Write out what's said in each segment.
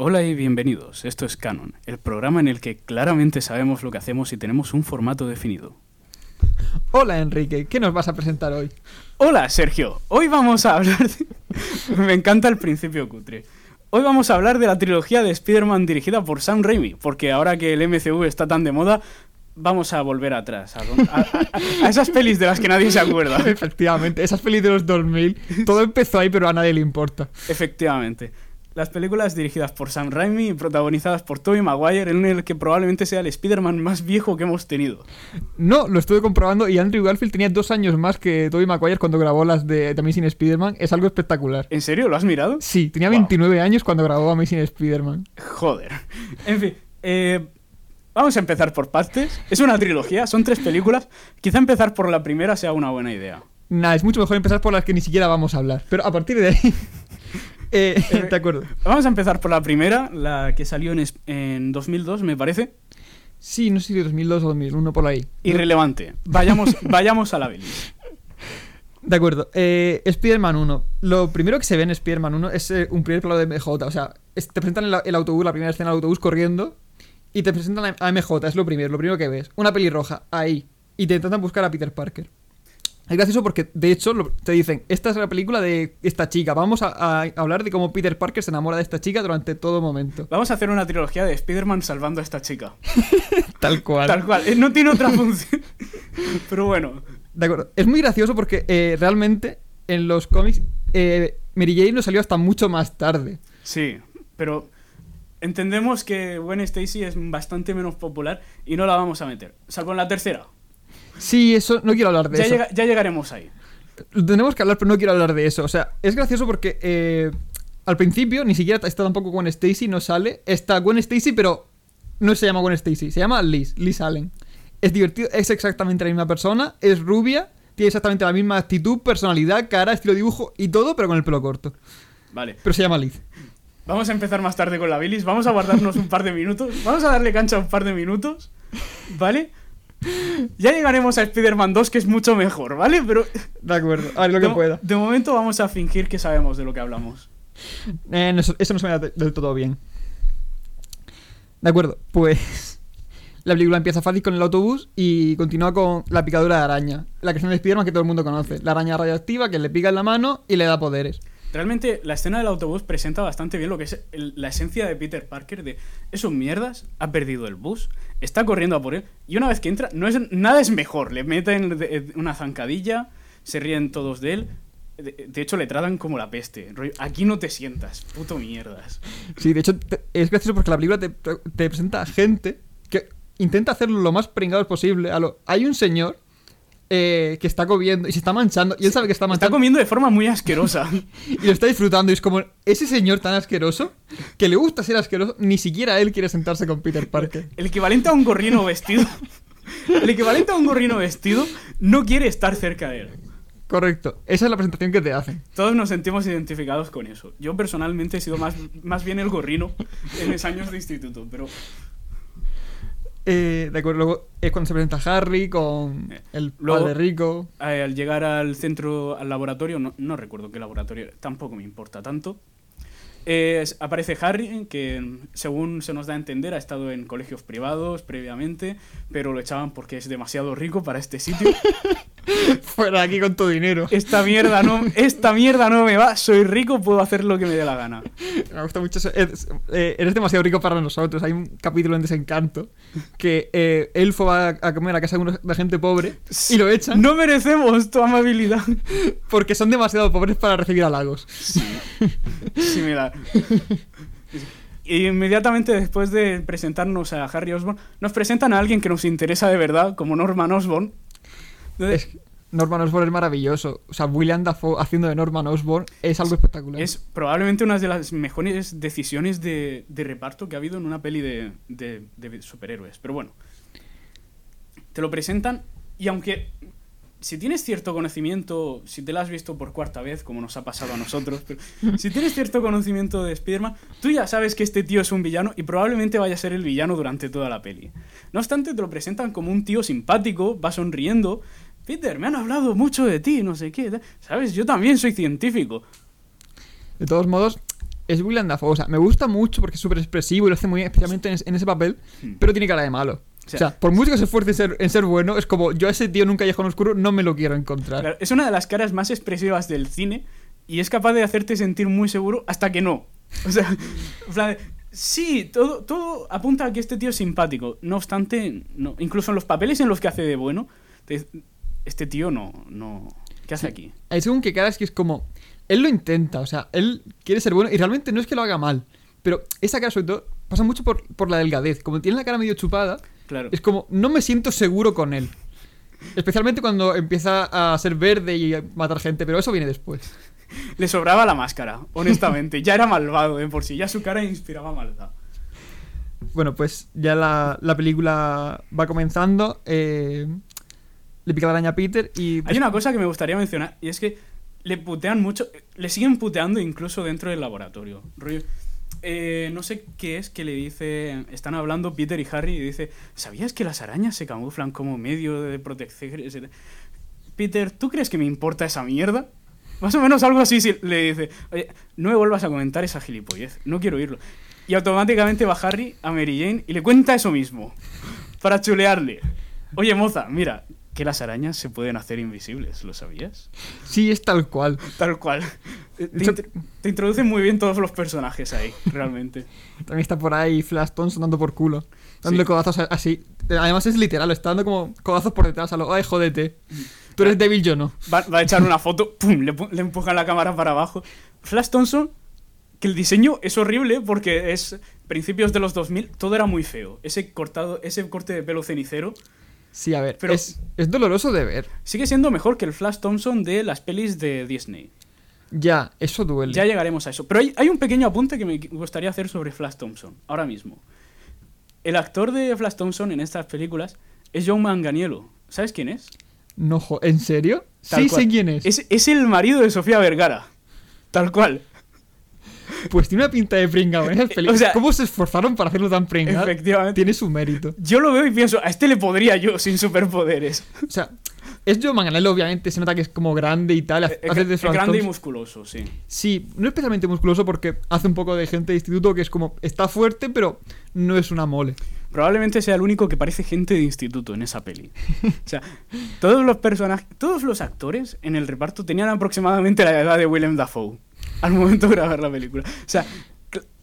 Hola y bienvenidos. Esto es Canon, el programa en el que claramente sabemos lo que hacemos y tenemos un formato definido. Hola Enrique, ¿qué nos vas a presentar hoy? Hola Sergio, hoy vamos a hablar... de- Me encanta el principio cutre. Hoy vamos a hablar de la trilogía de Spider-Man dirigida por Sam Raimi, porque ahora que el MCU está tan de moda, vamos a volver atrás, a, a esas pelis de las que nadie se acuerda. Efectivamente, esas pelis de los 2000, todo empezó ahí pero a nadie le importa. Efectivamente. Las películas dirigidas por Sam Raimi y protagonizadas por Tobey Maguire, en el que probablemente sea el Spider-Man más viejo que hemos tenido. No, lo estuve comprobando y Andrew Garfield tenía dos años más que Tobey Maguire cuando grabó las de The Amazing Spider-Man. Es algo espectacular. ¿En serio? ¿Lo has mirado? Sí, tenía Wow. 29 años cuando grabó Amazing Spider-Man. Joder. En fin, eh, vamos a empezar por partes. Es una trilogía, son tres películas. Quizá empezar por la primera sea una buena idea. Nah, es mucho mejor empezar por las que ni siquiera vamos a hablar. Pero a partir de ahí... eh, de acuerdo. Vamos a empezar por la primera, la que salió en, en 2002, me parece. Sí, no sé si de 2002 o 2001 por ahí. Irrelevante. Vayamos, vayamos a la bilis. De acuerdo. Eh, Spider-Man 1. Lo primero que se ve en Spider-Man 1 es eh, un primer plano de MJ. O sea, es- te presentan el, el autobús, la primera escena del autobús corriendo. Y te presentan a a MJ, es lo primero, lo primero que ves. Una pelirroja, ahí. Y te intentan buscar a Peter Parker. Es gracioso porque, de hecho, te dicen, esta es la película de esta chica. Vamos a, a hablar de cómo Peter Parker se enamora de esta chica durante todo momento. Vamos a hacer una trilogía de Spider-Man salvando a esta chica. Tal cual. Tal cual. Eh, No tiene otra función. Pero bueno. De acuerdo. Es muy gracioso porque eh, realmente en los cómics eh, Mary Jane no salió hasta mucho más tarde. Sí, pero entendemos que Gwen Stacy es bastante menos popular y no la vamos a meter. Salvo en la tercera. Sí, eso, no quiero hablar de Ya, eso. llega- ya llegaremos ahí. Tenemos que hablar, pero no quiero hablar de eso. O sea, es gracioso porque eh, al principio ni siquiera está tampoco Gwen Stacy, no sale. Está Gwen Stacy, pero no se llama Gwen Stacy, se llama Liz, Liz Allen. Es divertido, es exactamente la misma persona, es rubia, tiene exactamente la misma actitud, personalidad, cara, estilo de dibujo y todo, pero con el pelo corto. Vale. Pero se llama Liz. Vamos a empezar más tarde con la bilis. Vamos a guardarnos un par de minutos. Vamos a darle cancha un par de minutos. ¿Vale? Ya llegaremos a Spider-Man 2, que es mucho mejor, ¿vale? Pero De acuerdo, haré lo que de, pueda. de momento vamos a fingir que sabemos de lo que hablamos. Eh, no, eso no se me da de- del todo bien. De acuerdo, pues. La película empieza fácil con el autobús y continúa con la picadura de araña. La creación de Spider-Man que todo el mundo conoce. La araña radioactiva que le pica en la mano y le da poderes. Realmente la escena del autobús presenta bastante bien lo que es la esencia de Peter Parker de esos mierdas, ha perdido el bus, está corriendo a por él y una vez que entra no es nada es mejor, le meten una zancadilla, se ríen todos de él. De, hecho le tratan como la peste. Aquí no te sientas, puto mierdas. Sí, de hecho es gracioso porque la película te, te presenta a gente que intenta hacerlo lo más pringados posible. A lo- Hay un señor eh, que está comiendo y se está manchando y él sabe que está Está manchando comiendo de forma muy asquerosa. y lo está disfrutando y es como ese señor tan asqueroso que le gusta ser asqueroso, ni siquiera él quiere sentarse con Peter Parker. El equivalente a un gorrino vestido. El equivalente a un gorrino vestido no quiere estar cerca de él. Correcto, esa es la presentación que te hacen. Todos nos sentimos identificados con eso. Yo personalmente he sido más, más bien el gorrino en mis años de instituto, pero Eh, de acuerdo, luego es cuando se presenta Harry con Eh, el luego- padre rico. eh, al llegar al centro, al laboratorio, no, no recuerdo qué laboratorio tampoco me importa tanto. eh, aparece Harry, que según se nos da a entender ha estado en colegios privados previamente, pero lo echaban porque es demasiado rico para este sitio. Fuera de aquí con tu dinero. Esta mierda no, esta mierda no me va, soy rico, puedo hacer lo que me dé la gana. Me gusta mucho eso. Es- eh, eres demasiado rico para nosotros. Hay un capítulo en Desencanto que eh, Elfo va a comer a casa de, una- de gente pobre y lo echan No merecemos tu amabilidad. porque son demasiado pobres para recibir halagos. Sí. Y inmediatamente después de presentarnos a Harry Osborn, nos presentan a alguien que nos interesa de verdad, como Norman Osborn. Es, Norman Osborn es maravilloso. O sea, William Dafoe haciendo de Norman Osborn es algo espectacular. Es probablemente una de las mejores decisiones de, de reparto que ha habido en una peli de, de- de superhéroes. Pero bueno, te lo presentan y aunque si tienes cierto conocimiento, si te la has visto por cuarta vez, como nos ha pasado a nosotros, pero si tienes cierto conocimiento de Spider-Man, tú ya sabes que este tío es un villano y probablemente vaya a ser el villano durante toda la peli. No obstante, te lo presentan como un tío simpático, va sonriendo. Peter, me han hablado mucho de ti, no sé qué. ¿Sabes? Yo también soy científico. De todos modos, es William Dafoe. O sea, me gusta mucho porque es súper expresivo y lo hace muy bien, especialmente en, es- en ese papel, pero tiene cara de malo. O sea, sea, por mucho que se esfuerce en ser, en ser bueno, es como yo a ese tío en un callejón oscuro no me lo quiero encontrar. Claro, es una de las caras más expresivas del cine y es capaz de hacerte sentir muy seguro hasta que no. O sea, plan sí, todo, todo apunta a que este tío es simpático. No obstante, no. incluso en los papeles en los que hace de bueno, te- este tío no, no. ¿Qué hace aquí? Hay según que caras que es como. Él lo intenta, o sea, él quiere ser bueno y realmente no es que lo haga mal. Pero esa cara, sobre todo, pasa mucho por, por la delgadez. Como tiene la cara medio chupada, Claro. es como, no me siento seguro con él. Especialmente cuando empieza a ser verde y a matar gente, pero eso viene después. Le sobraba la máscara, honestamente. ya era malvado de por sí, ya su cara inspiraba maldad. Bueno, pues ya la, la película va comenzando. eh, le pica la araña a Peter y. Hay una cosa que me gustaría mencionar y es que le putean mucho, le siguen puteando incluso dentro del laboratorio. Rollo, eh, no sé qué es que le dice, están hablando Peter y Harry y dice, ¿sabías que las arañas se camuflan como medio de protección? etcétera?". Peter, ¿tú crees que me importa esa mierda? Más o menos algo así si- le dice, oye, no me vuelvas a comentar esa gilipollez, no quiero oírlo. Y automáticamente va Harry a Mary Jane y le cuenta eso mismo, para chulearle. Oye, moza, mira, que las arañas se pueden hacer invisibles, ¿lo sabías? Sí, es tal cual. Tal cual. Te, introducen muy bien todos los personajes ahí, realmente. También está por ahí Flash Thompson dando por culo. Dándole Sí. codazos así. Además es literal, está dando como codazos por detrás a lo. Ay, jódete. Tú eres débil, yo no. Va, va a echar una foto, ¡pum! Le, le empujan la cámara para abajo. Flash Thompson, que el diseño es horrible porque es principios de los 2000, todo era muy feo. Ese cortado, ese corte de pelo cenicero Sí, a ver. Pero- es, es doloroso de ver. sigue siendo mejor que el Flash Thompson de las pelis de Disney. Ya, eso duele. Ya llegaremos a eso. Pero hay, hay un pequeño apunte que me gustaría hacer sobre Flash Thompson, ahora mismo. El actor de Flash Thompson en estas películas es John Manganiello. ¿Sabes quién es? No, ¿En serio? Tal sí, cual. sé quién es. es. Es el marido de Sofía Vergara. Tal cual. Pues tiene una pinta de pringao en. O sea- ¿Cómo se esforzaron para hacerlo tan pringao? Efectivamente. Tiene su mérito. Yo lo veo y pienso, a este le podría yo sin superpoderes. O sea, es Joe Manganiello, obviamente. Se nota que es como grande y tal. Es, hace de es Flash grande y musculoso, sí. Sí, no especialmente musculoso porque hace un poco de gente de instituto que es como. Está fuerte, pero no es una mole. Probablemente sea el único que parece gente de instituto en esa peli. O sea, todos los personajes, todos los actores en el reparto tenían aproximadamente la edad de Willem Dafoe al momento de grabar la película. O sea,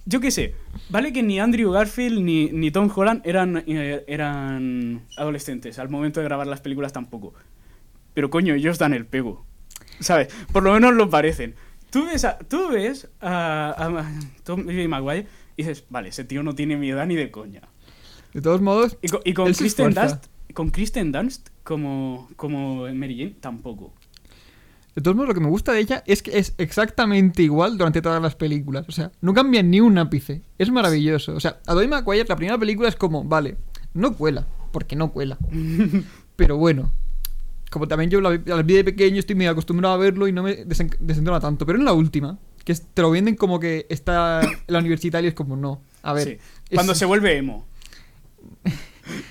yo qué sé, vale que ni Andrew Garfield ni, ni Tom Holland eran, eh, eran adolescentes al momento de grabar las películas tampoco. Pero coño, ellos dan el pego. ¿Sabes? Por lo menos lo parecen. Tú ves a, tú ves a, a Tom Maguire y dices, vale, ese tío no tiene mi edad ni de coña. De todos modos, Y con, y con Kristen. Dunst, con Kristen Dunst como, como Mary Jane, tampoco. De todos modos, lo que me gusta de ella es que es exactamente igual durante todas las películas. O sea, no cambia ni un ápice. Es maravilloso. O sea, a Dwayne McGuire, la primera película es como, vale, no cuela, porque no cuela. Pero bueno, como también yo la, vi- la vi de pequeño, estoy muy acostumbrado a verlo y no me desen- desentona tanto. Pero en la última, que es- te lo venden como que está en la universidad y es como, no. A ver, Sí. es- Cuando se vuelve emo.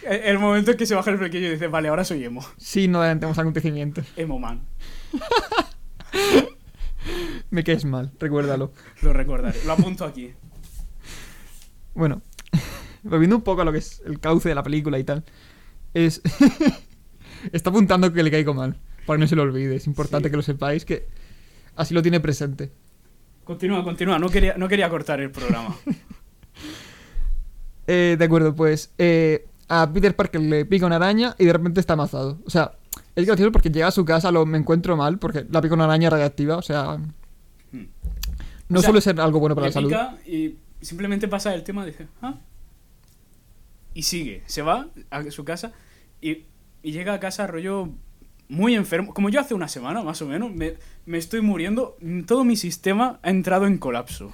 el, el momento en que se baja el flequillo y dice, vale, ahora soy emo. sí, no adelantemos acontecimientos. Emo man. Me caes mal, recuérdalo. Lo recordaré. Lo apunto aquí. Bueno, volviendo un poco a lo que es el cauce de la película y tal, es. Está apuntando que le caigo mal, para que no se lo olvide. Es importante Sí. que lo sepáis, que así lo tiene presente. Continúa, continúa. No quería, no quería cortar el programa. Eh, de acuerdo, pues eh, a Peter Parker le pica una araña y de repente está amazado. O sea, es gracioso porque llega a su casa, lo me encuentro mal, porque la pica una araña radiactiva. O sea, Hmm. no O sea, suele ser algo bueno para la salud. y simplemente pasa el tema y dice, ¿ah? Y sigue. Se va a su casa y, y llega a casa rollo muy enfermo. Como yo hace una semana, más o menos, me, me estoy muriendo. Todo mi sistema ha entrado en colapso.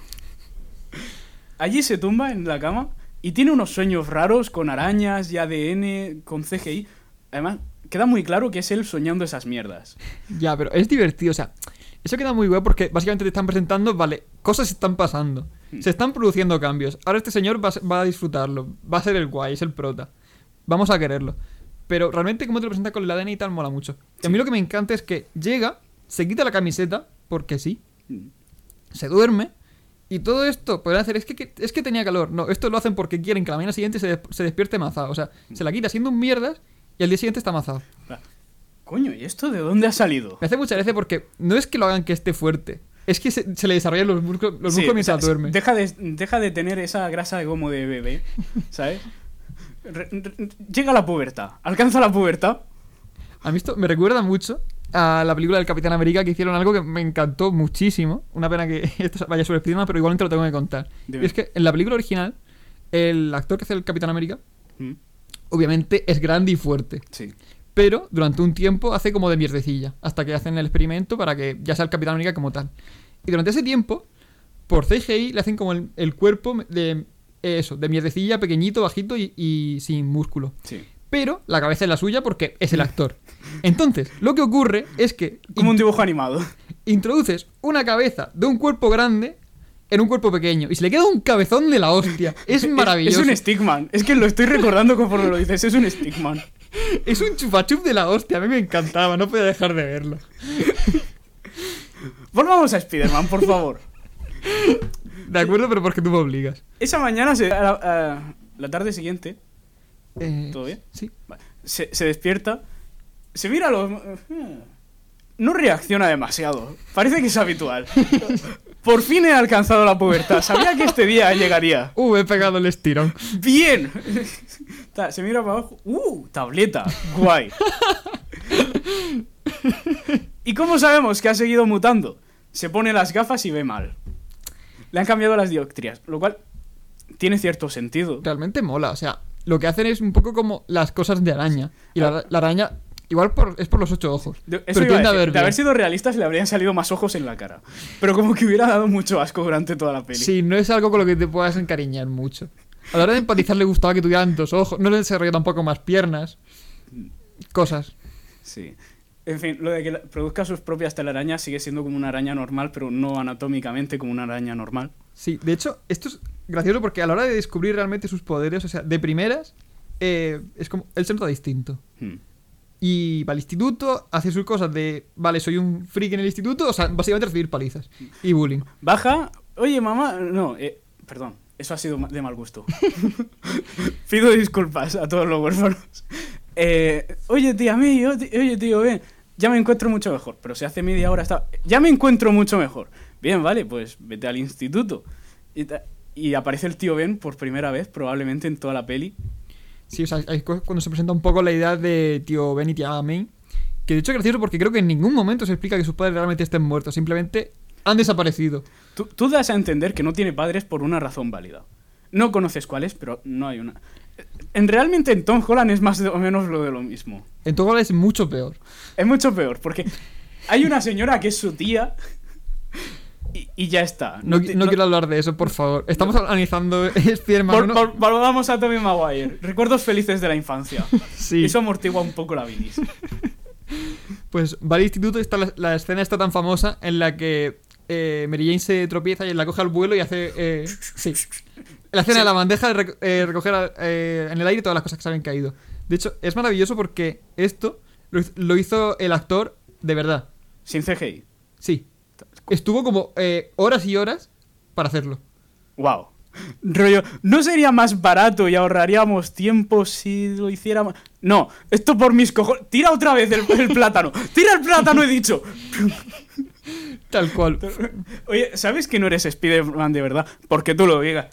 Allí se tumba en la cama y tiene unos sueños raros con arañas y ADN, con CGI. Además, queda muy claro que es él soñando esas mierdas. Ya, pero es divertido, o sea, eso queda muy guay porque básicamente te están presentando, vale, cosas están pasando, Hmm. se están produciendo cambios. Ahora este señor va va a disfrutarlo, va a ser el guay, es el prota. Vamos a quererlo. Pero realmente como te lo presenta con el ADN y tal mola mucho. Y a mí lo que me encanta es que llega, se quita la camiseta, porque sí, Mm. se duerme Y todo esto podrían hacer, es que, es que tenía calor. No, esto lo hacen porque quieren que la mañana siguiente se, des- se despierte mazado. O sea, se la quita siendo un mierdas y al día siguiente está mazado. Coño, ¿y esto de dónde ha salido? Me hace mucha gracia porque no es que lo hagan que esté fuerte, es que se, se le desarrollan los músculos, los Sí, músculos o mientras sea, duerme. Deja de, deja de tener esa grasa de gomo de bebé, ¿sabes? Re- re- llega la pubertad, alcanza la pubertad. A mí esto me recuerda mucho a la película del Capitán América que hicieron algo que me encantó muchísimo. Una pena que esto vaya sobre Spiderman, pero igualmente lo tengo que contar. Y es que en la película original, el actor que hace el Capitán América, Mm, obviamente es grande y fuerte. Sí. Pero durante un tiempo hace como de mierdecilla, hasta que hacen el experimento para que ya sea el Capitán América como tal. Y durante ese tiempo, por CGI, le hacen como el, el cuerpo de eh, eso, de mierdecilla, pequeñito, bajito y, y sin músculo. Sí. Pero la cabeza es la suya porque es el actor. Entonces, lo que ocurre es que Como un dibujo animado. introduces una cabeza de un cuerpo grande en un cuerpo pequeño y se le queda un cabezón de la hostia. Es maravilloso. Es, un stickman. Es que lo estoy recordando conforme lo dices. Es un stickman. Es un chupachup de la hostia. A mí me encantaba, no podía dejar de verlo. Volvamos a Spider-Man, por favor. De acuerdo, pero porque tú me obligas. Esa mañana, se- a la, a la tarde siguiente, Eh, ¿todo bien? Sí. Vale. Se, se despierta, se mira a los... No reacciona demasiado. Parece que es habitual. Por fin he alcanzado la pubertad. Sabía que este día llegaría. Uh, he pegado el estirón. ¡Bien! Se mira para abajo. ¡Uh! Tableta. Guay. ¿Y cómo sabemos que ha seguido mutando? Se pone las gafas y ve mal. Le han cambiado las dioptrías, lo cual tiene cierto sentido. Realmente mola. O sea, lo que hacen es un poco como las cosas de araña. Y la, la araña, igual por- es por los ocho ojos. De, pero a a ver de haber sido realistas le habrían salido más ojos en la cara. Pero como que hubiera dado mucho asco durante toda la peli. Sí, no es algo con lo que te puedas encariñar mucho. A la hora de empatizar le gustaba que tuvieran dos ojos. No le desarrolló tampoco más piernas. Cosas. Sí. En fin, lo de que produzca sus propias telarañas sigue siendo como una araña normal, pero no anatómicamente como una araña normal. Sí, de hecho, esto es gracioso porque a la hora de descubrir realmente sus poderes, o sea, de primeras, eh, es como. Él se nota distinto. Hmm. Y va al instituto, hace sus cosas de. Vale, soy un freak en el instituto, o sea, básicamente recibir palizas y bullying. Baja, oye mamá, no, eh, perdón, eso ha sido de mal gusto. Pido disculpas a todos los huérfanos. Eh, oye tía, mí, oye tío, ven, ya me encuentro mucho mejor, pero si hace media hora estaba... Ya me encuentro mucho mejor. Bien, vale, pues vete al instituto. Y, y aparece el tío Ben por primera vez, probablemente en toda la peli. Sí, o sea, es cu- cuando se presenta un poco la idea de tío Ben y tía May. Que de hecho es gracioso porque creo que en ningún momento se explica que sus padres realmente estén muertos, simplemente han desaparecido. Tú, tú das a entender que no tiene padres por una razón válida. No conoces cuáles, pero no hay una. En realmente en Tom Holland es más o menos lo de lo mismo. En todo es mucho peor. Es mucho peor, porque hay una señora que es su tía y, y ya está. No, te- no quiero hablar de eso, por favor. Estamos analizando Spider-Man Vol- 1. vol- volvamos a Tommy Maguire. Recuerdos felices de la infancia. Sí. Eso amortigua un poco la bilis. Pues va al instituto está la, la escena está tan famosa en la que eh, Mary Jane se tropieza y la coge al vuelo y hace... eh, sí. La escena de la bandeja de rec- eh, recoger eh, en el aire todas las cosas que se habían caído. De hecho, es maravilloso porque esto lo hizo el actor de verdad. Sin CGI. Sí. Estuvo como eh, horas y horas para hacerlo. Wow. Rollo, ¿no sería más barato y ahorraríamos tiempo si lo hiciéramos? No, esto por mis cojones. Tira otra vez el, el plátano. Tira el plátano, he dicho. Tal cual. Oye, ¿sabes que no eres Spider-Man de verdad? Porque tú lo digas.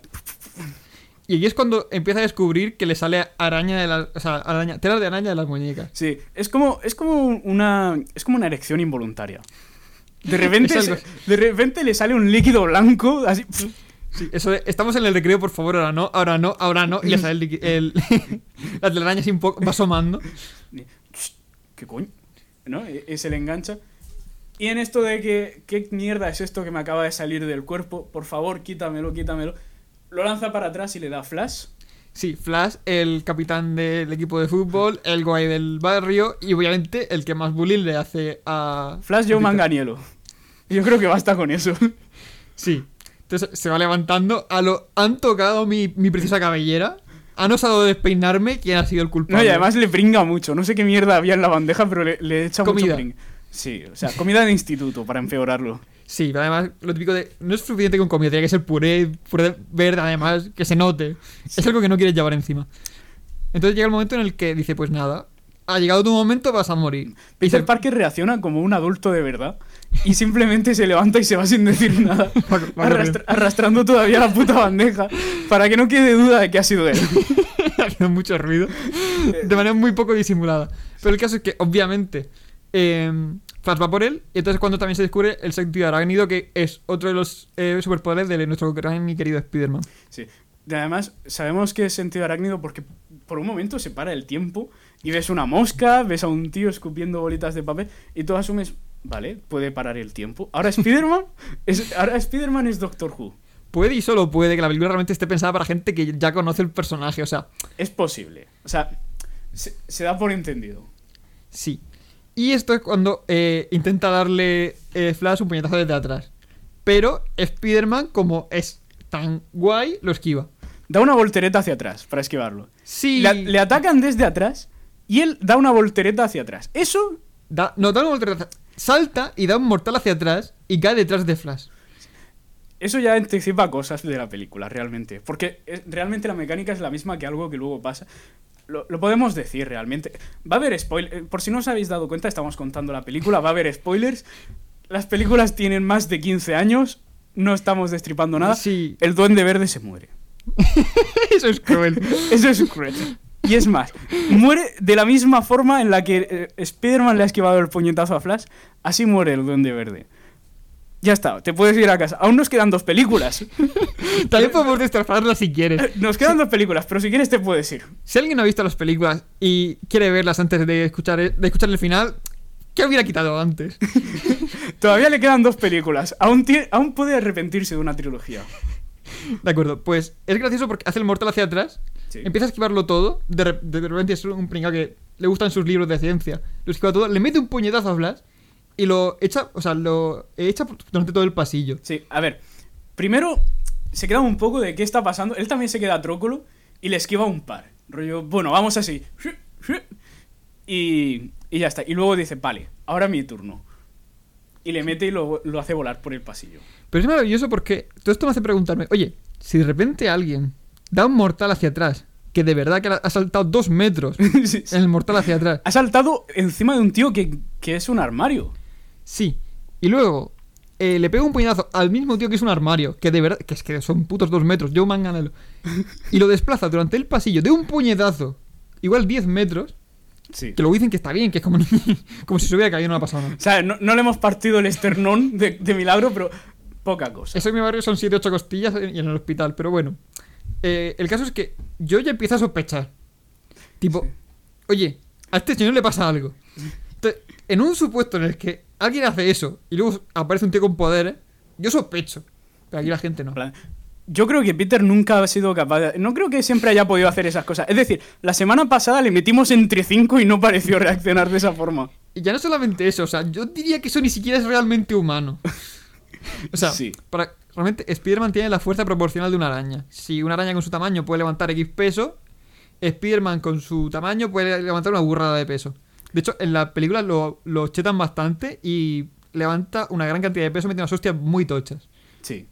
Y ahí es cuando empieza a descubrir que le sale araña de las... O sea, araña, tela de araña de las muñecas. Sí, es como, es como una. Es como una erección involuntaria. De repente, Es de repente le sale un líquido blanco, así. Sí, eso de, estamos en el recreo, por favor, ahora no, ahora no, ahora no. Y le sale el, el- la telaraña así un poco, va asomando. ¿Qué coño? ¿No? Y se le engancha. Y en esto de que, ¿qué mierda es esto que me acaba de salir del cuerpo? Por favor, quítamelo, quítamelo. Lo lanza para atrás y le da flash. Sí, Flash, el capitán del equipo de fútbol, el guay del barrio y obviamente el que más bullying le hace a... Flash Joe. Manganiello. Yo creo que basta con eso. Sí. Entonces se va levantando. A lo, han tocado mi, mi preciosa cabellera. Han osado despeinarme. ¿Quién ha sido el No, culpable? y además le pringa mucho. No sé qué mierda había en la bandeja, pero le, le echa mucho Comida. pring. Sí, o sea, comida de instituto, para empeorarlo. Sí, pero además lo típico de. No es suficiente con comida, tiene que ser puré, puré verde, además, que se note. Es algo que no quieres llevar encima. Entonces llega el momento en el que dice: Pues nada, ha llegado tu momento, vas a morir. Y Peter Parker reacciona como un adulto de verdad y simplemente se levanta y se va sin decir nada, arrastra- arrastrando todavía la puta bandeja para que no quede duda de que ha sido él. haciendo mucho ruido. De manera muy poco disimulada. Pero el caso es que, obviamente, eh, Flash va por él. Y entonces, cuando también se descubre el sentido arácnido, que es otro de los eh, superpoderes de nuestro gran y querido Spider-Man. Sí. Y además, sabemos que es sentido arácnido porque por un momento se para el tiempo y ves una mosca, ves a un tío escupiendo bolitas de papel y tú asumes, vale, puede parar el tiempo. Ahora Spider-Man es, ahora Spider-Man es Doctor Who. Puede y solo puede que la película realmente esté pensada para gente que ya conoce el personaje. O sea, Es posible. O sea, se, se da por entendido. sí. Y esto es cuando eh, intenta darle eh, Flash un puñetazo desde atrás. Pero Spider-Man, como es tan guay, lo esquiva. Da una voltereta hacia atrás para esquivarlo. Sí. Le, le atacan desde atrás y él da una voltereta hacia atrás. Eso Da, no, da una voltereta. Salta y da un mortal hacia atrás y cae detrás de Flash. Eso ya anticipa cosas de la película, realmente. Porque eh, realmente la mecánica es la misma que algo que luego pasa. Lo, lo podemos decir realmente. Va a haber spoilers. Por si no os habéis dado cuenta, estamos contando la película. Va a haber spoilers. Las películas tienen más de 15 años. No estamos destripando nada. Sí. El duende verde se muere. Eso es cruel. Eso es cruel. Y es más, muere de la misma forma en la que eh, Spider-Man le ha esquivado el puñetazo a Flash. Así muere el duende verde. Ya está, te puedes ir a casa. Aún nos quedan dos películas. También podemos destrozarla si quieres. Nos quedan dos películas, pero si quieres te puedes ir. Si alguien no ha visto las películas y quiere verlas antes de escuchar, de escuchar el final, ¿qué hubiera quitado antes? Todavía le quedan dos películas. Aún, aún puede arrepentirse de una trilogía. De acuerdo, pues es gracioso porque hace el mortal hacia atrás, Sí. empieza a esquivarlo todo, de, re- de repente es un pringao que le gustan sus libros de ciencia, lo esquiva todo, le mete un puñetazo a Flash y lo echa, o sea, lo echa durante todo el pasillo. Sí, a ver. Primero se queda un poco de qué está pasando. Él también se queda trócolo y le esquiva un par. Rollo, bueno, vamos así. Y, y ya está. Y luego dice, vale, ahora mi turno. Y le mete y lo, lo hace volar por el pasillo. Pero es maravilloso porque todo esto me hace preguntarme, oye, si de repente alguien da un mortal hacia atrás, que de verdad que ha saltado dos metros Sí, sí. en el mortal hacia atrás, Ha saltado encima de un tío que, que es un armario. Sí, y luego eh, le pega un puñetazo al mismo tío que es un armario, que de verdad, que es que son putos dos metros, Joe Manganello, y lo desplaza durante el pasillo de un puñetazo, igual 10 metros, Sí. que luego dicen que está bien, que es como, como si se hubiera caído y no ha pasado nada. O sea, no, no le hemos partido el esternón de, de milagro, pero poca cosa. Eso en mi barrio son 7-8 costillas y en el hospital, pero bueno. Eh, el caso es que yo ya empiezo a sospechar. Tipo, Sí. oye, a este señor le pasa algo. Entonces, en un supuesto en el que alguien hace eso y luego aparece un tío con poderes, yo sospecho. Pero aquí la gente no. Yo creo que Peter nunca ha sido capaz de... No creo que siempre haya podido hacer esas cosas. Es decir, la semana pasada le metimos entre cinco y no pareció reaccionar de esa forma. Y ya no solamente eso, o sea, yo diría que eso ni siquiera es realmente humano. O sea, Sí. para, realmente Spider-Man tiene la fuerza proporcional de una araña. Si una araña con su tamaño puede levantar X peso, Spider-Man con su tamaño puede levantar una burrada de peso. De hecho, en la película lo, lo chetan bastante y levanta una gran cantidad de peso, mete unas hostias muy tochas. Sí.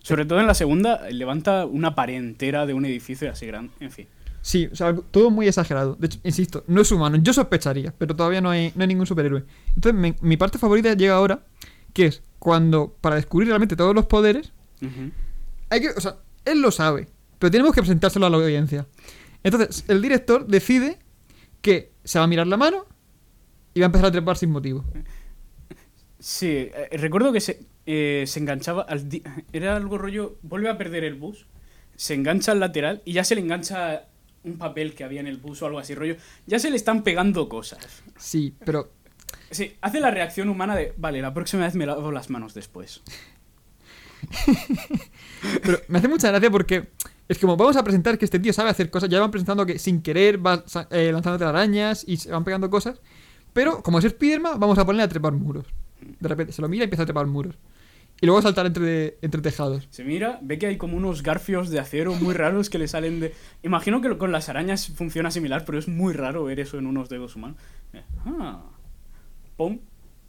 Sobre todo en la segunda, levanta una pared entera de un edificio así grande. En fin. Sí, o sea, todo muy exagerado. De hecho, insisto, no es humano. Yo sospecharía, pero todavía no hay, no hay ningún superhéroe. Entonces, me- mi parte favorita llega ahora, que es cuando, para descubrir realmente todos los poderes, hay que, o sea, él lo sabe, pero tenemos que presentárselo a la audiencia. Entonces, el director decide que se va a mirar la mano y va a empezar a trepar sin motivo. Sí, eh, recuerdo que se, eh, se enganchaba al... Era algo rollo... Vuelve a perder el bus, se engancha al lateral y ya se le engancha un papel que había en el bus o algo así, rollo. Ya se le están pegando cosas. Sí, pero Sí, hace la reacción humana de, vale, la próxima vez me lavo las manos después. Pero me hace mucha gracia porque es como vamos a presentar que este tío sabe hacer cosas. Ya van presentando que sin querer va eh, lanzando telarañas y se van pegando cosas. Pero como es Spiderman, vamos a ponerle a trepar muros. De repente se lo mira y empieza a trepar muros. Y luego saltar entre, entre tejados. Se mira, ve que hay como unos garfios de acero muy raros que le salen de... Imagino que con las arañas funciona similar, pero es muy raro ver eso en unos dedos humanos. Ah. Pum.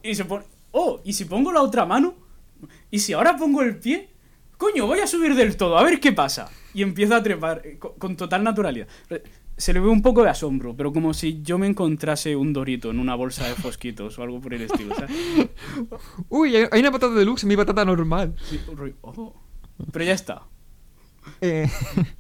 Y se pone... Oh, y si pongo la otra mano, ¿Y si ahora pongo el pie? Coño, voy a subir del todo, a ver qué pasa. Y empieza a trepar eh, co- con, total naturalidad. Se le ve un poco de asombro, pero como si yo me encontrase un dorito en una bolsa de fosquitos o algo por el estilo. ¿sabes? Uy, hay una patata deluxe, mi patata normal. Sí, "Oh". Pero ya está. Eh,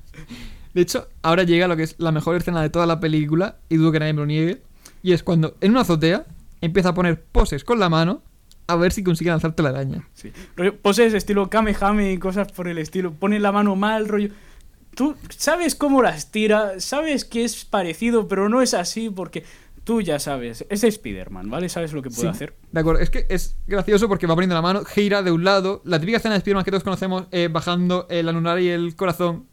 de hecho, ahora llega lo que es la mejor escena de toda la película, y dudo que nadie me lo niegue, y es cuando en una azotea empieza a poner poses con la mano a ver si consigue lanzarte la araña. Sí. Rollo, poses estilo Kamehame y cosas por el estilo. Pone la mano mal, rollo. Tú sabes cómo las tira, sabes que es parecido, pero no es así porque tú ya sabes. Es Spider-Man, ¿vale? Sabes lo que puede Sí, hacer. De acuerdo, es que es gracioso porque va poniendo la mano, gira de un lado, la típica escena de Spider-Man que todos conocemos, eh, bajando el anular y el corazón,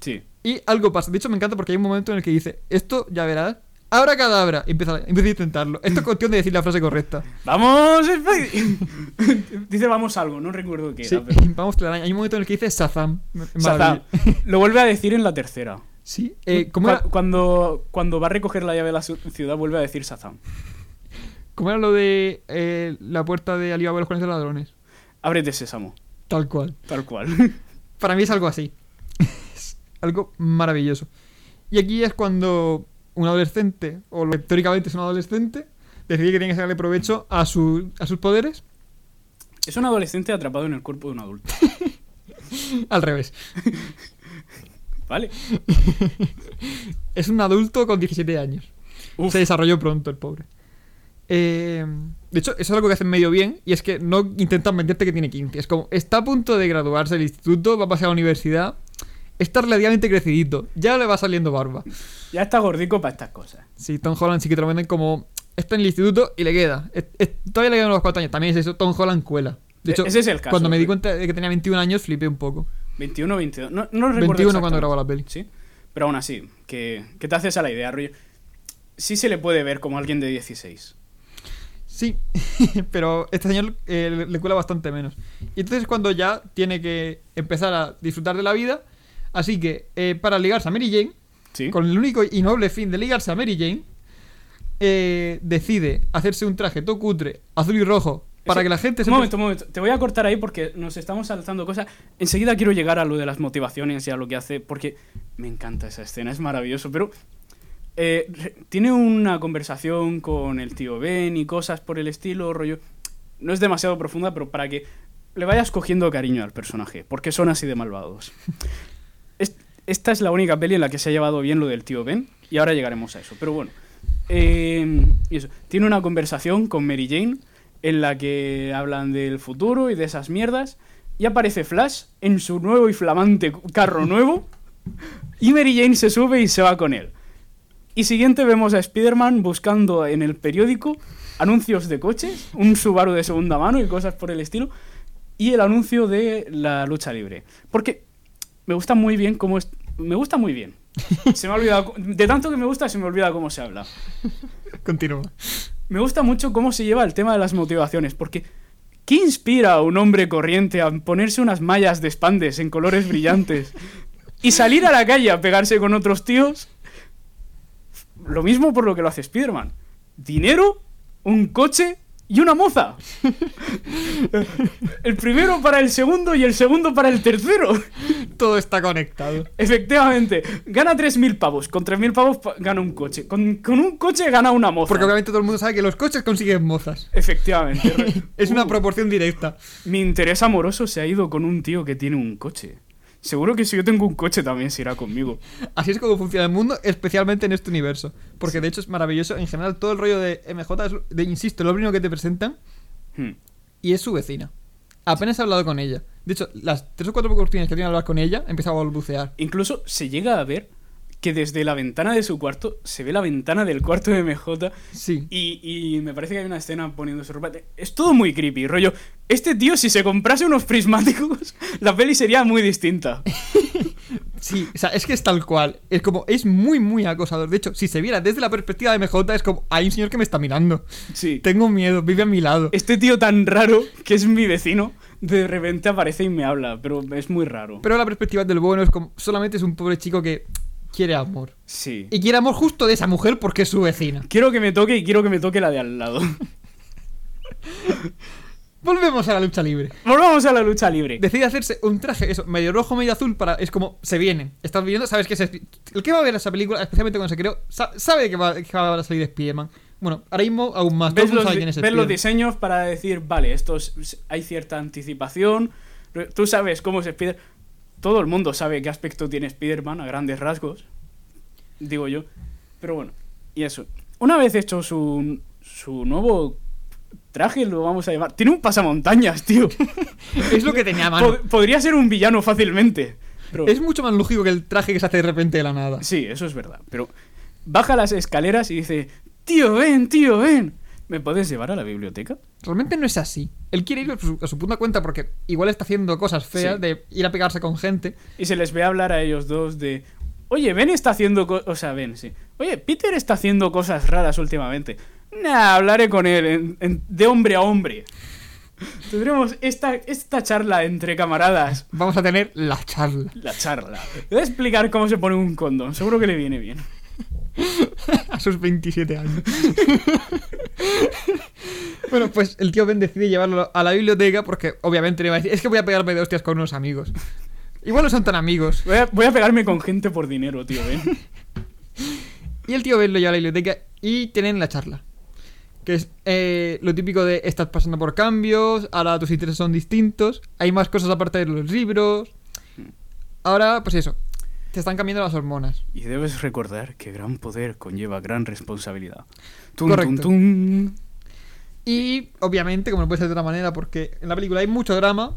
Sí. y algo pasa. De hecho, me encanta porque hay un momento en el que dice, esto ya verás, abra cadabra, empieza, empieza a intentarlo. Esto es cuestión de decir la frase correcta. ¡Vamos! Dice vamos algo, no recuerdo qué Sí, era. pero- vamos. Hay un momento en el que dice Shazam. maravilla. Lo vuelve a decir en la tercera. Sí, eh, ¿cómo, Cu- era, cuando, cuando va a recoger la llave de la ciudad, vuelve a decir Shazam. cómo era lo de eh, la puerta de Alibaba y los conexión de ladrones? Ábrete sésamo. Tal cual. Tal cual. Para mí es algo así. es algo maravilloso. Y aquí es cuando un adolescente, o lo que teóricamente es un adolescente, decide que tiene que sacarle provecho a, su- a sus poderes. es un adolescente atrapado en el cuerpo de un adulto. Al revés. ¿Vale? Es un adulto con 17 años. Uf. Se desarrolló pronto el pobre. Eh, de hecho, eso es algo que hacen medio bien. Y es que no intentan venderte que tiene 15. Es como, está a punto de graduarse del instituto, va a pasar a la universidad. Está relativamente crecidito. Ya le va saliendo barba. Ya está gordico para estas cosas. Sí, Tom Holland sí que te lo venden como. Está en el instituto y le queda. Es- es- todavía le quedan unos cuatro años. También es eso, Tom Holland cuela. De hecho, E- ese es el caso. cuando me di cuenta de que tenía 21 años, flipé un poco. 21 o 22. No, no recuerdo 21 cuando grabó la peli. Sí. Pero aún así, que, que te haces a la idea, rollo. Sí se le puede ver como alguien de 16. Sí, pero este señor eh, le, cuela bastante menos. Y entonces es cuando ya tiene que empezar a disfrutar de la vida. Así que eh, para ligarse a Mary Jane, Sí. con el único y noble fin de ligarse a Mary Jane, eh, decide hacerse un traje todo cutre, azul y rojo, para que la gente Un se... momento, un momento. Te voy a cortar ahí porque nos estamos saltando cosas. Enseguida quiero llegar a lo de las motivaciones y a lo que hace, porque me encanta esa escena, es maravilloso. Pero eh, tiene una conversación con el tío Ben y cosas por el estilo, rollo. No es demasiado profunda, pero para que le vayas cogiendo cariño al personaje, porque son así de malvados. Es- esta es la única peli en la que se ha llevado bien lo del tío Ben, y ahora llegaremos a eso. Pero bueno, eso. tiene una conversación con Mary Jane en la que hablan del futuro y de esas mierdas, y aparece Flash en su nuevo y flamante carro nuevo, y Mary Jane se sube y se va con él. Y siguiente vemos a Spider-Man buscando en el periódico anuncios de coches, un Subaru de segunda mano y cosas por el estilo, y el anuncio de la lucha libre. Porque me gusta muy bien cómo es... Me gusta muy bien. Se me ha olvidado... De tanto que me gusta, se me olvida cómo se habla. Continúa. Me gusta mucho cómo se lleva el tema de las motivaciones, porque ¿qué inspira a un hombre corriente a ponerse unas mallas de spandex en colores brillantes y salir a la calle a pegarse con otros tíos? Lo mismo por lo que lo hace Spider-Man. Dinero, un coche y una moza. El primero para el segundo y el segundo para el tercero. Todo está conectado. Efectivamente, gana 3.000 pavos. Con 3.000 pavos pa- gana un coche. Con, con un coche gana una moza. Porque obviamente todo el mundo sabe que los coches consiguen mozas. Efectivamente. Es una Uh, proporción directa. Mi interés amoroso se ha ido con un tío que tiene un coche. Seguro que si yo tengo un coche también se irá conmigo. Así es como funciona el mundo, especialmente en este universo. Porque de hecho es maravilloso. En general, todo el rollo de MJ es, de, insisto, lo primero que te presentan Hmm. y es su vecina. Apenas he hablado con ella. De hecho, las tres o cuatro oportunidades que tiene hablar con ella, empezaba a balbucear. Incluso se llega a ver que desde la ventana de su cuarto se ve la ventana del cuarto de MJ Sí. y, y me parece que hay una escena poniendo su ropa. Es todo muy creepy, rollo. Este tío, si se comprase unos prismáticos, la peli sería muy distinta. Sí, o sea, es que es tal cual. Es como, es muy, muy acosador. De hecho, si se viera desde la perspectiva de MJ, es como, hay un señor que me está mirando. Sí. Tengo miedo, vive a mi lado. Este tío tan raro, que es mi vecino, de repente aparece y me habla, pero es muy raro. Pero la perspectiva del bueno es como, solamente es un pobre chico que quiere amor. Sí. Y quiere amor justo de esa mujer porque es su vecina. Quiero que me toque y quiero que me toque la de al lado. Volvemos a la lucha libre. Volvamos a la lucha libre. Decide hacerse un traje, eso, medio rojo, medio azul, para. Es como se viene. Estás viendo, sabes que es. El que va a ver esa película, especialmente cuando se creó, sa- sabe que va, que va a salir Spider-Man. Bueno, ahora mismo aún más. Ves los, quién es ves los diseños para decir, vale, estos hay cierta anticipación. Tú sabes cómo es Spider. Todo el mundo sabe qué aspecto tiene Spider-Man a grandes rasgos. Digo yo. Pero bueno, y eso. Una vez hecho su, su nuevo traje, lo vamos a llamar. Tiene un pasamontañas, tío. Es lo que tenía mano. Pod- podría ser un villano fácilmente. Pero... Es mucho más lógico que el traje que se hace de repente de la nada. Sí, eso es verdad. Pero baja las escaleras y dice: Tío, ven, tío, ven. ¿Me puedes llevar a la biblioteca? Realmente no es así. Él quiere ir a su, a su punta cuenta porque igual está haciendo cosas feas Sí. de ir a pegarse con gente. Y se les ve hablar a ellos dos de. Oye, Ben está haciendo. co- O sea, Ben, sí. Oye, Peter está haciendo cosas raras últimamente. Nah, hablaré con él en- en- de hombre a hombre. Tendremos esta, esta charla entre camaradas. Vamos a tener la charla. La charla. Voy a explicar cómo se pone un condón. Seguro que le viene bien. A sus 27 años. bueno, pues el tío Ben decide llevarlo a la biblioteca porque obviamente le va a decir, es que voy a pegarme de hostias con unos amigos. Igual no son tan amigos. Voy a, voy a pegarme con gente por dinero, tío, Ben. Y el tío Ben lo lleva a la biblioteca y tienen la charla. Que es eh, lo típico de estás pasando por cambios, ahora tus intereses son distintos, hay más cosas aparte de los libros. Ahora, pues eso, te están cambiando las hormonas. Y debes recordar que gran poder conlleva gran responsabilidad. Tum, Correcto. Y obviamente, como no puede ser de otra manera, porque en la película hay mucho drama,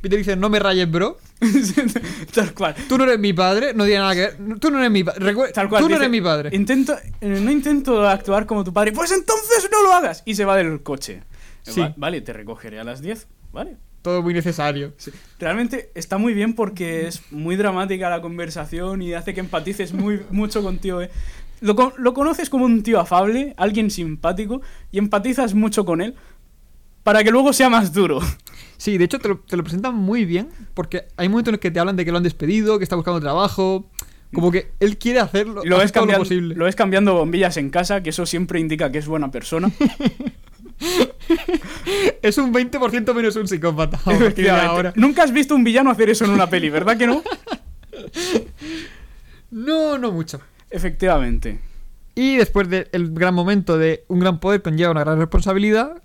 Peter dice, no me rayes, bro. Tal cual. Tú no eres mi padre, no tiene nada que ver. Tú no eres mi padre. Tal cual. Tú no dice, eres mi padre. Intento, eh, no intento actuar como tu padre. Pues entonces no lo hagas. Y se va del coche. Sí. Va- vale, te recogeré a las 10. Vale. Todo muy necesario. Realmente está muy bien porque es muy dramática la conversación y hace que empatices muy, mucho con tío. eh. Lo, lo conoces como un tío afable, alguien simpático, y empatizas mucho con él para que luego sea más duro. Sí, de hecho te lo, te lo presentan muy bien, porque hay momentos en los que te hablan de que lo han despedido, que está buscando trabajo. Como que él quiere hacerlo lo ves, todo lo posible. lo ves cambiando bombillas en casa, que eso siempre indica que es buena persona. Es un 20% menos un psicópata. ahora. Nunca has visto un villano hacer eso en una peli, ¿verdad que no? No, no mucho. Efectivamente. Y después del gran momento de un gran poder conlleva una gran responsabilidad,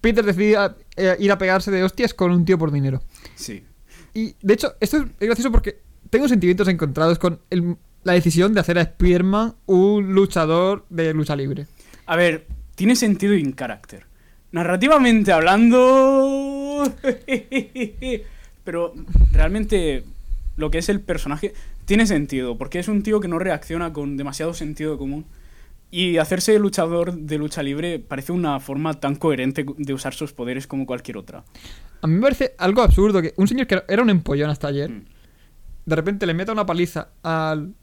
Peter decide a- eh, ir a pegarse de hostias con un tío por dinero. Sí. Y de hecho, esto es gracioso porque tengo sentimientos encontrados con el- la decisión de hacer a Spider-Man un luchador de lucha libre. A ver, tiene sentido in character. Narrativamente hablando. Pero realmente lo que es el personaje tiene sentido, porque es un tío que no reacciona con demasiado sentido común. Y hacerse luchador de lucha libre parece una forma tan coherente de usar sus poderes como cualquier otra. A mí me parece algo absurdo que un señor que era un empollón hasta ayer, Mm. de repente le meta una paliza al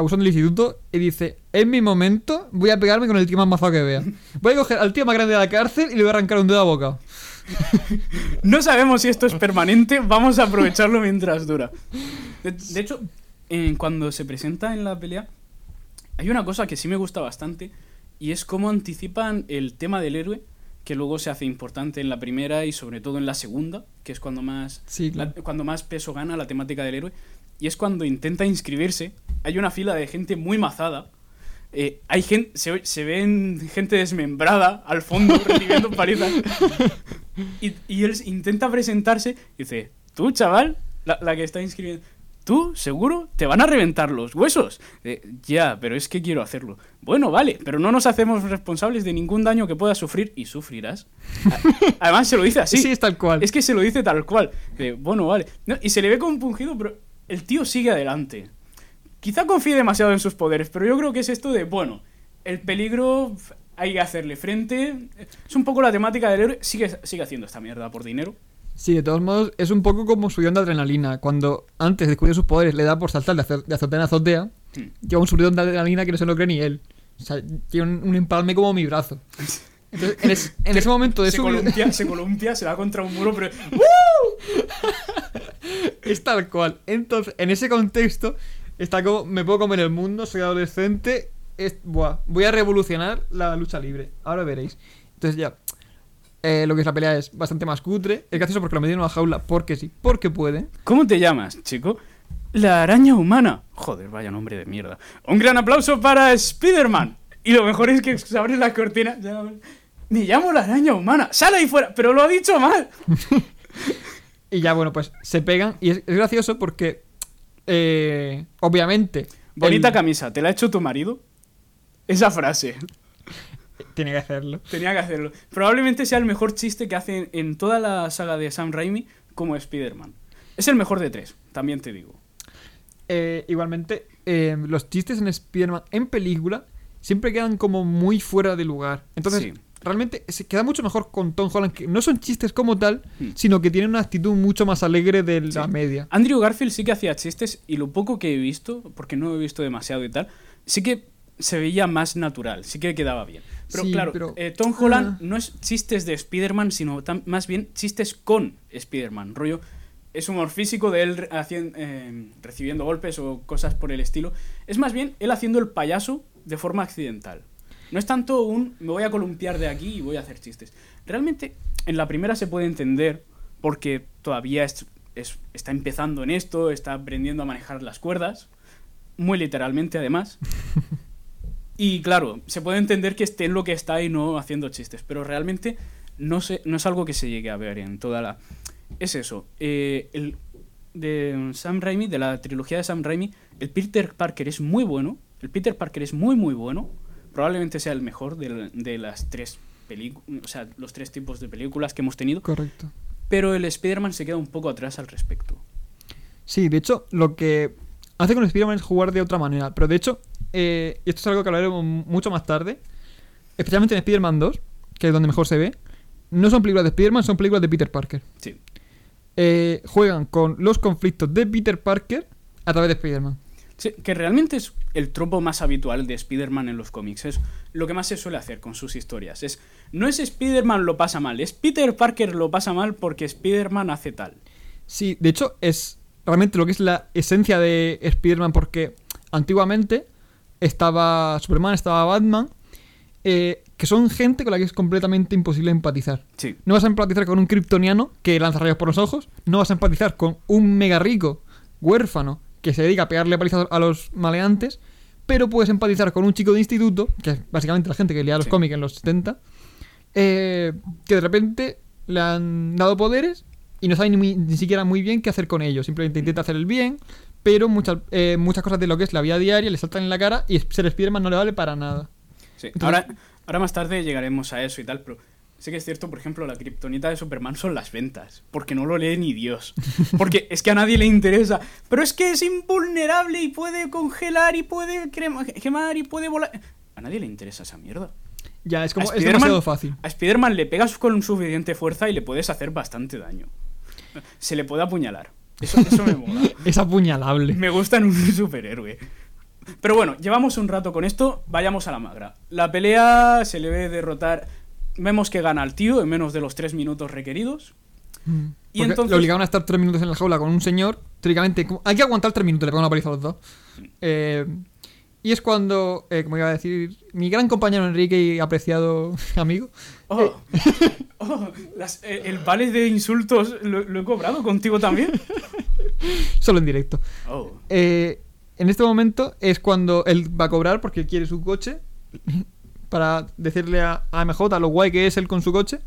abusón del instituto y dice, en mi momento voy a pegarme con el tío más mazado que vea. Voy a coger al tío más grande de la cárcel y le voy a arrancar un dedo a boca. No sabemos si esto es permanente, vamos a aprovecharlo mientras dura. De, de hecho, eh, cuando se presenta en la pelea, hay una cosa que sí me gusta bastante y es cómo anticipan el tema del héroe, que luego se hace importante en la primera y sobre todo en la segunda, que es cuando más, Sí, la- claro. cuando más peso gana la temática del héroe, y es cuando intenta inscribirse. Hay una fila de gente muy mazada. eh, hay gente, se, se ven gente desmembrada al fondo recibiendo palizas. Y, y él intenta presentarse y dice, tú, chaval, la, la que está inscribiendo, tú, seguro, te van a reventar los huesos. Eh, ya, pero es que quiero hacerlo. Bueno, vale, pero no nos hacemos responsables de ningún daño que puedas sufrir y sufrirás. Además, se lo dice así. Sí, es tal cual. Es que se lo dice tal cual. De, bueno, vale. No, y se le ve compungido, pero el tío sigue adelante. Quizá confíe demasiado en sus poderes, pero yo creo que es esto de, bueno, el peligro hay que hacerle frente. Es un poco la temática del héroe. Sigue, sigue haciendo esta mierda por dinero. Sí, de todos modos, es un poco como su de adrenalina. Cuando antes de descubrir sus poderes le da por saltar de, azo- de azotea en azotea, Hmm. lleva un subidón de adrenalina que no se lo cree ni él. O sea, tiene un, un empalme como mi brazo. Entonces, en, es- en ese momento de Se su columpia, se columpia, se va contra un muro, pero... Es tal cual. Entonces, en ese contexto, está como, me puedo comer el mundo, soy adolescente, es, buah, voy a revolucionar la lucha libre. Ahora veréis. Entonces ya, eh, lo que es la pelea es bastante más cutre. Es gracioso porque lo metieron en una jaula porque sí, porque puede. ¿Cómo te llamas, chico? La araña humana. Joder, vaya nombre de mierda. Un gran aplauso para Spider-Man. Y lo mejor es que se abren las cortinas. ya- Me llamo la araña humana. Sal ahí fuera. Pero lo ha dicho mal. Y ya, bueno, pues se pegan. Y es, es gracioso porque, eh, obviamente. Bonita el- camisa. ¿Te la ha hecho tu marido? Esa frase. Tiene que hacerlo. Tenía que hacerlo. Probablemente sea el mejor chiste que hace en toda la saga de Sam Raimi como Spider-Man. Es el mejor de tres, también te digo. Eh, igualmente, eh, los chistes en Spider-Man en película siempre quedan como muy fuera de lugar. Entonces, Sí. Realmente se queda mucho mejor con Tom Holland, que no son chistes como tal, Hmm. sino que tiene una actitud mucho más alegre de la Sí. media. Andrew Garfield sí que hacía chistes y lo poco que he visto, porque no he visto demasiado y tal, sí que se veía más natural, sí que quedaba bien. Pero Sí, claro, pero- eh, Tom Holland Ah. no es chistes de Spider-Man, sino más bien chistes con Spider-Man. Rollo, es humor físico de él re- hacien- eh, recibiendo golpes o cosas por el estilo. Es más bien él haciendo el payaso de forma accidental. No es tanto un me voy a columpiar de aquí y voy a hacer chistes. Realmente, en la primera se puede entender porque todavía es- es- está empezando en esto, está aprendiendo a manejar las cuerdas, muy literalmente además. Y claro, se puede entender que esté en lo que está y no haciendo chistes, pero realmente no, se, no es algo que se llegue a ver en toda la... Es eso, eh, el de Sam Raimi, de la trilogía de Sam Raimi, el Peter Parker es muy bueno, el Peter Parker es muy muy bueno, probablemente sea el mejor de, la- de las tres películas, o sea, los tres tipos de películas que hemos tenido, Correcto. pero el Spider-Man se queda un poco atrás al respecto. Sí, de hecho, lo que hace con Spider-Man es jugar de otra manera. Pero de hecho, eh, y esto es algo que hablaremos mucho más tarde, especialmente en Spider-Man 2, que es donde mejor se ve, no son películas de Spider-Man, son películas de Peter Parker. Sí. Eh, juegan con los conflictos de Peter Parker a través de Spider-Man. Sí, que realmente es el tropo más habitual de Spider-Man en los cómics. Es lo que más se suele hacer con sus historias. Es, no es Spider-Man lo pasa mal, es Peter Parker lo pasa mal porque Spider-Man hace tal. Sí, de hecho, es realmente lo que es la esencia de Spider-Man, porque antiguamente estaba Superman, estaba Batman, eh, que son gente con la que es completamente imposible empatizar. Sí. No vas a empatizar con un kryptoniano que lanza rayos por los ojos, no vas a empatizar con un mega rico huérfano que se dedica a pegarle palizas a los maleantes, pero puedes empatizar con un chico de instituto, que es básicamente la gente que leía los Sí. cómics en los 70, eh, que de repente le han dado poderes y no sabe ni, ni siquiera muy bien qué hacer con ellos. Simplemente intenta hacer el bien, pero muchas, eh, muchas cosas de lo que es la vida diaria le saltan en la cara y ser Spiderman no le vale para nada. Sí. Entonces- ahora, ahora más tarde llegaremos a eso y tal, pero sí que es cierto, por ejemplo, la kriptonita de Superman son las ventas, porque no lo lee ni Dios. Porque es que a nadie le interesa. Pero es que es invulnerable y puede congelar y puede crema- quemar y puede volar. A nadie le interesa esa mierda. Ya, es como es demasiado fácil. A Spider-Man le pegas con suficiente fuerza y le puedes hacer bastante daño. Se le puede apuñalar. Eso, eso me mola. Es apuñalable. Me gusta en un superhéroe. Pero bueno, llevamos un rato con esto, vayamos a la magra. La pelea se le ve derrotar. Vemos que gana al tío en menos de los tres minutos requeridos. Mm. Y Porque entonces- Le obligaban a estar tres minutos en la jaula con un señor. Teóricamente, hay que aguantar tres minutos, le pegan una paliza a los dos. Eh, y es cuando, eh, como iba a decir, mi gran compañero Enrique y apreciado amigo. Oh, oh, las- eh, el vale de insultos lo, lo he cobrado contigo también. Solo en directo. Oh, en este momento es cuando él va a cobrar porque quiere su coche. Para decirle a, a MJ lo guay que es él con su coche.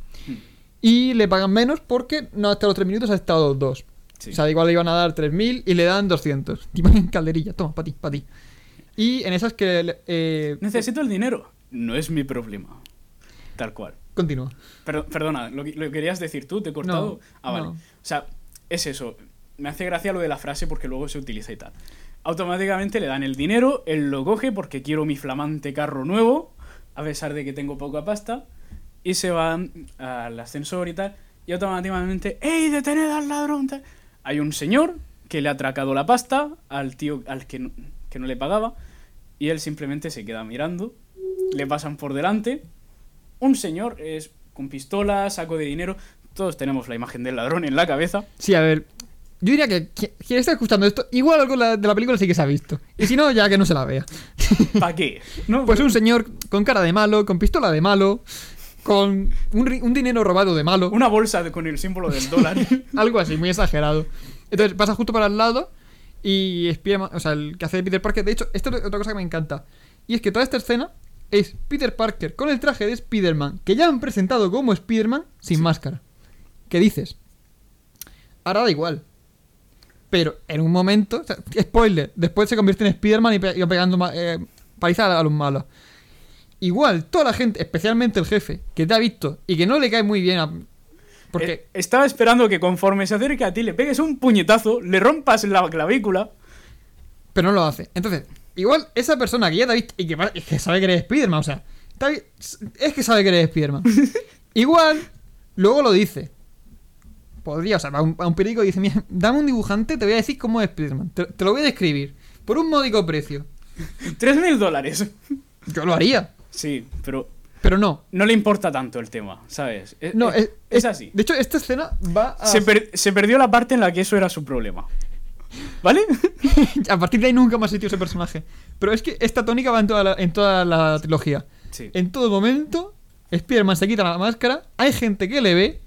Y le pagan menos porque no ha estado tres minutos, ha estado los dos. sí. O sea, igual le iban a dar 3.000 y le dan 200. Tipo en calderilla. Toma, para ti, para ti. Y en esas que... Eh, Necesito el dinero. No es mi problema. Tal cual. Continúa. Pero- perdona, ¿lo, que- lo querías decir tú? ¿Te he cortado? No, ah, vale. no. O sea, es eso. Me hace gracia lo de la frase porque luego se utiliza y tal. Automáticamente le dan el dinero, él lo coge porque quiero mi flamante carro nuevo, a pesar de que tengo poca pasta, y se va al ascensor y tal, y automáticamente, ¡Ey, detened al ladrón! Hay un señor que le ha atracado la pasta al tío al que no, que no le pagaba, y él simplemente se queda mirando, le pasan por delante, un señor es con pistola, saco de dinero. Todos tenemos la imagen del ladrón en la cabeza. Sí, a ver. Yo diría que qui- quien está escuchando esto, igual algo de la película sí que se ha visto. Y si no, ya que no se la vea. ¿Para qué? ¿No? Pues un señor con cara de malo, con pistola de malo. con un, dinero robado de malo. Una bolsa de- con el símbolo del dólar. Algo así, muy exagerado. Entonces pasa justo para el lado y Spiderman, o sea, el que hace Peter Parker. De hecho, esto es otra cosa que me encanta. Y es que toda esta escena es Peter Parker con el traje de Spiderman, que ya han presentado como Spiderman sin máscara. ¿Qué dices? Ahora da igual. Pero en un momento, o sea, spoiler, después se convierte en Spiderman y, pe- y va pegando eh, paliza a, los malos. Igual, toda la gente, especialmente el jefe, que te ha visto y que no le cae muy bien a... Porque... Eh, estaba esperando que conforme se acerque a ti le pegues un puñetazo, le rompas la clavícula. pero no lo hace. Entonces, igual esa persona que ya te ha visto y que, es que sabe que eres Spiderman, o sea, es que sabe que eres Spiderman. igual, luego lo dice. Podría, o sea, va a un, a un periódico y dice, mira, dame un dibujante, te voy a decir cómo es Spiderman. Te, te lo voy a describir. Por un módico precio. Tres mil dólares. Yo lo haría, Sí, pero pero no. no le importa tanto el tema, ¿sabes? Es, No, es- es, es así. De hecho, esta escena va a... Se, per- se perdió la parte en la que eso era su problema. ¿Vale? a partir de ahí nunca más sitio ese personaje. Pero es que esta tónica va en toda la, en toda la trilogía. Sí. En todo momento, Spider-Man se quita la máscara, hay gente que le ve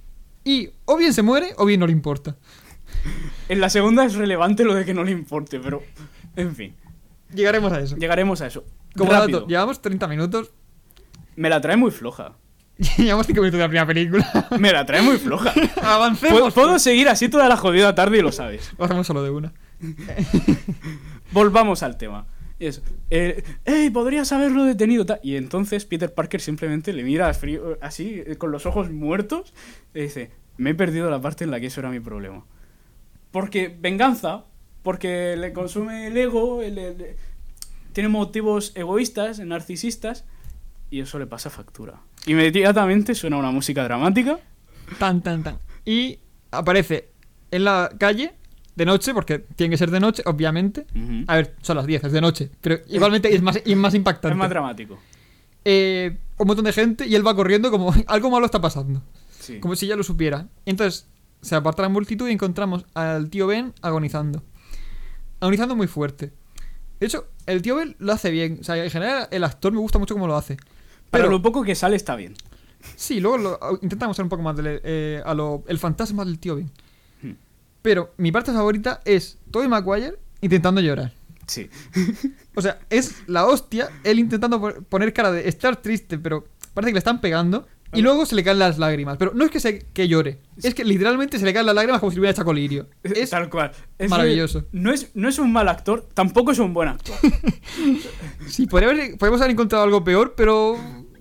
y o bien se muere o bien no le importa. En la segunda es relevante lo de que no le importe, pero. En fin, Llegaremos a eso. llegaremos a eso. Como Rápido. dato, llevamos 30 minutos. Me la trae muy floja. llevamos 5 minutos de la primera película. Me la trae muy floja. Puedo, Avancemos. puedo seguir así toda la jodida tarde y lo sabes. Lo hacemos solo de una. Volvamos al tema. Y eso. Eh, ¡Ey! Podrías haberlo detenido. ta-". Y entonces Peter Parker simplemente le mira así, eh, con los ojos muertos, y dice: Me he perdido la parte en la que eso era mi problema. Porque venganza, porque le consume el ego, el- tiene motivos egoístas, narcisistas, y eso le pasa factura. Inmediatamente suena una música dramática. Tan, tan, tan. Y aparece en la calle de noche, porque tiene que ser de noche, obviamente. A ver, son las 10, es de noche. Pero igualmente es más, es más impactante. Es más dramático. Eh, un montón de gente y él va corriendo como algo malo está pasando. Sí. Como si ya lo supiera. Entonces, se aparta la multitud y encontramos al tío Ben agonizando. Agonizando muy fuerte. De hecho, el tío Ben lo hace bien. O sea, en general, el actor me gusta mucho cómo lo hace. Para Pero, lo poco que sale está bien. sí, luego lo, intentamos hacer un poco más de, eh, a lo, el fantasma del tío Ben. Pero mi parte favorita es Tobey Maguire intentando llorar. Sí. O sea, es la hostia, él intentando po- poner cara de estar triste, pero parece que le están pegando. Y luego se le caen las lágrimas. Pero no es que, se, que llore, es que literalmente se le caen las lágrimas como si hubiera hecho colirio. Es, Tal cual. Es maravilloso. No es, no es un mal actor, tampoco es un buen actor. sí, podríamos haber encontrado algo peor, pero.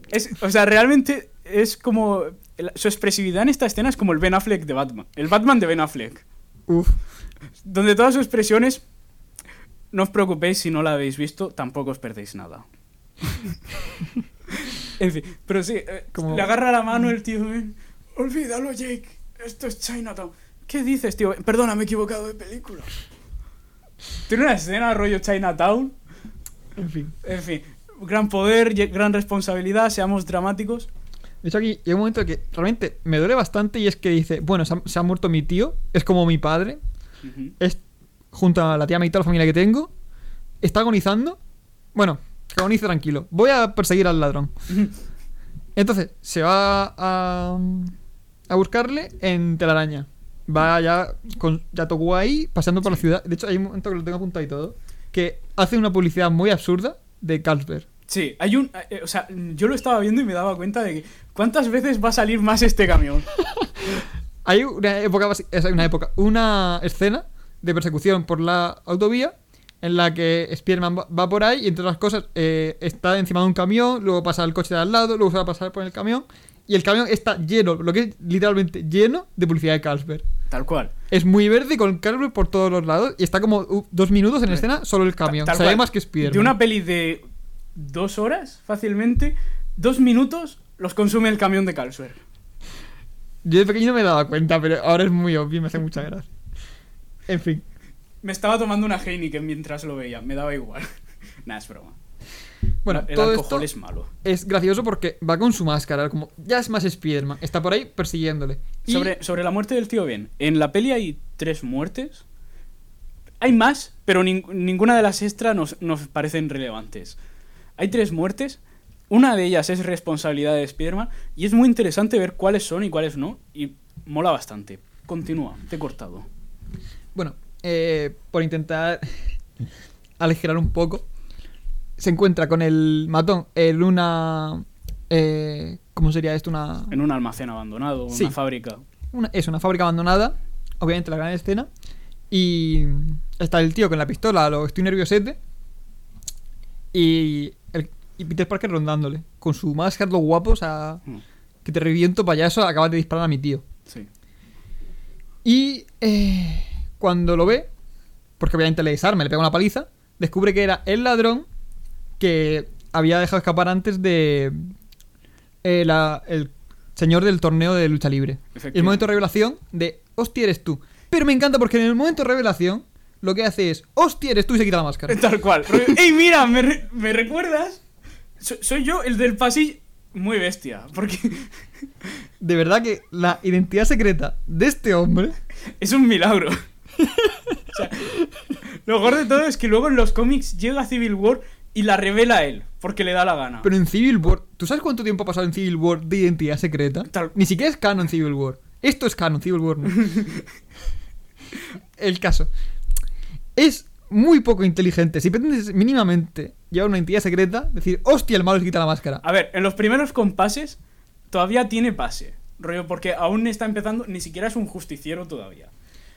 Es, o sea, realmente es como. Su expresividad en esta escena es como el Ben Affleck de Batman. El Batman de Ben Affleck. Uf. Donde todas sus expresiones. No os preocupéis si no la habéis visto, tampoco os perdéis nada. en fin, pero sí, eh, le agarra la mano el tío Ben. Olvídalo, Jake. Esto es Chinatown. ¿Qué dices, tío? Perdona, me he equivocado de película. Tiene una escena rollo Chinatown. En fin. En fin, gran poder, gran responsabilidad, seamos dramáticos. De hecho, aquí llega un momento que realmente me duele bastante y es que dice: Bueno, se ha, se ha muerto mi tío, es como mi padre, es junto a la tía mitad de la familia que tengo, está agonizando. Bueno, que agonice tranquilo. Voy a perseguir al ladrón. Entonces, se va a, a buscarle en telaraña. Va ya con ya tocó ahí, paseando por la ciudad. De hecho, hay un momento que lo tengo apuntado y todo. Que hace una publicidad muy absurda de Carlsberg. Sí, hay un. eh, o sea, yo lo estaba viendo y me daba cuenta de que. ¿Cuántas veces va a salir más este camión? Hay una época, una época, una escena de persecución por la autovía en la que Spiderman va, por ahí y entre otras cosas eh, está encima de un camión, luego pasa el coche de al lado, luego se va a pasar por el camión y el camión está lleno, lo que es literalmente lleno de publicidad de Carlsberg. Tal cual. Es muy verde con Carlsberg por todos los lados y está como dos minutos en escena solo el camión. Tal más que Spiderman. De una peli de dos horas, fácilmente, dos minutos los consume el camión de Carlsberg. Yo de pequeño no me daba cuenta, pero ahora es muy obvio y me hace mucha gracia. En fin. Me estaba tomando una Heineken mientras lo veía, me daba igual. nah, es broma. Bueno, el todo alcohol esto es malo. es gracioso porque va con su máscara, como ya es más Spiderman, está por ahí persiguiéndole. Y Sobre, sobre la muerte del tío Ben. En la peli hay tres muertes. Hay más, pero nin- ninguna de las extras nos, nos parecen relevantes. Hay tres muertes Una de ellas es responsabilidad de Spider-Man y es muy interesante ver cuáles son y cuáles no. Y mola bastante. Continúa, te he cortado. Bueno, eh, por intentar aligerar un poco, se encuentra con el matón en una... eh, ¿Cómo sería esto? Una... En un almacén abandonado, Sí. una fábrica. una- es una fábrica abandonada, obviamente la gran escena, y está el tío con la pistola, lo estoy nerviosete, y, y Peter Parker rondándole, con su máscara, lo guapo, o sea, Mm, que te reviento, payaso, acabas de disparar a mi tío. Sí. Y eh, cuando lo ve, porque obviamente le desarma, le pega una paliza, descubre que era el ladrón que había dejado escapar antes de eh, la- el señor del torneo de lucha libre. Y el momento de revelación de hostia eres tú. Pero me encanta porque en el momento de revelación lo que hace es hostia eres tú y se quita la máscara. Tal cual. ¡Ey, mira! ¿Me, re- me recuerdas? So- soy yo, el del pasillo. Muy bestia. Porque De verdad que la identidad secreta de este hombre es un milagro. O sea, lo mejor de todo es que luego en los cómics llega Civil War y la revela él. Porque le da la gana. Pero en Civil War, ¿tú sabes cuánto tiempo ha pasado en Civil War de identidad secreta? Tal- Ni siquiera es canon Civil War. Esto es canon, Civil War no. El caso. Es muy poco inteligente. Si pretendes mínimamente llevar una identidad secreta, decir, hostia, el malo se quita la máscara. A ver, en los primeros compases todavía tiene pase. Rollo, porque aún está empezando, ni siquiera es un justiciero todavía.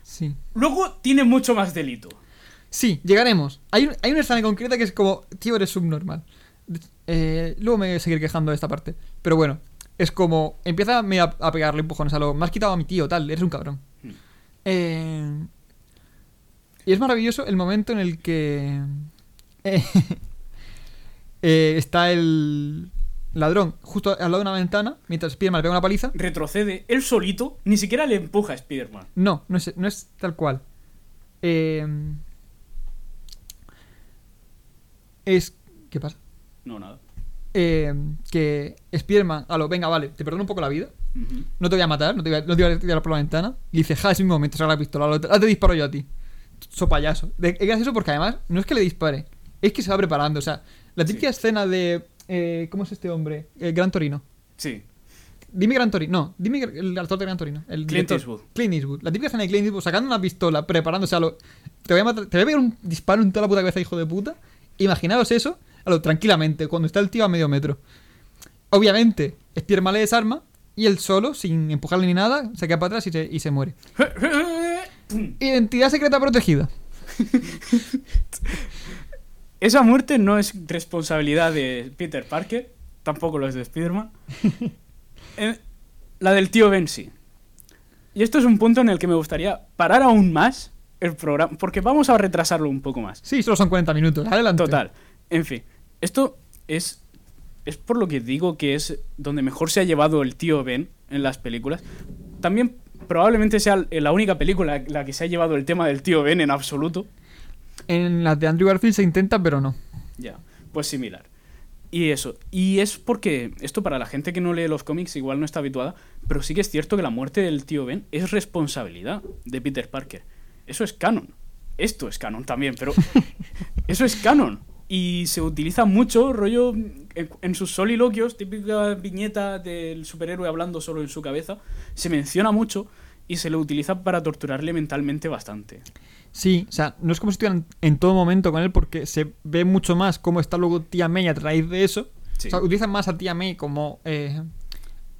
Sí. Luego tiene mucho más delito. Sí, llegaremos. Hay, un- hay una escena concreta que es como, tío, eres subnormal. Eh, luego me voy a seguir quejando de esta parte. Pero bueno, es como, empieza a pegarle empujones a lo, me has quitado a mi tío, tal, eres un cabrón. Hmm. Eh, y es maravilloso el momento en el que eh, eh, está el ladrón justo al lado de una ventana, mientras Spiderman le pega una paliza. Retrocede, él solito, ni siquiera le empuja a Spider-Man. No, no es, no es tal cual. Eh, es... ¿Qué pasa? No, nada. Eh, que Spiderman, a lo, venga, vale, te perdono un poco la vida. No te voy a matar, no te voy a, no te voy a tirar por la ventana. Y dice, ja, es mi momento, saca la pistola. Ahora te, disparo yo a ti. So payaso. Es gracioso porque además no es que le dispare, es que se va preparando. O sea, la típica escena de. eh, ¿Cómo es este hombre? El Gran Torino. Sí. Dime Gran Torino. No, dime el actor de Gran Torino. El Clint. Eastwood. Clint Eastwood. La típica escena de Clint Eastwood sacando una pistola, preparándose a lo. Te voy a, matar- te voy a pegar un disparo en toda la puta cabeza, hijo de puta. Imaginaos eso, a lo tranquilamente, cuando está el tío a medio metro. Obviamente, Spiderman le desarma y él solo, sin empujarle ni nada, se queda para atrás y se, y se muere. Identidad secreta protegida. Esa muerte no es responsabilidad de Peter Parker, tampoco lo es de Spider-Man. Eh, la del tío Ben sí. Y esto es un punto en el que me gustaría parar aún más el programa, porque vamos a retrasarlo un poco más. Sí, solo son 40 minutos. Adelante. Total. En fin, esto es, es por lo que digo que es donde mejor se ha llevado el tío Ben en las películas. También probablemente sea la única película la que se ha llevado el tema del tío Ben en absoluto. En las de Andrew Garfield se intenta, pero no. Ya, pues similar. Y eso. Y es porque esto para la gente que no lee los cómics igual no está habituada, pero sí que es cierto que la muerte del tío Ben es responsabilidad de Peter Parker. Eso es canon. Esto es canon también, pero eso es canon. Y se utiliza mucho, rollo, en, sus soliloquios, típica viñeta del superhéroe hablando solo en su cabeza, se menciona mucho y se le utiliza para torturarle mentalmente bastante. Sí, o sea, no es como si estuvieran en todo momento con él porque se ve mucho más cómo está luego tía May a raíz de eso. Sí. O sea, utilizan más a tía May como, eh,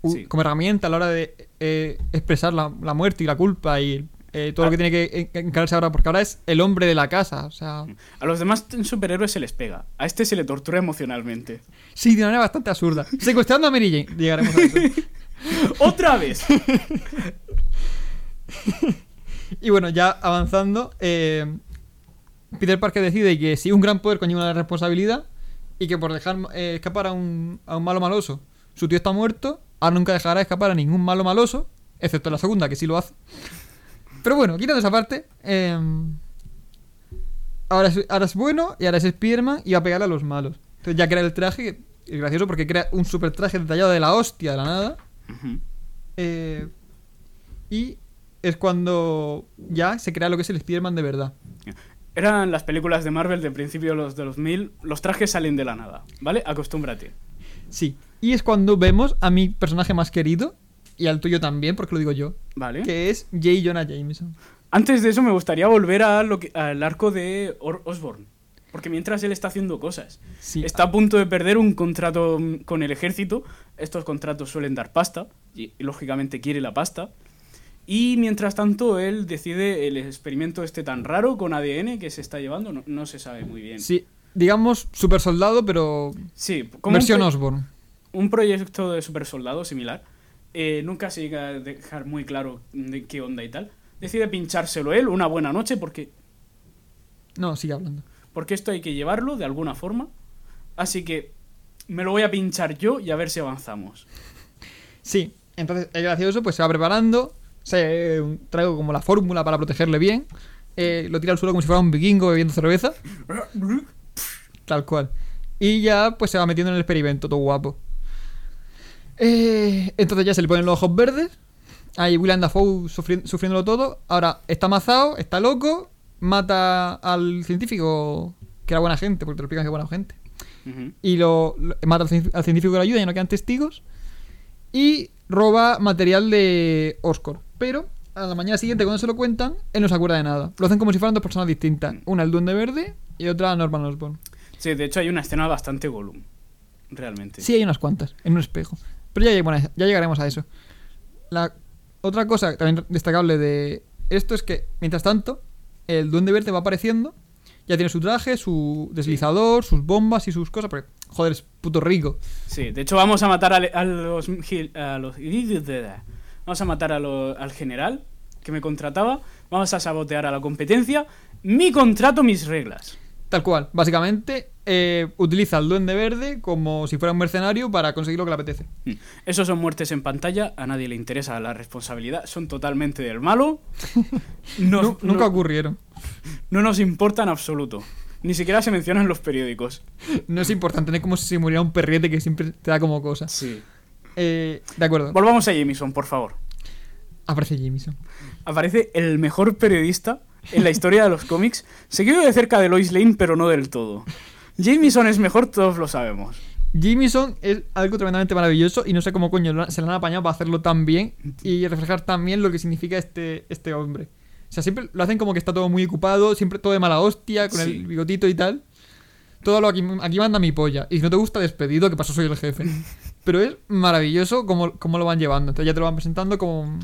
Sí. como herramienta a la hora de eh, expresar la, la muerte y la culpa y eh, todo Ah. lo que tiene que en- encararse ahora, porque ahora es el hombre de la casa. O sea, A los demás superhéroes se les pega. A este se le tortura emocionalmente. sí, de una manera bastante absurda. Secuestrando a Mary Jane, llegaremos a eso. ¡Otra vez! Y bueno, ya avanzando, eh, Peter Parker decide que si un gran poder conlleva una responsabilidad y que por dejar eh, escapar a un, a un malo maloso, su tío está muerto, ahora nunca dejará escapar a ningún malo maloso, excepto la segunda, que sí lo hace. Pero bueno, quitando esa parte, eh, ahora, es, ahora es bueno y ahora es Spiderman y va a pegarle a los malos. Entonces ya crea el traje, que es gracioso porque crea un super traje detallado de la hostia de la nada. Eh, y es cuando ya se crea lo que es el Spider-Man de verdad. Eran las películas de Marvel de principio de los, de los 1000. Los trajes salen de la nada, ¿vale? Acostúmbrate. Sí. Y es cuando vemos a mi personaje más querido, y al tuyo también, porque lo digo yo, Vale. que es J. Jonah Jameson. Antes de eso me gustaría volver a lo que- al arco de Or- Osborn. Porque mientras él está haciendo cosas, Sí. está a punto de perder un contrato mm, con el ejército. Estos contratos suelen dar pasta, y, y lógicamente quiere la pasta. Y mientras tanto, él decide el experimento este tan raro con ADN que se está llevando, no, no se sabe muy bien. Sí. Digamos, super soldado, pero Sí, como versión pro- Osborn. un proyecto de super soldado similar. eh, nunca se llega a dejar muy claro de qué onda y tal. Decide pinchárselo él una buena noche porque No, sigue hablando. porque esto hay que llevarlo de alguna forma. Así que me lo voy a pinchar yo y a ver si avanzamos. Sí, entonces el gracioso pues se va preparando, se traigo como la fórmula para protegerle bien, eh, lo tira al suelo como si fuera un vikingo bebiendo cerveza, tal cual. Y ya pues se va metiendo en el experimento, todo guapo. Eh, entonces ya se le ponen los ojos verdes. Ahí William Dafoe sufri- sufriéndolo todo. Ahora está amazado, está loco, mata al científico que era buena gente, porque te lo explican que es buena gente y lo, lo- mata al científico que lo ayuda y no quedan testigos y roba material de Oscorp pero a la mañana siguiente cuando se lo cuentan él no se acuerda de nada. Lo hacen como si fueran dos personas distintas. Una el duende verde y otra Norman Osborn. Sí, de hecho hay una escena bastante Gollum. Realmente. sí hay unas cuantas en un espejo. Pero ya, ya llegaremos a eso. La otra cosa también destacable de esto es que mientras tanto el duende verde va apareciendo. Ya tiene su traje, su deslizador, sus bombas y sus cosas, porque, joder, es puto rico. Sí, de hecho vamos a matar a, los, a los- Vamos a matar a lo- al general que me contrataba. Vamos a sabotear a la competencia. Mi contrato, mis reglas. Tal cual. Básicamente, eh, utiliza al duende verde como si fuera un mercenario para conseguir lo que le apetece. Mm. Esos son muertes en pantalla. A nadie le interesa la responsabilidad. Son totalmente del malo. Nos- Nu- nunca no- ocurrieron. No nos importa en absoluto. Ni siquiera se menciona en los periódicos. No es importante, no es como si se muriera un perrete que siempre te da como cosa. Sí. Eh, de acuerdo. Volvamos a Jameson, por favor. Aparece Jameson. Aparece el mejor periodista en la historia de los cómics, seguido de cerca de Lois Lane, pero no del todo. Jameson es mejor, todos lo sabemos. Jameson es algo tremendamente maravilloso y no sé cómo coño se lo han apañado para hacerlo tan bien y reflejar tan bien lo que significa este, este hombre. O sea, siempre lo hacen como que está todo muy ocupado, siempre todo de mala hostia, con Sí. el bigotito y tal. Todo lo aquí, aquí manda mi polla. Y si no te gusta, despedido, que pasó soy el jefe. Pero es maravilloso cómo, cómo lo van llevando. Entonces ya te lo van presentando como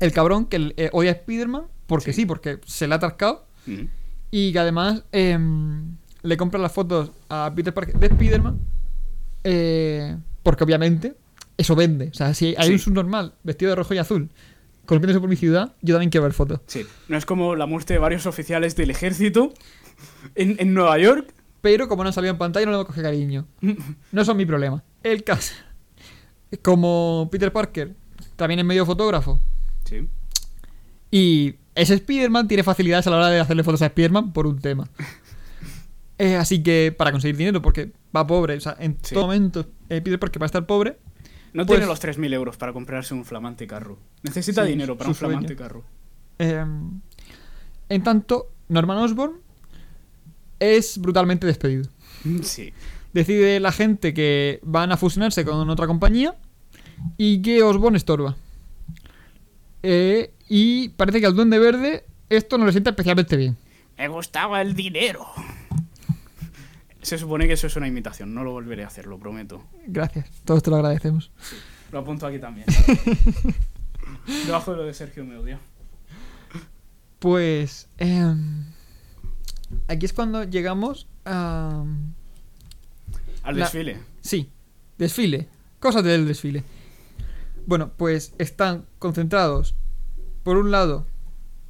el cabrón que eh, odia a Spider-Man, porque Sí. sí, porque se le ha atascado. Y que además em, le compra las fotos a Peter Parker de Spider-Man. eh, porque obviamente eso vende. O sea, si hay Sí. un subnormal vestido de rojo y azul columpiándose por mi ciudad, yo también quiero ver fotos. Sí, no es como la muerte de varios oficiales del ejército en, en Nueva York. Pero como no han salido en pantalla, no le coge cariño. No son mi problema. El caso. Como Peter Parker también es medio fotógrafo. Sí. Y ese Spider-Man tiene facilidades a la hora de hacerle fotos a Spider-Man por un tema. Eh, así que para conseguir dinero, porque va pobre. O sea, en Sí. todo momento eh, Peter Parker para estar pobre. No Pues- tiene los 3.000 euros para comprarse un flamante carro. Necesita Sí, dinero para un flamante carro. eh, en tanto, Norman Osborn es brutalmente despedido. Sí. Decide la gente que van a fusionarse con otra compañía y que Osborn estorba. Eh, y parece que al Duende Verde esto no le sienta especialmente bien. Me gustaba el dinero. Se supone que eso es una imitación. No lo volveré a hacer, lo prometo. Gracias, todos te lo agradecemos. Lo apunto aquí también. Debajo de lo de Sergio me odia. Pues em, aquí es cuando llegamos a... Al La- desfile. Sí, desfile. Cosas del desfile. Bueno, pues están concentrados, por un lado,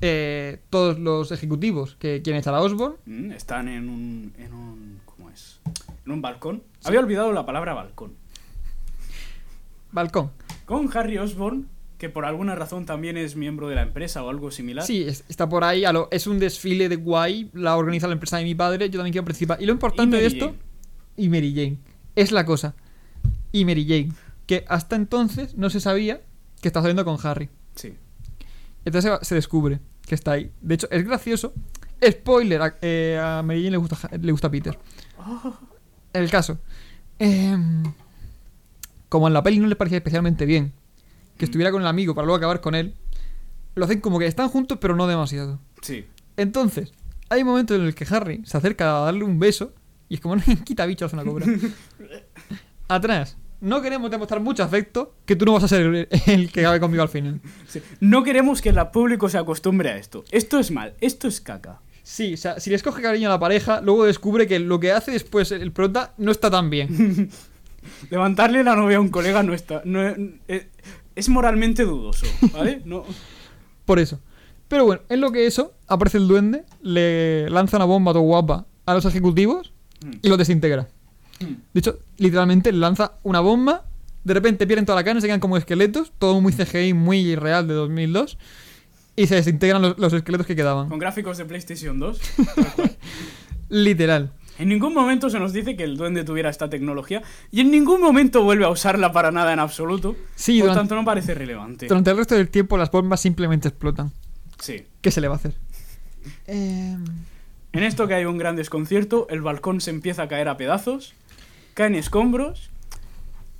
eh, todos los ejecutivos que quieren echar a Osborn. Mm, Están en un, en un. ¿Cómo es? En un balcón. Había olvidado la palabra balcón. Balcón. Con Harry Osborn, que por alguna razón también es miembro de la empresa o algo similar. Sí, es- está por ahí. a lo- es un desfile de guay. La organiza la empresa de mi padre. Yo también quiero participar. Y lo importante Y de esto. Jane. Y Mary Jane. Es la cosa. Y Mary Jane. Que hasta entonces no se sabía que está saliendo con Harry. Sí. Entonces se se descubre que está ahí. De hecho, es gracioso. Spoiler, a, eh, a Mary Jane le gusta, le gusta Peter. El caso. em, como en la peli no les parecía especialmente bien que estuviera con el amigo para luego acabar con él, lo hacen como que están juntos, pero no demasiado. Sí. Entonces, hay un momento en el que Harry se acerca a darle un beso y es como, no, quita bichos una cobra. Atrás, no queremos demostrar mucho afecto, que tú no vas a ser el, el que acabe conmigo al final. sí. No queremos que el público se acostumbre a esto. Esto es mal, esto es caca. Sí, o sea, si les coge cariño a la pareja, luego descubre que lo que hace después el prota no está tan bien. Levantarle la novia a un colega no está. No, es, es moralmente dudoso, ¿vale? No. Por eso. Pero bueno, en lo que eso, aparece el duende, le lanza una bomba todo guapa a los ejecutivos y los desintegra. De hecho, literalmente lanza una bomba, de repente pierden toda la carne, se quedan como esqueletos, todo muy CGI, muy real de 2002, y se desintegran los, los esqueletos que quedaban. Con gráficos de PlayStation 2. Literal. En ningún momento se nos dice que el duende tuviera esta tecnología y en ningún momento vuelve a usarla para nada en absoluto. Sí, Por durante, tanto, no parece relevante. durante el resto del tiempo las bombas simplemente explotan. Sí. ¿Qué se le va a hacer? Em, En esto que hay un gran desconcierto, el balcón se empieza a caer a pedazos, caen escombros,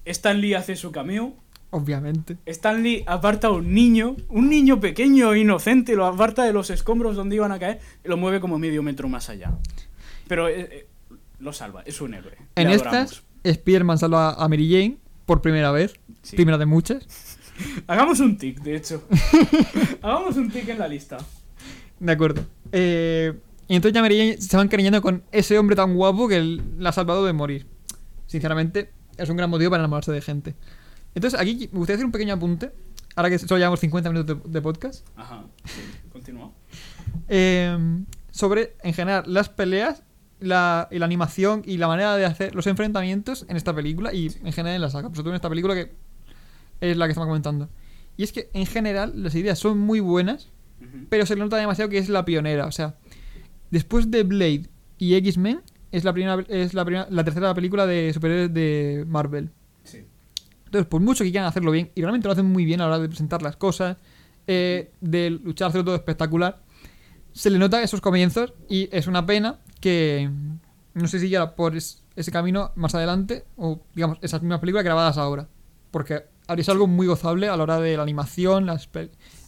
Stan Lee hace su cameo, obviamente. Stan Lee aparta a un niño, un niño pequeño e inocente, lo aparta de los escombros donde iban a caer y lo mueve como medio metro más allá. Pero eh, eh, lo salva, es un héroe. En Le estas. Spider-Man salva a Mary Jane por primera vez. Sí. Primera de muchas. Hagamos un tic, de hecho. Hagamos un tic en la lista. De acuerdo. Eh, y entonces ya Mary se van cariñando con ese hombre tan guapo que la ha salvado de morir. Sinceramente, es un gran motivo para enamorarse de gente. Entonces, aquí me gustaría hacer un pequeño apunte. Ahora que solo llevamos 50 minutos de, de podcast. Ajá, sí, continúa. eh, sobre, en general, las peleas la, y la animación y la manera de hacer los enfrentamientos en esta película y en general en la saga, sobre todo en esta película que es la que estamos comentando. Y es que en general las ideas son muy buenas, Ujú. pero se le nota demasiado que es la pionera. O sea, después de Blade y X-Men, es la primera, es la primera, la tercera película de superhéroes de Marvel. Sí. Entonces, por mucho que quieran hacerlo bien, y realmente lo hacen muy bien a la hora de presentar las cosas, eh, de luchar, hacerlo todo espectacular, se le nota esos comienzos y es una pena que no se siguiera por es- ese camino más adelante, o digamos, esas mismas películas grabadas ahora. Porque habría algo muy gozable a la hora de la animación, las,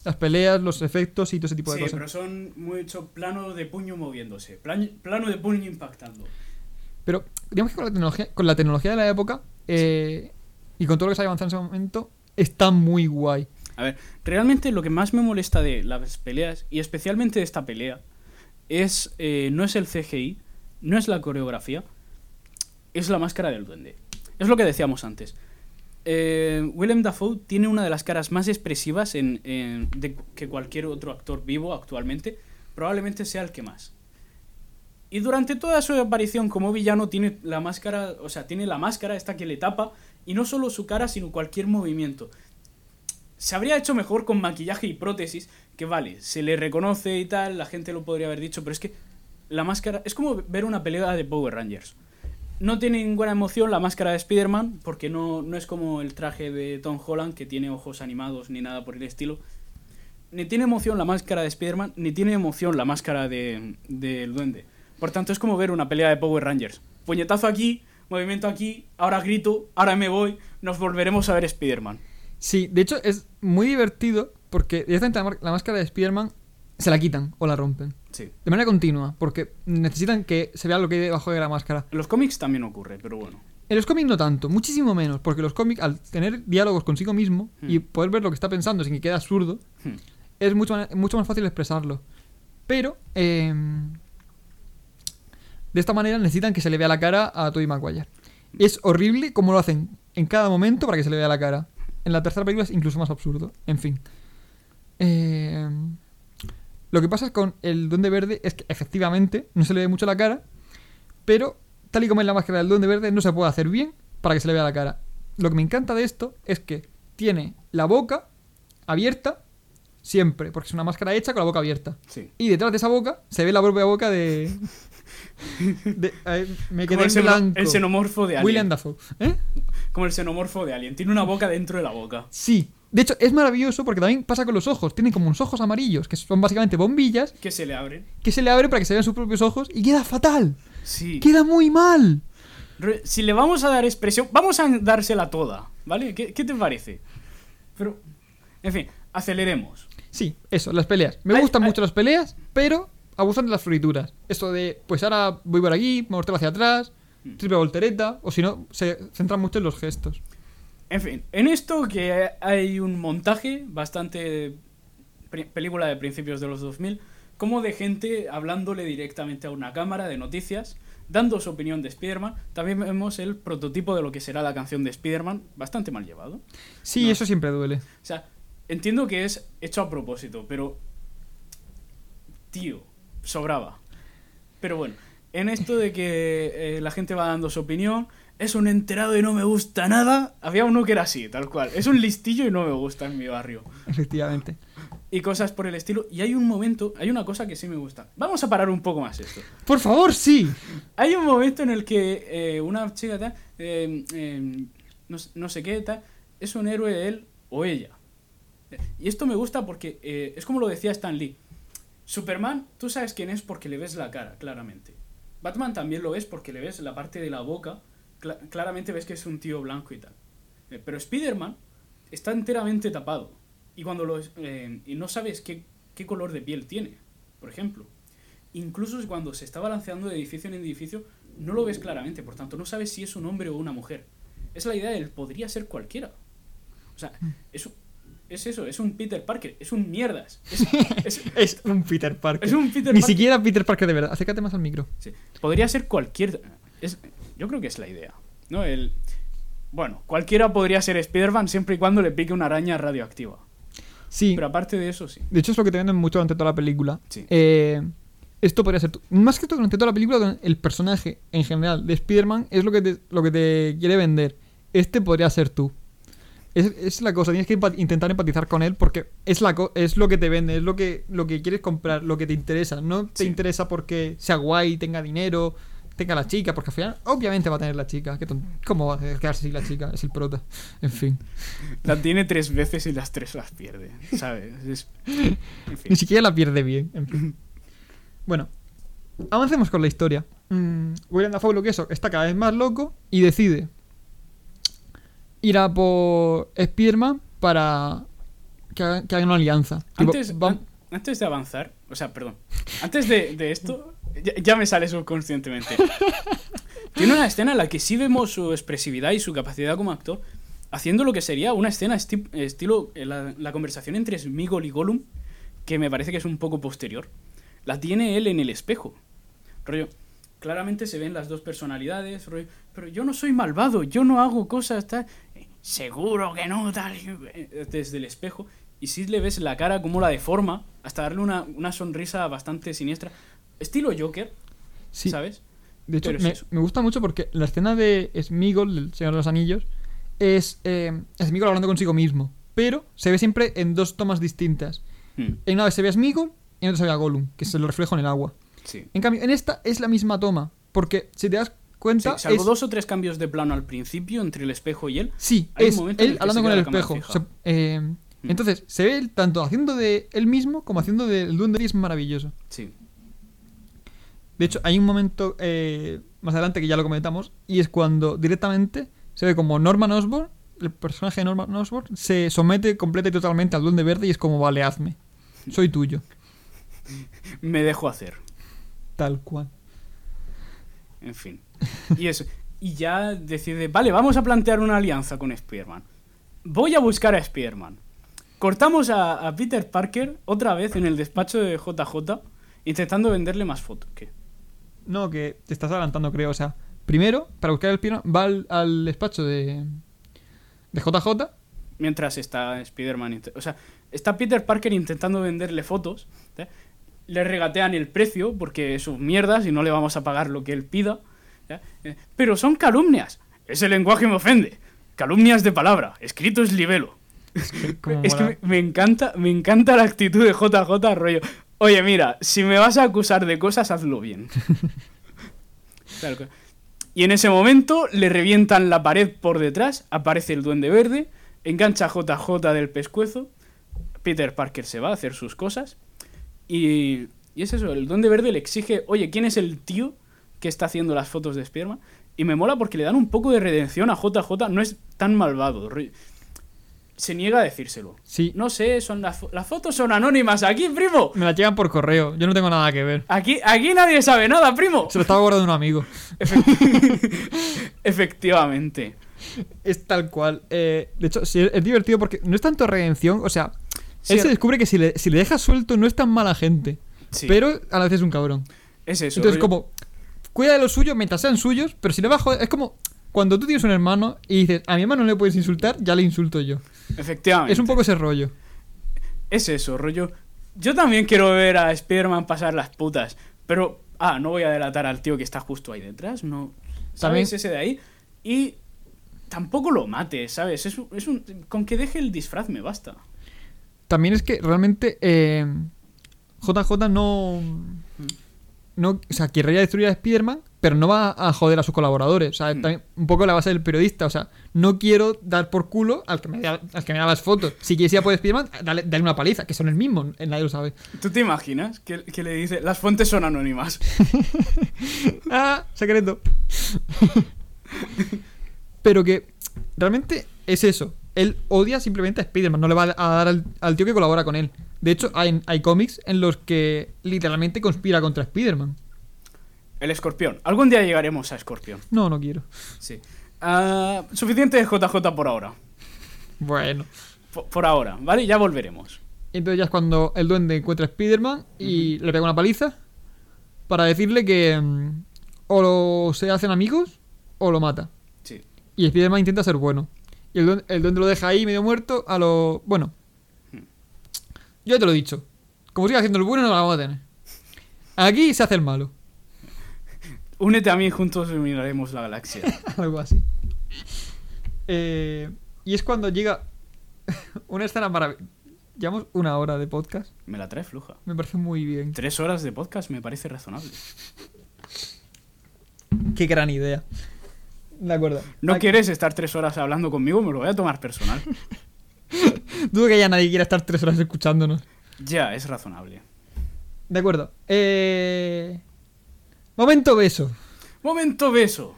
las peleas, los efectos y todo ese tipo de Sí, cosas. pero son mucho plano de puño moviéndose, plan- plano de puño impactando. Pero digamos que con la tecnología, con la tecnología de la época eh, y con todo lo que se ha avanzado en ese momento, está muy guay. A ver, realmente lo que más me molesta de las peleas, y especialmente de esta pelea, es eh, no es el CGI, no es la coreografía, es la máscara del duende. Es lo que decíamos antes. Eh, Willem Dafoe tiene una de las caras más expresivas de que cualquier otro actor vivo actualmente. Probablemente sea el que más. Y durante toda su aparición como villano tiene la máscara, o sea, tiene la máscara esta que le tapa y no solo su cara, sino cualquier movimiento. Se habría hecho mejor con maquillaje y prótesis, que vale, se le reconoce y tal, la gente lo podría haber dicho, pero es que la máscara es como ver una pelea de Power Rangers. No tiene ninguna emoción la máscara de Spider-Man, porque no, no es como el traje de Tom Holland, que tiene ojos animados ni nada por el estilo. Ni tiene emoción la máscara de Spider-Man, ni tiene emoción la máscara de- del duende. Por tanto, es como ver una pelea de Power Rangers. Puñetazo aquí, movimiento aquí, ahora grito, ahora me voy, nos volveremos a ver Spider-Man. Sí, de hecho es muy divertido porque directamente la, la máscara de Spider-Man se la quitan o la rompen. Sí. De manera continua, porque necesitan que se vea lo que hay debajo de la máscara. En los cómics también ocurre, pero bueno. En los cómics no tanto, muchísimo menos, porque los cómics, al tener diálogos consigo mismo y Hmm. poder ver lo que está pensando sin que quede absurdo, Hmm. es mucho, mucho más fácil expresarlo. Pero, eh, de esta manera necesitan que se le vea la cara a Tobey Maguire. Es horrible como lo hacen en cada momento para que se le vea la cara. En la tercera película es incluso más absurdo. En fin. Eh, lo que pasa con el Duende Verde es que efectivamente no se le ve mucho la cara, pero tal y como es la máscara del Duende Verde no se puede hacer bien para que se le vea la cara. Lo que me encanta de esto es que tiene la boca abierta siempre, porque es una máscara hecha con la boca abierta. Sí. Y detrás de esa boca se ve la propia boca de... de- me Como quedé en blanco. el xenomorfo de Alien. William Dafoe. ¿Eh? Como el xenomorfo de Alien. Tiene una boca dentro de la boca. Sí. De hecho, es maravilloso porque también pasa con los ojos. Tienen como unos ojos amarillos, que son básicamente bombillas, Que se le abren. que se le abren para que se vean sus propios ojos y queda fatal. Sí. Queda muy mal. Si le vamos a dar expresión, vamos a dársela toda, ¿vale? ¿Qué, qué te parece? Pero, en fin, aceleremos. Sí, eso, las peleas. Me gustan mucho las peleas, pero abusan de las florituras. Esto de, pues ahora voy por aquí, me volteo hacia atrás, Mm. triple voltereta, o si no, se centran mucho en los gestos. En fin, en esto que hay un montaje bastante película de principios de los 2000, como de gente hablándole directamente a una cámara de noticias, dando su opinión de Spider-Man. También vemos el prototipo de lo que será la canción de Spider-Man, bastante mal llevado. Sí, No. eso siempre duele. O sea, entiendo que es hecho a propósito, pero... Tío, sobraba. Pero bueno, en esto de que eh, la gente va dando su opinión, es un enterado y no me gusta nada. Había uno que era así, tal cual. Es un listillo y no me gusta en mi barrio. Efectivamente. Y cosas por el estilo. Y hay un momento, hay una cosa que sí me gusta. Vamos a parar un poco más esto. Por favor, sí. Hay un momento en el que eh, una chica tal, eh, eh, no, no sé qué tal, es un héroe él o ella. Y esto me gusta porque eh, es como lo decía Stan Lee. Superman, tú sabes quién es porque le ves la cara, claramente. Batman también lo ves porque le ves la parte de la boca. Cla- claramente ves que es un tío blanco y tal. Eh, pero Spider-Man está enteramente tapado. Y cuando lo, eh, y no sabes qué, qué color de piel tiene, por ejemplo. Incluso cuando se está balanceando de edificio en edificio, no lo ves claramente, por tanto, no sabes si es un hombre o una mujer. Es la idea del podría ser cualquiera. O sea, es, un- es eso, es un Peter Parker, es un mierdas. Es, es- Es un Peter Parker. es un Peter Ni Parker. siquiera Peter Parker de verdad. Acércate más al micro. Sí, Podría ser cualquier. Es, yo creo que es la idea. ¿no? El, bueno, cualquiera podría ser Spider-Man siempre y cuando le pique una araña radioactiva. Sí. Pero aparte de eso, sí. De hecho, es lo que te venden mucho durante toda la película. Sí. Eh, esto podría ser. Más que todo durante toda la película, el personaje en general de Spider-Man es lo que, te, lo que te quiere vender. Este podría ser tú. Es, es la cosa, tienes que intentar empatizar con él porque es, la co- es lo que te vende, es lo que, lo que quieres comprar, lo que te interesa. No te Sí. interesa porque sea guay, tenga dinero, tenga la chica, porque al final, obviamente va a tener la chica. Qué ¿Cómo va a quedarse sin la chica? Es el prota. En fin. La tiene tres veces y las tres las pierde. ¿Sabes? Es- en Ni siquiera la pierde bien. en fin. Bueno, avancemos con la historia. Mm, William Dafoe lo que eso está cada vez más loco y decide ir a por Spiderman para que hagan, una alianza. Antes, antes de avanzar, o sea, perdón, antes de, de esto, ya, ya me sale subconscientemente. Tiene una escena en la que sí vemos su expresividad y su capacidad como actor haciendo lo que sería una escena esti- estilo eh, la, la conversación entre Smigol y Gollum, que me parece que es un poco posterior. La tiene él en el espejo. Rollo, claramente se ven las dos personalidades, rollo, pero yo no soy malvado, yo no hago cosas tal. "Eh, Seguro que no, tal. eh, Desde el espejo. Y sí le ves la cara como la deforma, hasta darle una, una sonrisa bastante siniestra. Estilo Joker, sí, ¿sabes? de hecho, es me, me gusta mucho porque la escena de Smigol, del Señor de los Anillos, es eh, Smigol hablando consigo mismo. Pero se ve siempre en dos tomas distintas. Hmm, En una vez se ve a Smigol y en otra se ve a Gollum, que se lo reflejo en el agua. sí. En cambio, en esta es la misma toma. Porque si te das Sí, cuenta. salvo es- dos o tres cambios de plano al principio entre el espejo y él. Sí, hay un es él el que hablando con el espejo. Se- eh. Entonces, se ve tanto haciendo de él mismo como haciendo del Duende y es maravilloso. Sí. De hecho, hay un momento eh, más adelante que ya lo comentamos, y es cuando directamente se ve como Norman Osborn, el personaje de Norman Osborn, se somete completa y totalmente al Duende Verde y es como, vale, hazme. Soy tuyo. Me dejo hacer. Tal cual. En fin. Y eso. Y ya decide, vale, vamos a plantear una alianza con Spider-Man. Voy a buscar a Spider-Man. Cortamos a, a Peter Parker otra vez en el despacho de JJ intentando venderle más fotos. ¿Qué? No, que te estás adelantando, creo. O sea, primero, para buscar el piano, va al, al despacho de, de JJ. Mientras está Spider-Man. O sea, está Peter Parker intentando venderle fotos. ¿eh? Le regatean el precio porque sus mierdas y no le vamos a pagar lo que él pida. Eh, Pero son calumnias. Ese lenguaje me ofende. Calumnias de palabra. Escrito es libelo. como Es que me, me encanta, me encanta la actitud de JJ rollo. Oye, mira, si me vas a acusar de cosas, hazlo bien. Y en ese momento le revientan la pared por detrás, aparece el duende verde, engancha a JJ del pescuezo, Peter Parker se va a hacer sus cosas y, y es eso, el duende verde le exige, oye, ¿quién es el tío que está haciendo las fotos de Spiderman? Y me mola porque le dan un poco de redención a JJ, no es tan malvado. ro- Se niega a decírselo. Sí. No sé, son las, fo- las fotos son anónimas aquí, primo. Me la llegan por correo. Yo no tengo nada que ver. Aquí, aquí nadie sabe nada, primo. Se lo estaba guardando un amigo. Efectivamente. Es tal cual. Eh, de hecho, sí, es divertido porque no es tanto redención. O sea, Sí, él se descubre que si le, si le dejas suelto no es tan mala gente. Sí, Pero a la vez es un cabrón. es eso. Entonces, rollo- como, cuida de los suyos mientras sean suyos, pero si le joder- Es como cuando tú tienes un hermano y dices, a mi hermano no le puedes insultar, ya le insulto yo. Efectivamente. Es un poco ese rollo. Es eso, rollo. Yo también quiero ver a Spider-Man pasar las putas. Pero. Ah, no voy a delatar al tío que está justo ahí detrás. No. También- ¿Sabes? Ese de ahí. Y. Tampoco lo mate, ¿sabes? Es un, es un- Con que deje el disfraz me basta. También es que realmente eh, JJ no. no o sea, querría destruir a Spider-Man, pero no va a joder a sus colaboradores. O sea, Mm. también un poco la base del periodista. O sea, no quiero dar por culo al que me da, al que me da las fotos. Si quieres ir a por Spider-Man, dale, dale una paliza, que son el mismo, nadie lo sabe. ¿Tú te imaginas que, que le dice las fuentes son anónimas? ¡Ah! Secreto. Pero que realmente es eso. Él odia simplemente a Spider-Man, no le va a dar al, al tío que colabora con él. De hecho, hay, hay cómics en los que literalmente conspira contra Spider-Man. El escorpión. Algún día llegaremos a escorpión. No, no quiero. Sí. Ah, suficiente de JJ por ahora. Bueno. Por, por ahora, ¿vale? Ya volveremos. Entonces ya es cuando el duende encuentra a Spider-Man y le pega una paliza para decirle que mm, o lo- se hacen amigos o lo mata. Sí. Y Spider-Man intenta ser bueno. Y el duende, el duende lo deja ahí medio muerto a lo... Bueno. Yo te lo he dicho. Como siga haciendo el bueno no lo vamos a tener. Aquí se hace el malo. Únete a mí, juntos dominaremos la galaxia. Algo así. Eh, y es cuando llega una escena maravillosa. Llevamos una hora de podcast. Me la trae fluja. Me parece muy bien. Tres horas de podcast me parece razonable. Qué gran idea. De acuerdo. ¿No Aquí- quieres estar tres horas hablando conmigo? Me lo voy a tomar personal. Dudo que ya nadie quiera estar tres horas escuchándonos. Ya, es razonable. De acuerdo. Eh... Momento beso. Momento beso.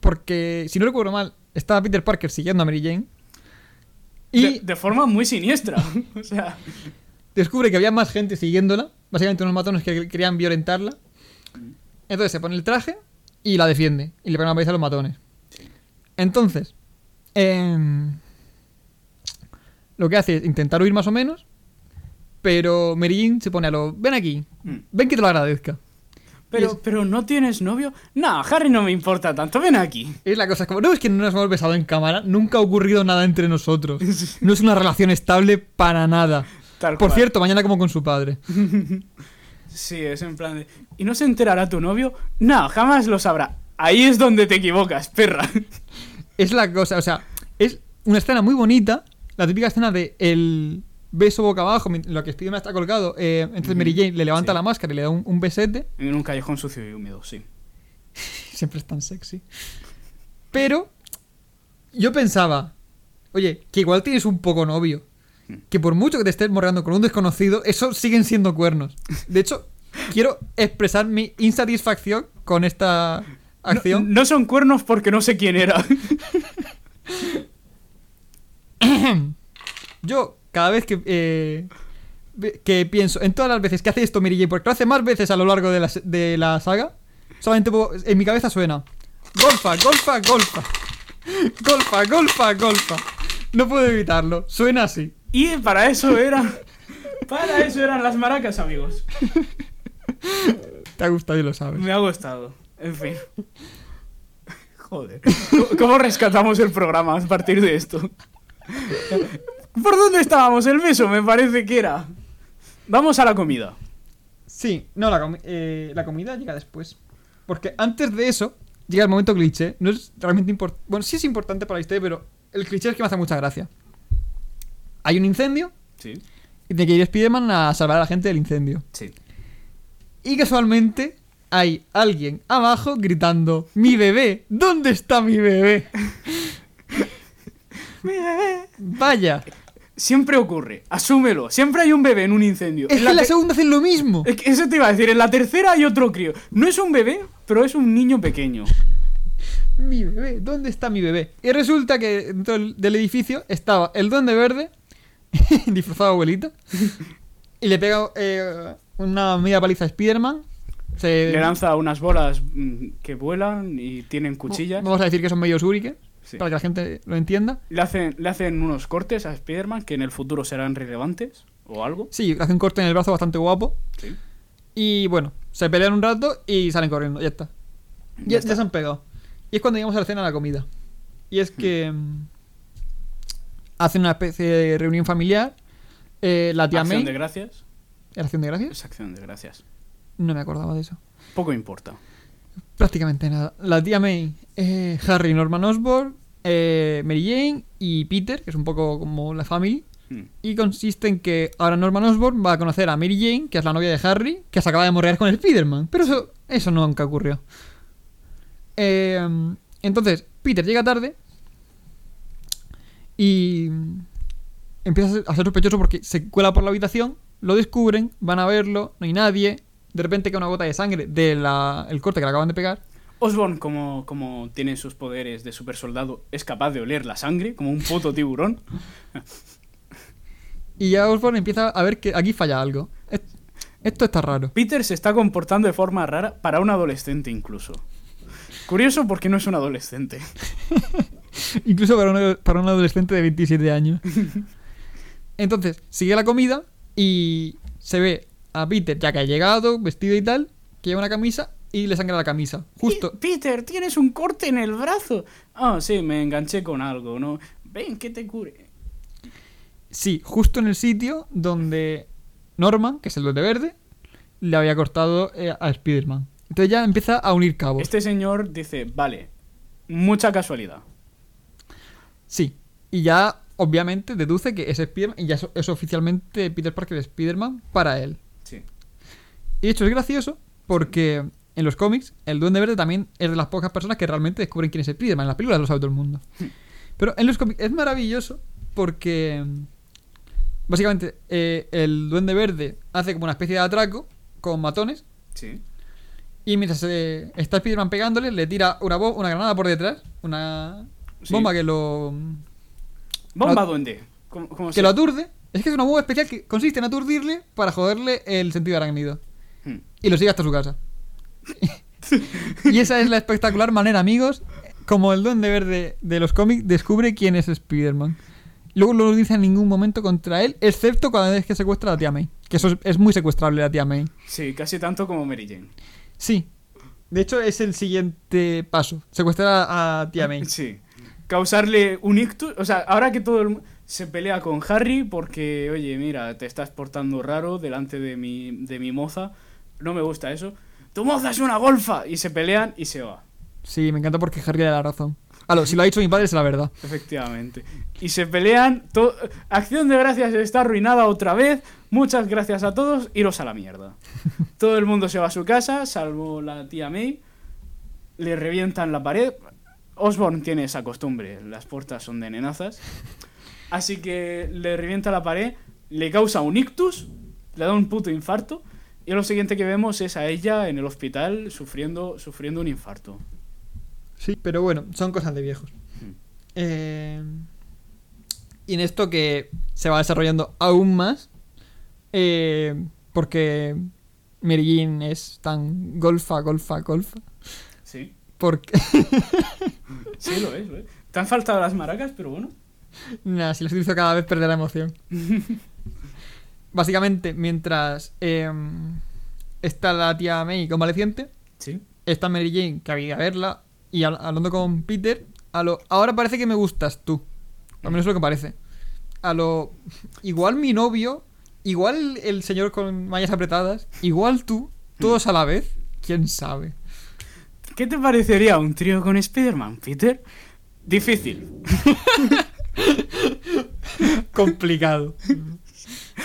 Porque, si no recuerdo mal, estaba Peter Parker siguiendo a Mary Jane. Y De, de forma muy siniestra. o sea, descubre que había más gente siguiéndola. Básicamente unos matones que querían violentarla. Entonces se pone el traje y la defiende. Y le pega una paliza a los matones. Entonces, em, lo que hace es intentar huir más o menos. Pero Mary Jane se pone a lo... Ven aquí. Mm. Ven que te lo agradezca. Pero, es- pero ¿no tienes novio? No, Harry no me importa tanto. Ven aquí. Es la cosa, es como, no es que no nos hemos besado en cámara, nunca ha ocurrido nada entre nosotros. No es una relación estable para nada. Tal Por cual. cierto, mañana como con su padre. Sí, es en plan de... ¿Y no se enterará tu novio? No, jamás lo sabrá. Ahí es donde te equivocas, perra. Es la cosa, o sea, es una escena muy bonita, la típica escena de el beso boca abajo, lo que Spiderman está colgado, eh, entonces Mary Jane le levanta Sí. la máscara y le da un, un besete, En un callejón sucio y húmedo, sí. siempre es tan sexy. Pero yo pensaba, oye, que igual tienes un poco novio, que por mucho que te estés morreando con un desconocido, eso siguen siendo cuernos. De hecho, quiero expresar mi insatisfacción con esta No, acción. no son cuernos porque no sé quién era. Yo, cada vez que, eh, que pienso en todas las veces que hace esto Mary Jane, porque lo hace más veces a lo largo de la, de la saga, solamente puedo- en mi cabeza suena golfa, golfa, golfa, golfa, golfa, golfa. No puedo evitarlo, suena así. Y para eso eran... Para eso eran las maracas, amigos. Te ha gustado y lo sabes. Me ha gustado. En fin. Joder. ¿Cómo- ¿Cómo rescatamos el programa a partir de esto? ¿Por dónde estábamos? El beso, me parece que era. Vamos a la comida. Sí, no, la, comi- eh, la comida llega después. Porque antes de eso, llega el momento cliché. No es realmente importante. Bueno, sí es importante para la historia, pero el cliché es que me hace mucha gracia. Hay un incendio Sí. y tiene que ir Spiderman a salvar a la gente del incendio. Sí. Y casualmente hay alguien abajo gritando: ¡Mi bebé! ¿Dónde está mi bebé? Vaya. Siempre ocurre. Asúmelo. Siempre hay un bebé en un incendio. Es En que la en la te- segunda hacen lo mismo. Es que Eso te iba a decir. En la tercera hay otro crío. No es un bebé, pero es un niño pequeño. bebé? ¿Dónde está mi bebé? Y resulta que dentro del, edificio estaba el duende verde, disfrazado abuelito, y le pega eh, una media paliza a Spider-Man. Se- Le lanza unas bolas mm, que vuelan y tienen cuchillas. Vamos a decir que son medio shuriken, Sí. para que la gente lo entienda. Le hacen, le hacen unos cortes a Spider-Man que en el futuro serán relevantes o algo. Sí, hace un corte en el brazo bastante guapo. Sí. Y bueno, se pelean un rato y salen corriendo, ya está. Ya, Ya ya está. se han pegado. Y es cuando llegamos a la cena de la comida. Y es que mm, hacen una especie de reunión familiar. Eh, la tía Acción May. de gracias. ¿Era acción de gracias? Es acción de gracias. No me acordaba de eso. Poco importa. Prácticamente nada. La tía May, eh, Harry, Norman Osborn, eh, Mary Jane y Peter, que es un poco como la family. Mm. Y consiste en que ahora Norman Osborn va a conocer a Mary Jane, que es la novia de Harry, que se acaba de morrear con el Spider-Man. Pero eso, eso nunca ocurrió. Eh, entonces, Peter llega tarde y empieza a ser sospechoso porque se cuela por la habitación, lo descubren, van a verlo, no hay nadie. De repente cae una gota de sangre del corte que le acaban de pegar. Osborn, como, como tiene sus poderes de super soldado, es capaz de oler la sangre como un puto tiburón. Y ya Osborn empieza a ver que aquí falla algo. Es- Esto está raro. Peter se está comportando de forma rara para un adolescente incluso. Curioso porque no es un adolescente. Incluso para un, para un adolescente de 27 años. Entonces, sigue la comida y se ve a Peter, ya que ha llegado, vestido y tal, que lleva una camisa y le sangra la camisa. Justo. Peter, tienes un corte en el brazo. Ah, sí, me enganché con algo, ¿no? Ven, que te cure. Sí, justo en el sitio donde Norman, que es el duende verde, le había cortado eh, a Spider-Man. Entonces ya empieza a unir cabos. Este señor dice, vale, mucha casualidad. Sí. Y ya, obviamente, deduce que es Spider-Man y ya es, es oficialmente Peter Parker de Spider-Man para él. Y de hecho es gracioso porque en los cómics el Duende Verde también es de las pocas personas que realmente descubren quién es Spider-Man. En las películas lo sabe todo el mundo. Pero en los cómics es maravilloso porque básicamente eh, el Duende Verde hace como una especie de atraco con matones Sí. y mientras eh, está Spider-Man pegándole le tira una, una granada por detrás, una Sí. bomba que lo, Bomba Lo- duende. ¿Cómo, cómo que lo aturde. Es que es una bomba especial que consiste en aturdirle para joderle el sentido arácnido. Hmm. y lo sigue hasta su casa. y esa es la espectacular manera, amigos, como el duende verde de los cómics descubre quién es Spider-Man. Luego no lo dice en ningún momento contra él, excepto cada vez que secuestra a la tía May. Que eso es, es muy secuestrable la tía May. Sí, casi tanto como Mary Jane. Sí. De hecho, es el siguiente paso. Secuestrar a, a tía May. Sí. Causarle un ictus. O sea, ahora que todo el se pelea con Harry porque, oye, mira, te estás portando raro delante de mi, de mi moza. No me gusta eso. Tu moza es una golfa. Y se pelean y se va. Sí, me encanta porque Harry le da la razón. Aló, si lo ha dicho mi padre es la verdad. Efectivamente. Y se pelean. Acción de gracias está arruinada otra vez. Muchas gracias a todos. Iros a la mierda. Todo el mundo se va a su casa, salvo la tía May. Le revientan la pared. Osborn tiene esa costumbre. Las puertas son de nenazas. Así que le revienta la pared. Le causa un ictus. Le da un puto infarto. Y lo siguiente que vemos es a ella en el hospital sufriendo, sufriendo un infarto. Sí, pero bueno, son cosas de viejos. Mm. Eh, y en esto que se va desarrollando aún más, eh, porque Mary Jane es tan golfa, golfa, golfa. Sí. Porque, Sí, lo es, lo es. Te han faltado las maracas, pero bueno. nada, si las utilizo cada vez perderá emoción. Básicamente, mientras eh, está la tía May convaleciente, Sí. está Mary Jane, que había que verla, y habl- hablando con Peter, a lo, ahora parece que me gustas tú. Al menos es lo que parece. A lo, igual mi novio, igual el señor con mallas apretadas, igual tú, todos a la vez, quién sabe. ¿Qué te parecería un trío con Spider-Man, Peter? Difícil. Complicado.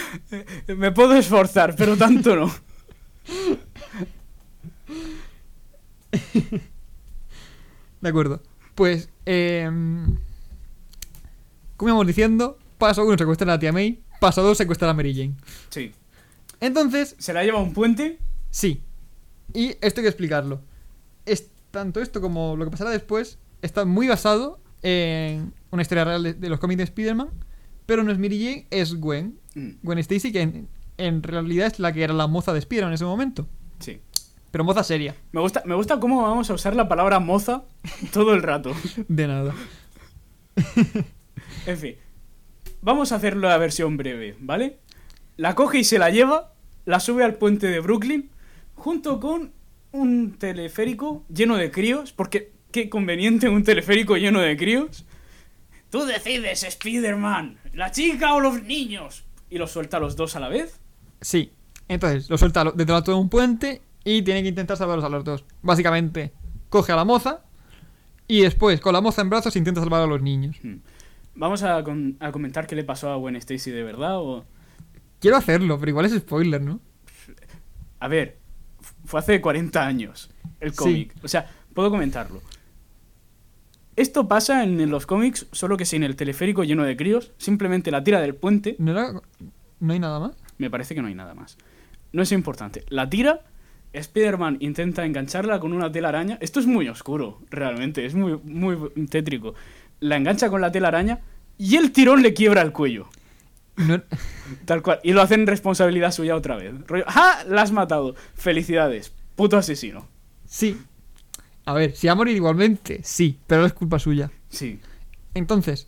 Me puedo esforzar, pero tanto no. De acuerdo. Pues, eh, como íbamos diciendo, paso uno secuestra a la tía May, paso dos secuestra a Mary Jane. Sí. Entonces, Se la lleva a un puente. Sí. Y esto hay que explicarlo. Es tanto esto como lo que pasará después está muy basado en una historia real de, de los cómics de Spider-Man, pero no es Mary Jane, es Gwen. Mm, Gwen Stacy, que en, en realidad es la que era la moza de Spider-Man en ese momento. Sí. Pero moza seria, Me gusta, me gusta cómo vamos a usar la palabra moza todo el rato. de nada. En fin. Vamos a hacerlo la versión breve, ¿vale? La coge y se la lleva, la sube al puente de Brooklyn, junto con un teleférico lleno de críos, porque qué conveniente un teleférico lleno de críos. Tú decides, Spider-Man, la chica o los niños. Y los suelta a los dos a la vez. Sí. Entonces, lo suelta lo- detrás de un puente y tiene que intentar salvarlos a los dos. Básicamente, coge a la moza y después, con la moza en brazos, intenta salvar a los niños. Hmm. Vamos a, comentar qué le pasó a Gwen Stacy de verdad o... Quiero hacerlo, pero igual es spoiler, ¿no? A ver, fue hace 40 años el Sí. cómic. O sea, puedo comentarlo. Esto pasa en los cómics, solo que sin el teleférico lleno de críos. Simplemente la tira del puente. ¿No, era- ¿No hay nada más? Me parece que no hay nada más. No es importante. La tira. Spider-Man intenta engancharla con una telaraña. Esto es muy oscuro, realmente. Es muy, muy tétrico. La engancha con la telaraña y el tirón le quiebra el cuello. No- Tal cual. Y lo hacen responsabilidad suya otra vez. Rollo, ¡Ah! La has matado. Felicidades. Puto asesino. Sí. A ver, si va a morir igualmente, sí, pero no es culpa suya. Sí. Entonces,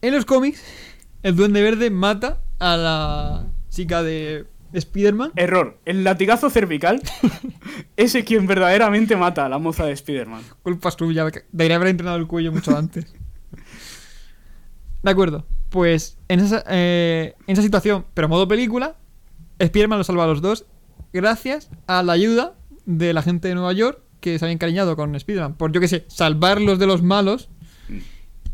en los cómics, el Duende Verde mata a la chica de Spider-Man. Error. El latigazo cervical ese quien verdaderamente mata a la moza de Spider-Man. Culpa suya, debería haber entrenado el cuello mucho antes. De acuerdo, pues en esa, eh, en esa situación, pero modo película, Spider-Man lo salva a los dos gracias a la ayuda de la gente de Nueva York que se había encariñado con Spider-Man. Por, yo que sé, salvarlos de los malos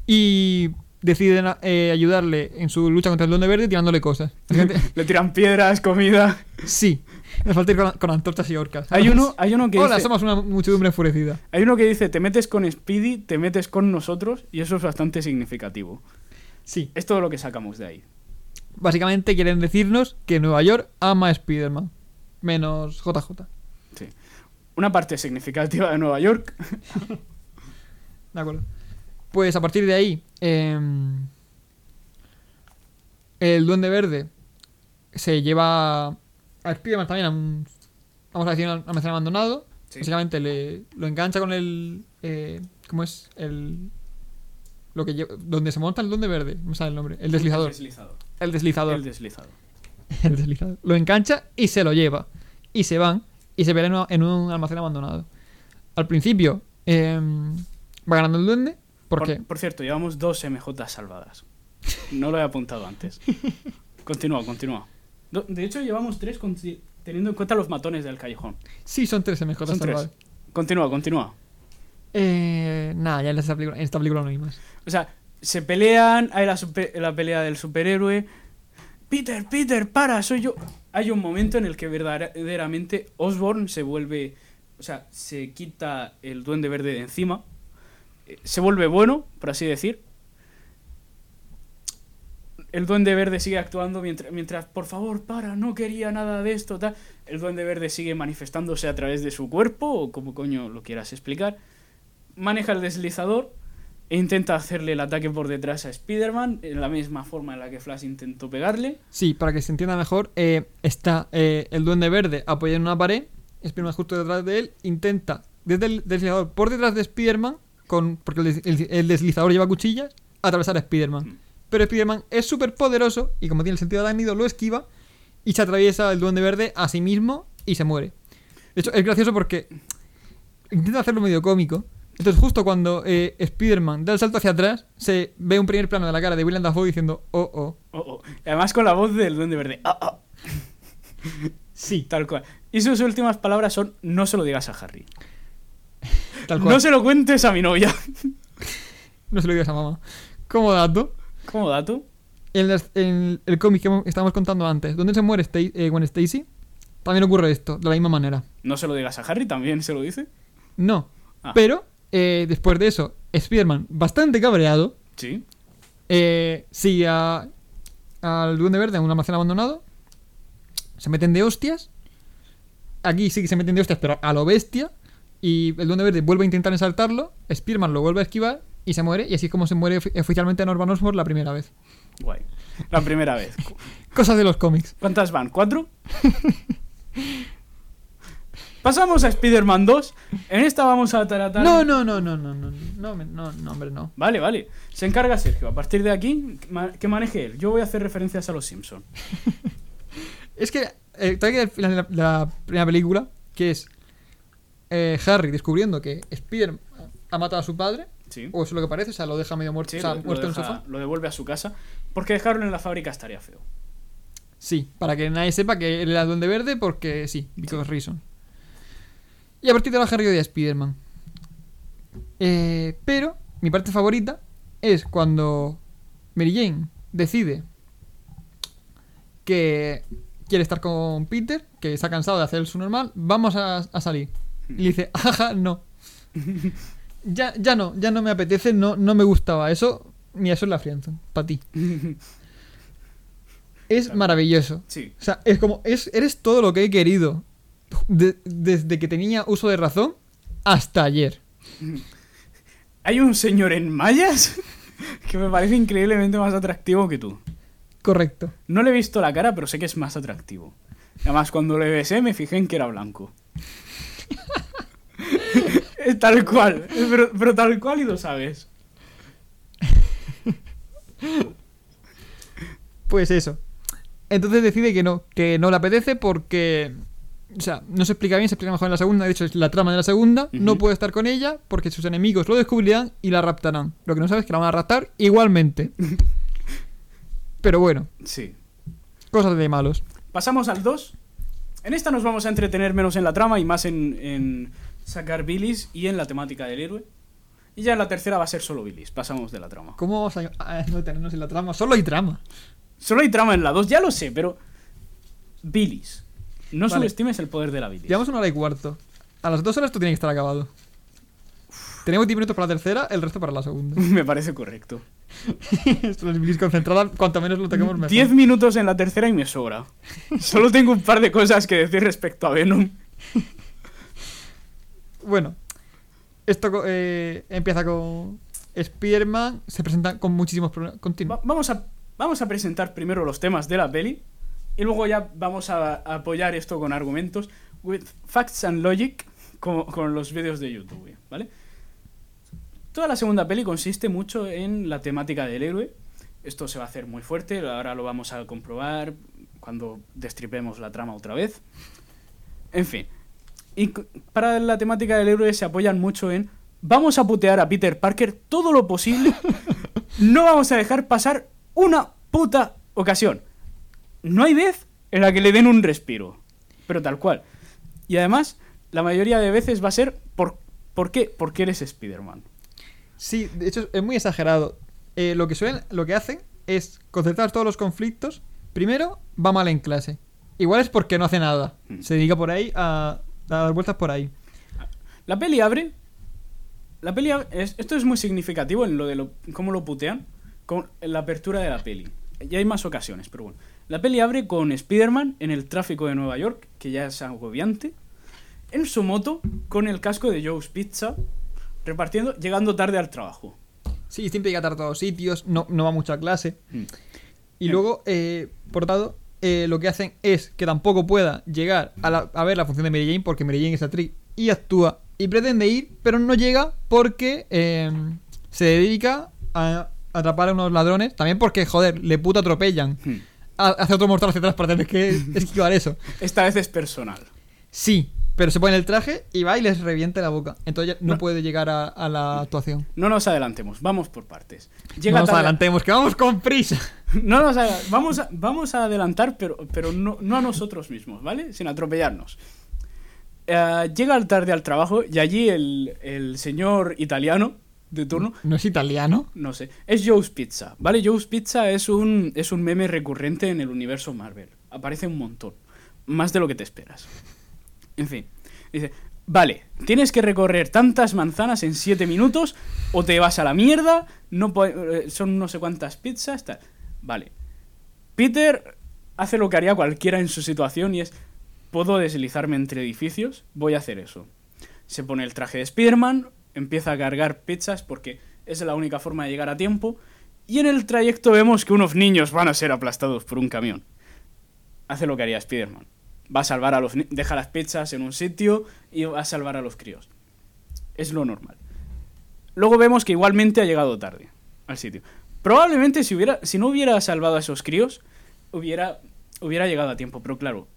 y deciden eh, ayudarle en su lucha contra el Duende Verde tirándole cosas. Le tiran piedras, comida. sí, me falta ir con, con antorchas y orcas. Hay uno, hay uno que Hola, dice, somos una muchedumbre enfurecida. hay uno que dice, te metes con Speedy, te metes con nosotros, y eso es bastante significativo. Sí, Es todo lo que sacamos de ahí. Básicamente quieren decirnos que Nueva York ama a Spider-Man. Menos JJ. Una parte significativa de Nueva York. De acuerdo. Pues a partir de ahí, em, el Duende Verde se lleva a Spider-Man también a un, vamos a decir, un almacén abandonado. Sí. Básicamente le, lo engancha con el... Eh, ¿Cómo es? El... Lo que lleva, donde se monta el Duende Verde, no me sale el nombre. El deslizador. El deslizador. El deslizador. El deslizador. el deslizador. Lo engancha y se lo lleva. Y se van. Y se ven en, un almacén abandonado. Al principio em, va ganando el duende. ¿Por, qué? Por cierto, llevamos dos MJ salvadas. No lo he apuntado antes. Continúa, continúa. De hecho, llevamos tres teniendo en cuenta los matones del callejón. Sí, son tres MJ Son tres. salvadas. Continúa, continúa. Eh, nada, ya en esta, película, en esta película no hay más. O sea, se pelean, hay la, super- la pelea del superhéroe. Peter, Peter, para, soy yo. Hay un momento en el que verdaderamente Osborn se vuelve. O sea, se quita el duende verde de encima. eh, Se vuelve bueno, por así decir. El duende verde sigue actuando mientras, mientras, por favor, para, no quería nada de esto, tal. El duende verde sigue manifestándose a través de su cuerpo, o como coño lo quieras explicar. Maneja el deslizador intenta hacerle el ataque por detrás a Spider-Man, en la misma forma en la que Flash intentó pegarle. Sí, para que se entienda mejor, eh, está eh, el duende verde apoyado en una pared. Spider-Man justo detrás de él. Intenta, desde el deslizador, por detrás de Spider-Man, con, porque el, des- el- el deslizador lleva cuchillas, atravesar a Spider-Man. Mm. Pero Spider-Man es súper poderoso y como tiene el sentido de arácnido, lo esquiva y se atraviesa el duende verde a sí mismo y se muere. De hecho, es gracioso porque intenta hacerlo medio cómico. Entonces, justo cuando eh, Spider-Man da el salto hacia atrás, se ve un primer plano de la cara de William Dafoe diciendo, oh, oh. Oh, oh. Además con la voz del duende verde. Ah, ah, Sí, tal cual. Y sus últimas palabras son, no se lo digas a Harry. tal cual. No se lo cuentes a mi novia. No se lo digas a mamá. Como dato, Como dato. en, las- en el cómic que estábamos contando antes, donde se muere eh, Gwen Stacy, también ocurre esto, de la misma manera. No se lo digas a Harry, también se lo dice. No, Ah. pero eh, después de eso, Spider-Man, bastante cabreado, Sí. eh, sigue a- al Duende Verde en un almacén abandonado, se meten de hostias, aquí sí que se meten de hostias, pero a lo bestia, Y el Duende Verde vuelve a intentar ensaltarlo, Spearman lo vuelve a esquivar y se muere. Y así es como se muere ofi- oficialmente Norman Osborn la primera vez. Guay. La primera vez. Cosas de los cómics. ¿Cuántas van? ¿Cuatro? Pasamos a Spider-Man 2. En esta vamos a tratar. No, no, no, no, no, no, no, no, no, hombre, no. Vale, vale. Se encarga Sergio. A partir de aquí, que maneje él. Yo voy a hacer referencias a los Simpsons. Es que eh, el de la, la primera película, que es eh, Harry descubriendo que Spider ha matado a su padre, Sí. o eso es lo que parece, o sea, lo deja medio muerto, Sí, o sea, lo, lo muerto en deja- sofá. lo devuelve a su casa. Porque dejarlo en la fábrica estaría feo. Sí, para que nadie sepa que él era el Duende Verde, porque sí, because reason. Y a partir de ahora Harry odia a Spider-Man. Eh, pero mi parte favorita es cuando Mary Jane decide que quiere estar con Peter, que se ha cansado de hacer su normal, vamos a, a salir. Y le dice, ajá, no. Ya, ya no, ya no me apetece, no, no me gustaba. Eso, ni eso es la friendzone, para ti. Es maravilloso. Sí. O sea, es como, es, eres todo lo que he querido. De- desde que tenía uso de razón hasta ayer. Hay un señor en mallas que me parece increíblemente más atractivo que tú. Correcto. No le he visto la cara, pero sé que es más atractivo. Además, cuando le besé me fijé en que era blanco. Eh, tal cual, eh, pero, pero tal cual y lo sabes. Pues eso. Entonces decide que no, que no le apetece porque. O sea, no se explica bien, se explica mejor en la segunda. De hecho, es la trama de la segunda. No puede estar con ella porque sus enemigos lo descubrirán y la raptarán. Lo que no sabes es que la van a raptar igualmente. Pero bueno, Sí. cosas de malos. Pasamos al 2. En esta nos vamos a entretener menos en la trama y más en, en sacar bilis y en la temática del héroe. Y ya en la tercera va a ser solo bilis. Pasamos de la trama. ¿Cómo vamos a, a no detenernos en la trama? Solo hay trama. Solo hay trama en la 2, ya lo sé, pero. Bilis. No Vale. subestimes el poder de la bilis. Llevamos una hora y cuarto. A las dos horas esto tiene que estar acabado. Tenemos 10 minutos para la tercera, el resto para la segunda. Me parece correcto. Esto es bilis concentrada, cuanto menos lo toquemos mejor. 10 minutos en la tercera y me sobra. Solo tengo un par de cosas que decir respecto a Venom. Bueno, esto eh, empieza con Spider-Man, se presenta con muchísimos problemas. Continúa. Va- vamos, a, vamos a presentar primero los temas de la peli y luego ya vamos a, apoyar esto con argumentos, with facts and logic, con, los vídeos de YouTube, ¿vale? Toda la segunda peli consiste mucho en la temática del héroe. Esto se va a hacer muy fuerte, ahora lo vamos a comprobar cuando destripemos la trama otra vez. En fin. Y para la temática del héroe se apoyan mucho en vamos a putear a Peter Parker todo lo posible. no vamos a dejar pasar una puta ocasión. No hay vez en la que le den un respiro. Pero tal cual. Y además, la mayoría de veces va a ser por ¿por qué? Porque eres Spider-Man. Sí, de hecho es muy exagerado. Eh, lo que suelen, lo que hacen es concentrar todos los conflictos. Primero, va mal en clase. Igual es porque no hace nada. Mm. Se dedica por ahí a, a dar vueltas por ahí. La peli abre. La peli ab- esto es muy significativo en lo de lo, cómo lo putean. Con la apertura de la peli. Ya hay más ocasiones, pero bueno. La peli abre con Spider-Man en el tráfico de Nueva York, que ya es agobiante. En su moto, con el casco de Joe's Pizza, repartiendo, llegando tarde al trabajo. Sí, siempre llega tarde a todos sitios, no, no va mucho a clase. Mm. Y Bien. luego, eh, por otro lado, eh, lo que hacen es que tampoco pueda llegar a, la- a ver la función de Mary Jane, porque Mary Jane es actriz y actúa y pretende ir, pero no llega porque eh, se dedica a atrapar a unos ladrones. También porque, joder, le puto atropellan. Hmm. Ha- Hace otro mortal hacia atrás para tener que esquivar eso. Esta vez es personal. Sí, pero se pone el traje y va y les revienta la boca. Entonces ya no No. puede llegar a, a la actuación. No nos adelantemos, vamos por partes. No Llega nos tarde- adelantemos, que vamos con prisa. No nos haga- vamos, a, vamos a adelantar, pero, pero no, no a nosotros mismos, ¿vale? Sin atropellarnos. Eh, llega tarde al trabajo y allí el, el señor italiano de turno, ¿No es italiano? no sé, es Joe's Pizza, ¿vale? Joe's Pizza es un, es un meme recurrente en el universo Marvel. Aparece un montón. Más de lo que te esperas. En fin, dice, vale, tienes que recorrer tantas manzanas en 7 minutos o te vas a la mierda, no eh, son no sé cuántas pizzas, tal. Vale. Peter hace lo que haría cualquiera en su situación y es, ¿puedo deslizarme entre edificios? Voy a hacer eso. Se pone el traje de Spider-Man, empieza a cargar pizzas porque es la única forma de llegar a tiempo. Y en el trayecto vemos que unos niños van a ser aplastados por un camión. Hace lo que haría Spider-Man. Va a salvar a los deja las pizzas en un sitio y va a salvar a los críos. Es lo normal. Luego vemos que igualmente ha llegado tarde al sitio. Probablemente si, hubiera, si no hubiera salvado a esos críos, hubiera, hubiera llegado a tiempo. Pero claro,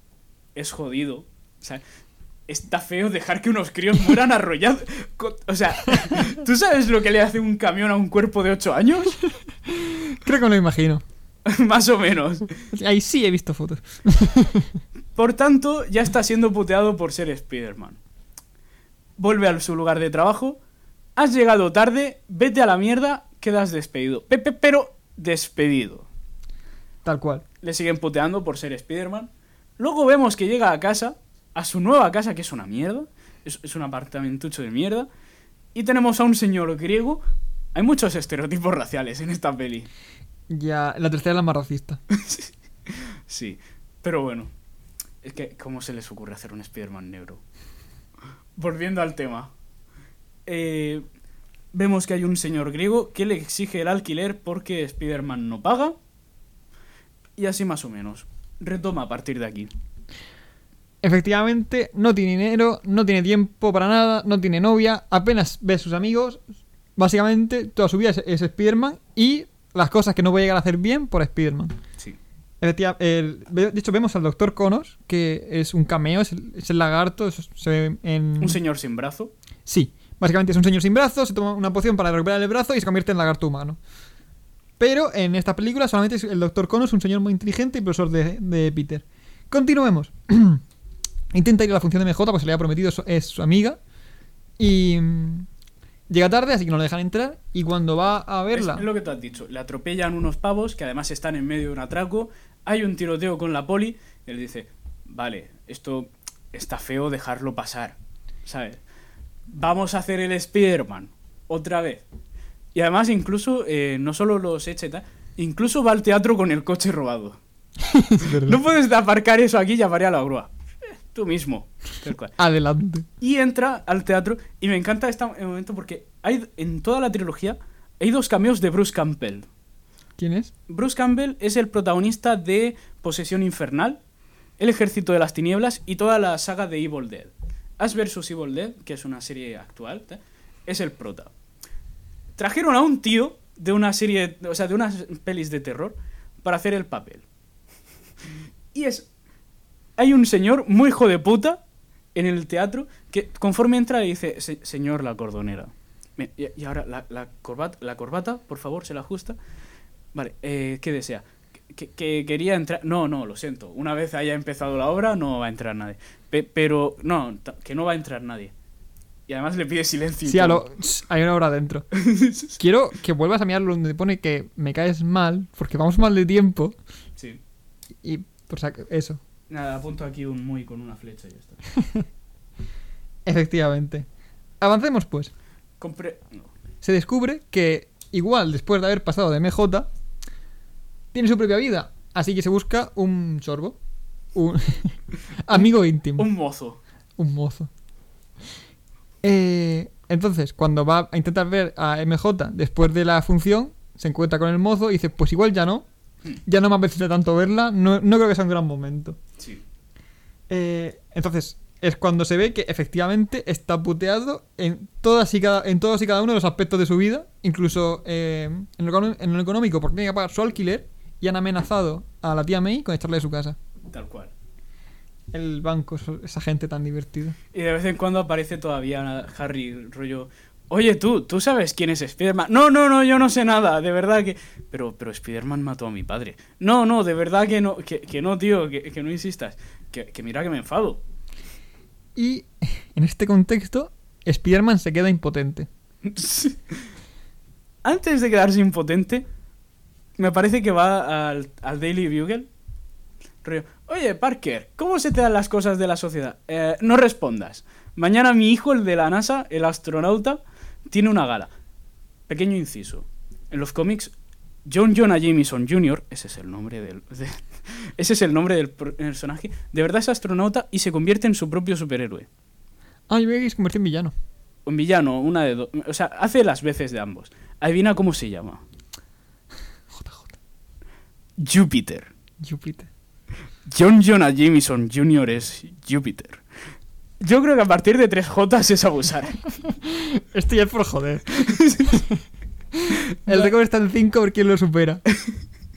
es jodido. O sea, está feo dejar que unos críos mueran arrollados. O sea, ¿tú sabes lo que le hace un camión a un cuerpo de 8 años? Creo que me lo imagino. Más o menos. Ahí sí he visto fotos. Por tanto, ya está siendo puteado por ser Spider-Man. Vuelve a su lugar de trabajo. Has llegado tarde, vete a la mierda, quedas despedido. Pepe, pero despedido. Tal cual. Le siguen puteando por ser Spider-Man. Luego vemos que llega a casa, a su nueva casa, que es una mierda. Es, es un apartamentucho de mierda. Y tenemos a un señor griego. Hay muchos estereotipos raciales en esta peli. Ya, la tercera es la más racista. Sí, pero bueno. Es que, ¿cómo se les ocurre hacer un Spider-Man negro? Volviendo al tema. Eh, vemos que hay un señor griego que le exige el alquiler porque Spider-Man no paga. Y así más o menos. Retoma a partir de aquí. Efectivamente, no tiene dinero, no tiene tiempo para nada, no tiene novia, apenas ve a sus amigos. Básicamente, toda su vida es, es Spider-Man y las cosas que no puede llegar a hacer bien por Spider-Man. Sí. El- de hecho, vemos al Dr. Connors, que es un cameo, es el, es el lagarto, se ve en... Un señor sin brazo. Sí, básicamente es un señor sin brazo, se toma una poción para recuperar el brazo y se convierte en lagarto humano. Pero en esta película solamente es el Dr. Connors, un señor muy inteligente y profesor de, de Peter. Continuemos. Intenta ir a la función de MJ, pues se le ha prometido, es su amiga. Y mm, llega tarde, así que no le dejan entrar. Y cuando va a verla... es lo que tú has dicho. Le atropellan unos pavos que además están en medio de un atraco. Hay un tiroteo con la poli. Y él dice, vale, esto está feo dejarlo pasar. ¿Sabes? Vamos a hacer el Spider-Man. Otra vez. Y además incluso, eh, no solo los echa y tal, incluso va al teatro con el coche robado. No puedes aparcar eso aquí y llamaré a la grúa. Tú mismo. Tal cual. Adelante. Y entra al teatro y me encanta este momento porque hay en toda la trilogía hay dos cameos de Bruce Campbell. ¿Quién es? Bruce Campbell es el protagonista de Posesión Infernal, El Ejército de las Tinieblas y toda la saga de Evil Dead. Ash vs. Evil Dead, que es una serie actual, ¿eh? es el prota. Trajeron a un tío de una serie, o sea, de unas pelis de terror para hacer el papel. Y es hay un señor muy hijo de puta en el teatro que conforme entra le dice, "Se- señor la cordonera. Y, ahora la, la corbata, la corbata, por favor, se la ajusta. Vale, eh, ¿qué desea? Que, que quería entrar... No, no, lo siento. Una vez haya empezado la obra no va a entrar nadie. Pe- pero, no, que no va a entrar nadie. Y además le pide silencio. Sí, a lo- hay una hora dentro. Quiero que vuelvas a mirar donde pone que me caes mal, porque vamos mal de tiempo. Sí. Y, por eso. Nada, apunto aquí un muy con una flecha y ya está. Efectivamente. Avancemos pues. No. Se descubre que, igual después de haber pasado de MJ, tiene su propia vida. Así que se busca un sorbo. Un amigo íntimo. Un mozo. Un mozo. Eh, entonces, cuando va a intentar ver a MJ después de la función, se encuentra con el mozo y dice, pues igual ya no. Ya no me apetece tanto verla. No, no creo que sea un gran momento. Sí. Eh, entonces, es cuando se ve que efectivamente está puteado en todas y cada, en todos y cada uno de los aspectos de su vida, incluso eh, en, lo, en lo económico, porque tiene que pagar su alquiler y han amenazado a la tía May con echarle de su casa. Tal cual. El banco, esa gente tan divertida. Y de vez en cuando aparece todavía Harry, rollo. Oye, tú, ¿tú sabes quién es Spider-Man? No, no, no, yo no sé nada, de verdad que. Pero, pero Spider-Man mató a mi padre. No, no, de verdad que no, que, que no, tío, que, que no insistas. Que, que mira que me enfado. Y en este contexto, Spider-Man se queda impotente. Antes de quedarse impotente, me parece que va al, al Daily Bugle. Oye, Parker, ¿cómo se te dan las cosas de la sociedad? "Eh, no respondas. Mañana mi hijo, el de la NASA, el astronauta, tiene una gala. Pequeño inciso. En los cómics, John Jonah Jameson Jr., ese es el nombre del, de- ese es el nombre del per- personaje, de verdad es astronauta y se convierte en su propio superhéroe. Ah, yo que se convirtió en villano. Un villano, una de dos. O sea, hace las veces de ambos. Adivina cómo se llama. JJ. Júpiter. Júpiter. John Jonah Jameson Jr. es Júpiter. Yo creo que a partir de 3 J es abusar. Esto ya es por joder. El récord está en 5 por quién lo supera.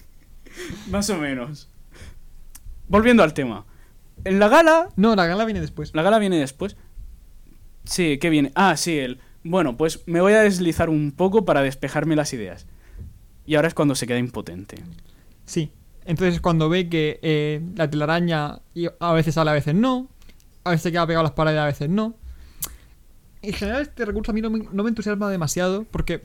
Más o menos. Volviendo al tema. En la gala. No, la gala viene después. La gala viene después. Sí, ¿qué viene? Ah, sí, el. Bueno, pues me voy a deslizar un poco para despejarme las ideas. Y ahora es cuando se queda impotente. Sí. Entonces cuando ve que eh, la telaraña a veces sale, a veces no. A veces queda pegado a las paredes, a veces no. En general este recurso a mí no me, no me entusiasma demasiado porque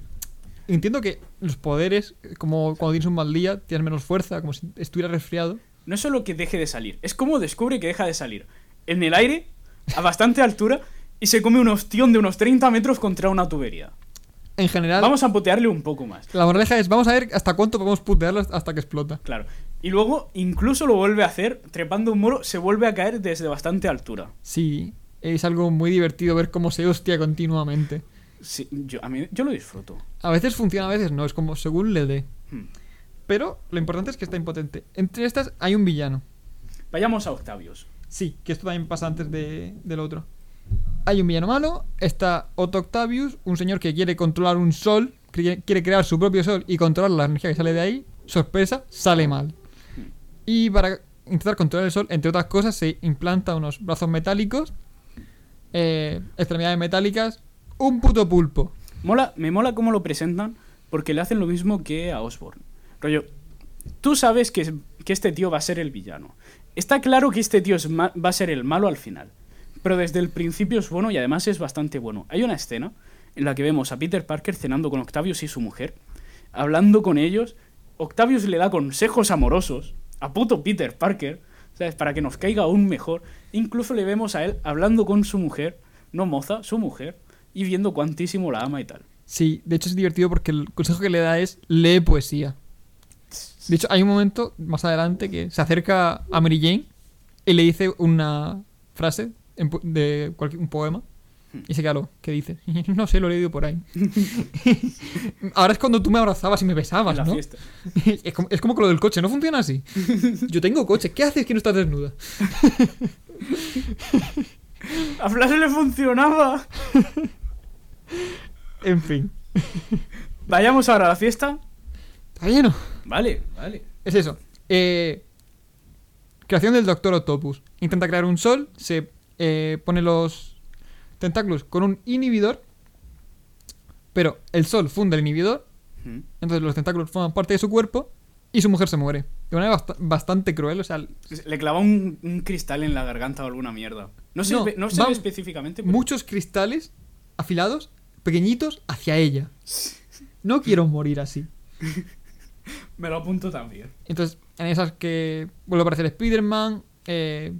entiendo que los poderes, como cuando tienes un mal día, tienes menos fuerza, como si estuviera resfriado. No es solo que deje de salir, es como descubre que deja de salir. En el aire, a bastante altura, y se come un ostión de unos 30 metros contra una tubería. En general, Vamos a putearle un poco más. la moraleja es, vamos a ver hasta cuánto podemos putearlo hasta que explota. Claro. Y luego, incluso lo vuelve a hacer, trepando un muro, se vuelve a caer desde bastante altura. Sí, es algo muy divertido ver cómo se hostia continuamente. Sí, yo, a mí, yo lo disfruto. A veces funciona, a veces no, es como según le dé. Hmm. Pero lo importante es que está impotente. Entre estas hay un villano. Vayamos a Octavius. Sí, que esto también pasa antes de- del otro. Hay un villano malo, está Otto Octavius, un señor que quiere controlar un sol, quiere crear su propio sol y controlar la energía que sale de ahí. Sorpresa, sale mal. Y para intentar controlar el sol, entre otras cosas, se implanta unos brazos metálicos, eh, extremidades metálicas, un puto pulpo. Mola, me mola cómo lo presentan porque le hacen lo mismo que a Osborn. Rollo, tú sabes que, que este tío va a ser el villano. Está claro que este tío es va a ser el malo al final. Pero desde el principio es bueno y además es bastante bueno. Hay una escena en la que vemos a Peter Parker cenando con Octavius y su mujer, hablando con ellos. Octavius le da consejos amorosos a puto Peter Parker, ¿sabes? Para que nos caiga aún mejor. Incluso le vemos a él hablando con su mujer, no moza, su mujer, y viendo cuantísimo la ama y tal. Sí, de hecho es divertido porque el consejo que le da es lee poesía. De hecho, hay un momento más adelante que se acerca a Mary Jane y le dice una frase de un poema. Y se queda lo que dice. No sé, lo he leído por ahí. Ahora es cuando tú me abrazabas y me besabas, en la ¿no? fiesta. Es como, es como con lo del coche, no funciona así. Yo tengo coche, ¿qué haces que no estás desnuda? A Flash le funcionaba. En fin. Vayamos ahora a la fiesta. ¿Está bien? o? Vale, vale. Es eso. Eh, creación del Doctor Octopus. Intenta crear un sol, se eh, pone los tentáculos con un inhibidor, pero el sol funde el inhibidor, Mm. entonces los tentáculos forman parte de su cuerpo y su mujer se muere. De manera bast- bastante cruel, o sea, Le clava un, un cristal en la garganta o alguna mierda. No se, No, ve específicamente. pero- muchos cristales afilados, pequeñitos, hacia ella. No quiero morir así. Me lo apunto también. Entonces, en esas que vuelve a aparecer Spider-Man, eh,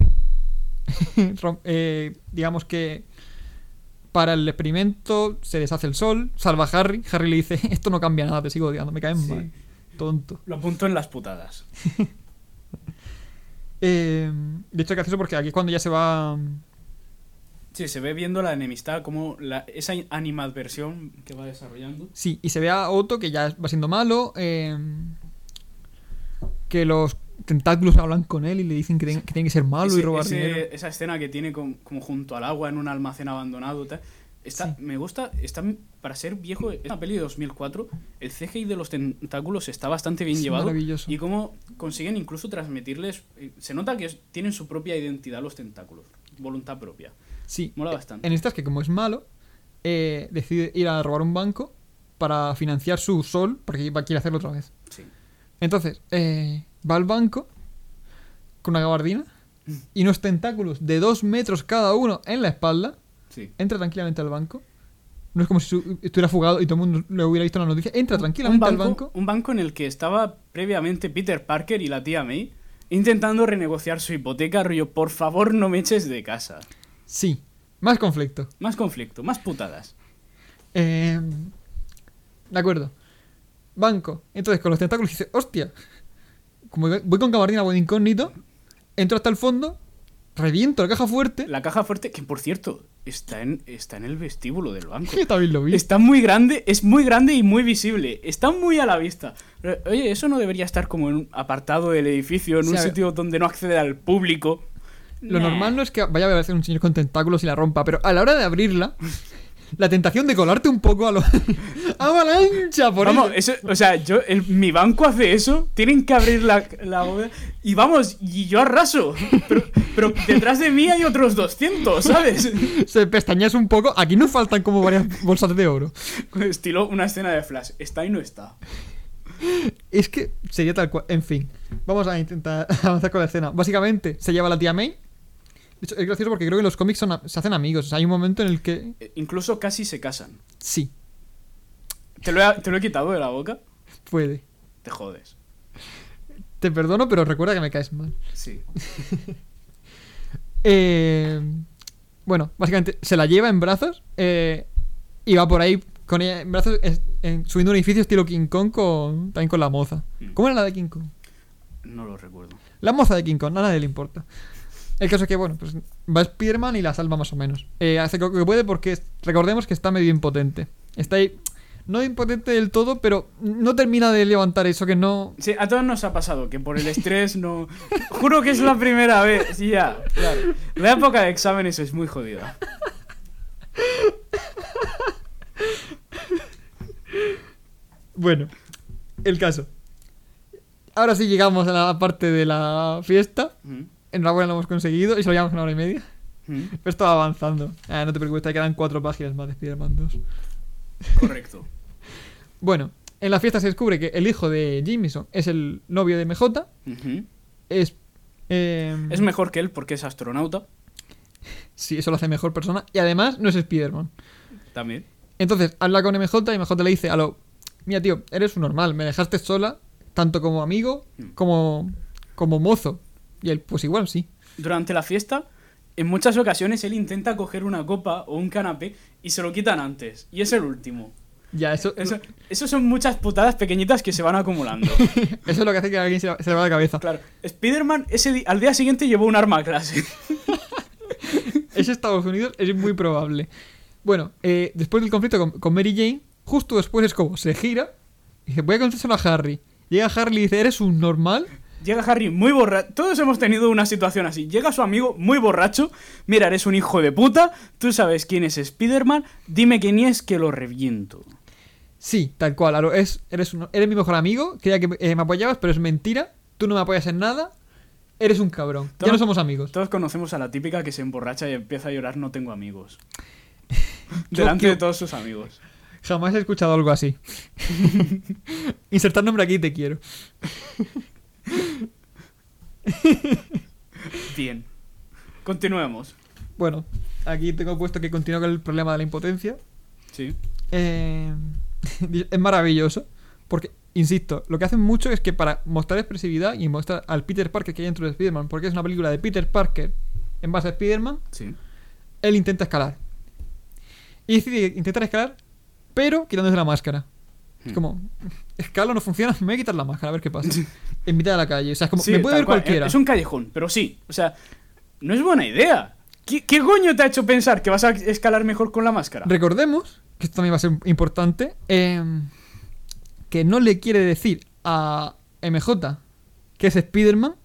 eh, digamos que para el experimento se deshace el sol, salva a Harry. Harry le dice, esto no cambia nada, te sigo odiando, me caen Sí. mal. Tonto. Lo apunto en las putadas. Eh, de hecho, es gracioso porque aquí es cuando ya se va... Sí, se ve viendo la enemistad, como la, esa animadversión que va desarrollando. Sí, y se ve a Otto que ya va siendo malo, eh, que los tentáculos hablan con él y le dicen que, ten- que tiene que ser malo y robar ese- dinero. Esa escena que tiene com- como junto al agua en un almacén abandonado. tal. Está, Sí. Me gusta, está, para ser viejo, es una peli de 2004. El CGI de los tentáculos está bastante bien Es llevado. maravilloso. Y cómo consiguen incluso transmitirles. eh, Se nota que tienen su propia identidad los tentáculos, voluntad propia. Sí, Mola eh, bastante. En estas que como es malo, eh, decide ir a robar un banco para financiar su sol, porque quiere hacerlo otra vez. Sí. Entonces, eh, va al banco con una gabardina y unos tentáculos de dos metros cada uno en la espalda. Sí. Entra tranquilamente al banco. No es como si estuviera fugado y todo el mundo lo hubiera visto en la noticia. Entra tranquilamente banco, al banco. un banco en el que estaba previamente Peter Parker y la tía May intentando renegociar su hipoteca, rollo, por favor no me eches de casa. Sí, más conflicto. Más conflicto, más putadas. Eh, de acuerdo. Banco. Entonces con los tentáculos dice, hostia. Como voy con gabardina, voy de incógnito. Entro hasta el fondo reviento la caja fuerte. La caja fuerte, que por cierto, está en, está en el vestíbulo del banco. Yo también lo vi. Está muy grande, es muy grande y muy visible. Está muy a la vista. Pero, oye, eso no debería estar como en un apartado del edificio, en un sitio donde no accede al público. Lo Nah. normal no es que vaya a haber un señor con tentáculos y la rompa, pero a la hora de abrirla, la tentación de colarte un poco a lo. ¡Avalancha! Por Vamos, eso. eso, o sea, yo, el- mi banco hace eso, tienen que abrir la, la bóveda y vamos, y yo arraso. Pero, pero detrás de mí hay otros 200, ¿sabes? Se pestañas un poco. Aquí nos faltan como varias bolsas de oro. Estilo una escena de Flash. Está y no está. Es que sería tal cual. En fin, vamos a intentar avanzar con la escena. Básicamente, se lleva a la tía May. Hecho, es gracioso porque creo que los cómics son se hacen amigos. O sea, hay un momento en el que. Eh, Incluso casi se casan. Sí, ¿Te lo, he, te lo he quitado de la boca? puede. Te jodes. Te perdono, pero recuerda que me caes mal. Sí. Eh, bueno, básicamente se la lleva en brazos eh, y va por ahí con ella en brazos en- subiendo un edificio estilo King Kong con, también con la moza. Mm. ¿Cómo era la de King Kong? No lo recuerdo. La moza de King Kong, a nadie le importa. El caso es que, bueno, pues va Spiderman y la salva más o menos. Eh, hace lo que puede porque recordemos que está medio impotente. Está ahí, no impotente del todo, pero no termina de levantar eso que no... Sí, a todos nos ha pasado que por el estrés no. Juro que es la primera vez. Sí, ya, claro. La época de exámenes es muy jodida. Bueno, el caso. Ahora sí llegamos a la parte de la fiesta. Mm, Enhorabuena, lo hemos conseguido y se lo llevamos en una hora y media. mm, Pero esto va avanzando. Ah, no te preocupes, te quedan cuatro páginas más de Spider-Man 2. Correcto. Bueno, en la fiesta se descubre que el hijo de Jameson es el novio de MJ. Es. eh, Es mejor que él porque es astronauta. Sí, eso lo hace mejor persona. Y además no es Spider-Man. También. Entonces habla con MJ y MJ le dice a lo. Mira, tío, eres un normal, me dejaste sola, tanto como amigo Mm. como. como mozo. Y él, pues igual sí. Durante la fiesta, en muchas ocasiones él intenta coger una copa o un canapé y se lo quitan antes. Y es el último. Ya, eso, Eso, eso son muchas putadas pequeñitas que se van acumulando. eso es lo que hace que alguien se, se le va la cabeza. Claro, Spider-Man ese di- al día siguiente llevó un arma a clase. Es Estados Unidos, es muy probable. Bueno, eh, después del conflicto con, con Mary Jane, justo después es como se gira y dice, voy a contárselo a Harry. Llega Harry y dice, ¿eres un normal? Llega Harry muy borracho. Todos hemos tenido una situación así. Llega su amigo muy borracho. Mira, eres un hijo de puta. Tú sabes quién es Spider-Man. Dime quién es que lo reviento. Sí, tal cual, Aro, es, eres, un- eres mi mejor amigo, creía que eh, me apoyabas, pero es mentira, tú no me apoyas en nada, eres un cabrón, ya no somos amigos. Todos conocemos a la típica que se emborracha y empieza a llorar. No tengo amigos. Delante de todos sus amigos. Jamás he escuchado algo así. Insertar nombre aquí, te quiero. Bien. Continuemos. Bueno, aquí tengo puesto que continúa con el problema de la impotencia. Sí. Eh, es maravilloso. Porque, insisto, lo que hacen mucho es que para mostrar expresividad y mostrar al Peter Parker que hay dentro de Spider-Man, porque es una película de Peter Parker en base a Spider-Man, Sí. él intenta escalar. Y decide intentar escalar, pero quitándose la máscara. Es Hmm. como, escalo, no funciona, me voy a quitar la máscara, a ver qué pasa. en mitad de la calle. O sea, es como, Sí, me puede ver cual. cualquiera. Es un callejón, pero sí. O sea, no es buena idea. ¿Qué, qué coño te ha hecho pensar que vas a escalar mejor con la máscara? Recordemos, que esto también va a ser importante, em, que no le quiere decir a MJ que es Spider-Man.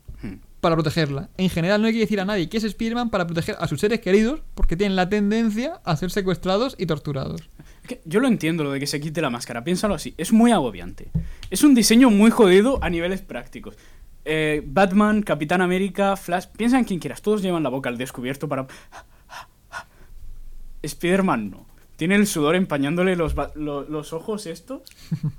Para protegerla. En general no le quiere decir a nadie que es Spider-Man para proteger a sus seres queridos porque tienen la tendencia a ser secuestrados y torturados. Que yo lo entiendo, lo de que se quite la máscara. Piénsalo así. Es muy agobiante. Es un diseño muy jodido a niveles prácticos. Eh, Batman, Capitán América, Flash. Piensa en quien quieras. Todos llevan la boca al descubierto para. Spider-Man no. Tiene el sudor empañándole los, los ojos estos.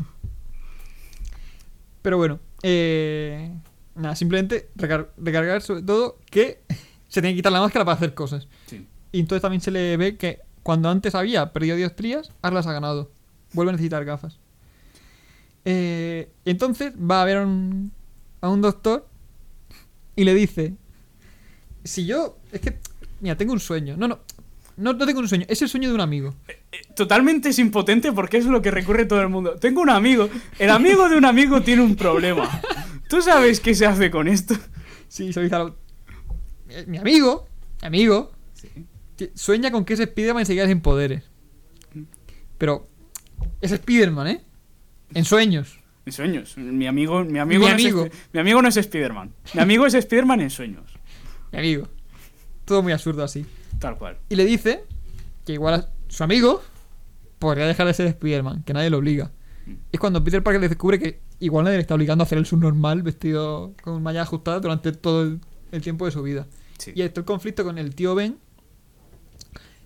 Pero bueno, eh, nada, simplemente recar- recargar sobre todo que se tiene que quitar la máscara para hacer cosas. Sí. Y entonces también se le ve que cuando antes había perdido dioptrías, ahora las ha ganado. Vuelve a necesitar gafas. Eh, entonces va a ver a un, a un doctor y le dice: Si yo. Es que. Mira, tengo un sueño. No, no. No, no tengo un sueño. Es el sueño de un amigo. Eh, Totalmente es impotente porque es lo que recurre todo el mundo. Tengo un amigo. El amigo de un amigo tiene un problema. ¿Tú sabes qué se hace con esto? Sí, se lo dice al- eh, mi amigo, mi amigo, Sí. que sueña con que es Spider-Man y se queda sin poderes. Pero es Spider-Man, ¿eh? En sueños. En sueños. Mi amigo, mi amigo, Mi no, amigo. Es, mi amigo no es Spider-Man. Mi amigo es Spider-Man en sueños. Mi amigo. Todo muy absurdo así. Tal cual. Y le dice que igual a su amigo podría dejar de ser Spider-Man, que nadie lo obliga. Es cuando Peter Parker le descubre que igual nadie le está obligando a hacer el subnormal vestido con malla ajustada durante todo el, el tiempo de su vida. Sí. Y está el conflicto con el tío Ben.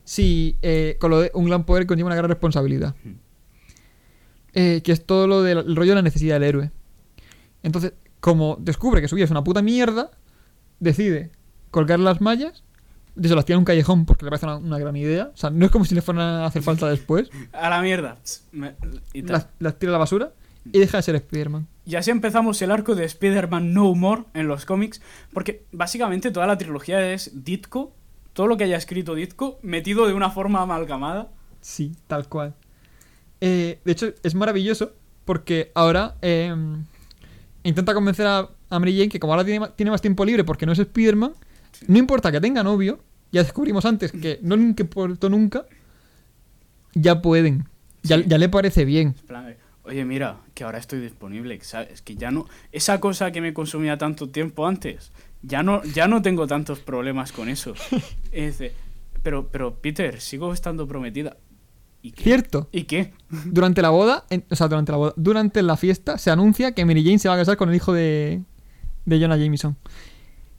Si eh, con lo de un gran poder conlleva una gran responsabilidad. Mm. Eh, que es todo lo del el rollo de la necesidad del héroe. Entonces, como descubre que su vida es una puta mierda, decide colgar las mallas, de se las tira en un callejón porque le parece una, una gran idea. O sea, no es como si le fueran a hacer falta después. A la mierda. Pss, me- y, tal. Las, las tira a la basura y deja de ser Spider-Man. Y así empezamos el arco de Spider-Man No More en los cómics. Porque básicamente toda la trilogía es Ditko. Todo lo que haya escrito Ditko metido de una forma amalgamada. Sí, tal cual. Eh, de hecho, es maravilloso porque ahora eh, intenta convencer a, a Mary Jane que como ahora tiene, más tiempo libre porque no es Spider-Man, no importa que tenga novio, ya descubrimos antes que no le importó nunca, ya pueden. Ya, Sí. ya le parece bien. Oye, mira, que ahora estoy disponible. ¿Sabes? Que ya no. Esa cosa que me consumía tanto tiempo antes. Ya no, ya no tengo tantos problemas con eso. Es de, pero, pero, Peter, sigo estando prometida. ¿Y qué? Cierto. ¿Y qué? Durante la boda, en- o sea, durante la boda, durante la fiesta se anuncia que Mary Jane se va a casar con el hijo de, de Jonah Jameson.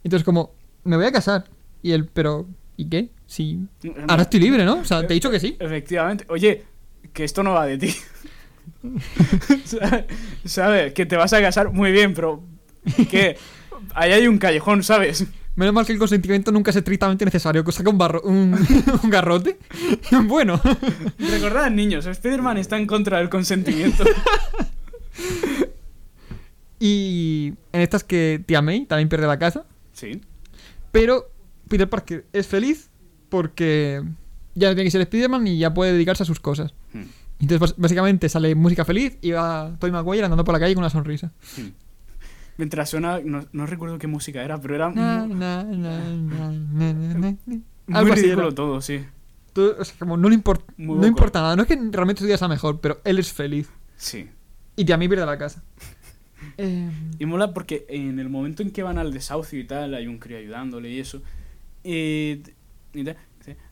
Entonces, como, me voy a casar. Y él, pero, ¿y qué? Si ahora estoy libre, ¿no? O sea, te he dicho que sí. Efectivamente. Oye, que esto no va de ti. ¿Sabes? Que te vas a casar muy bien, pero. Que ahí hay un callejón, ¿sabes? Menos mal que el consentimiento nunca es estrictamente necesario. Que un, barro, un, un garrote. bueno. Recordad, niños, Spider-Man está en contra del consentimiento. Y en estas que Tia May también pierde la casa. Sí. Pero Peter Parker es feliz porque ya no tiene que ser Spider-Man y ya puede dedicarse a sus cosas. Hmm. Entonces, básicamente sale música feliz y va Tobey Maguire andando por la calle con una sonrisa. Mientras suena, no, no recuerdo qué música era, pero era Na, muy, na, na, muy Algo así ridículo todo, sí. Todo- o sea, como no le, import- Muy no importa nada. No es que realmente su día sea mejor, pero él es feliz. Sí. Y Tia May pierde la casa. Eh, Y mola porque en el momento en que van al desahucio y tal, hay un crío ayudándole y eso. Y, y tal,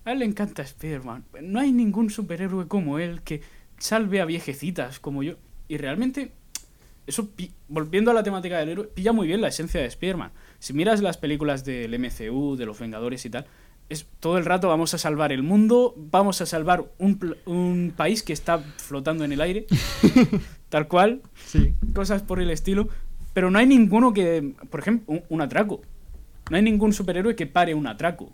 a él le encanta Spider-Man. No hay ningún superhéroe como él que salve a viejecitas como yo. Y realmente, eso, volviendo a la temática del héroe, pilla muy bien la esencia de Spider-Man. Si miras las películas del MCU, de los Vengadores y tal, es todo el rato vamos a salvar el mundo, vamos a salvar un país que está flotando en el aire, tal cual, sí. cosas por el estilo, pero no hay ninguno que, por ejemplo, un, un atraco. No hay ningún superhéroe que pare un atraco.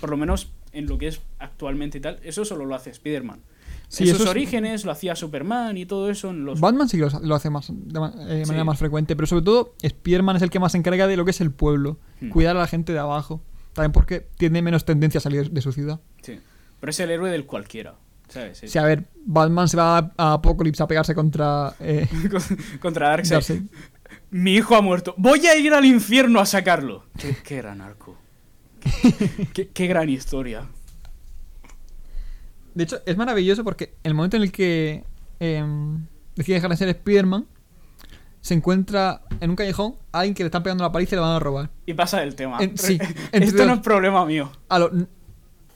Por lo menos en lo que es actualmente y tal, eso solo lo hace Spider-Man. Sí, en sus es- orígenes lo hacía Superman y todo eso en los... Batman sí que lo, hace más, de eh, de manera Sí. más frecuente, pero sobre todo Spider-Man es el que más se encarga de lo que es el pueblo, Hmm. cuidar a la gente de abajo. También porque tiene menos tendencia a salir de su ciudad. Sí. Pero es el héroe del cualquiera, ¿sabes? Sea, a ver, Batman se va a, a Apocalypse a pegarse contra eh, Contra Darkseid. Darkseid. Mi hijo ha muerto. Voy a ir al infierno a sacarlo. Qué, qué gran arco. Qué, gran historia. De hecho, es maravilloso porque el momento en el que em, decide dejar de ser Spider-Man, se encuentra en un callejón a alguien que le están pegando la paliza y le van a robar. Y pasa el tema. En- sí, Esto no es problema mío. A lo- n-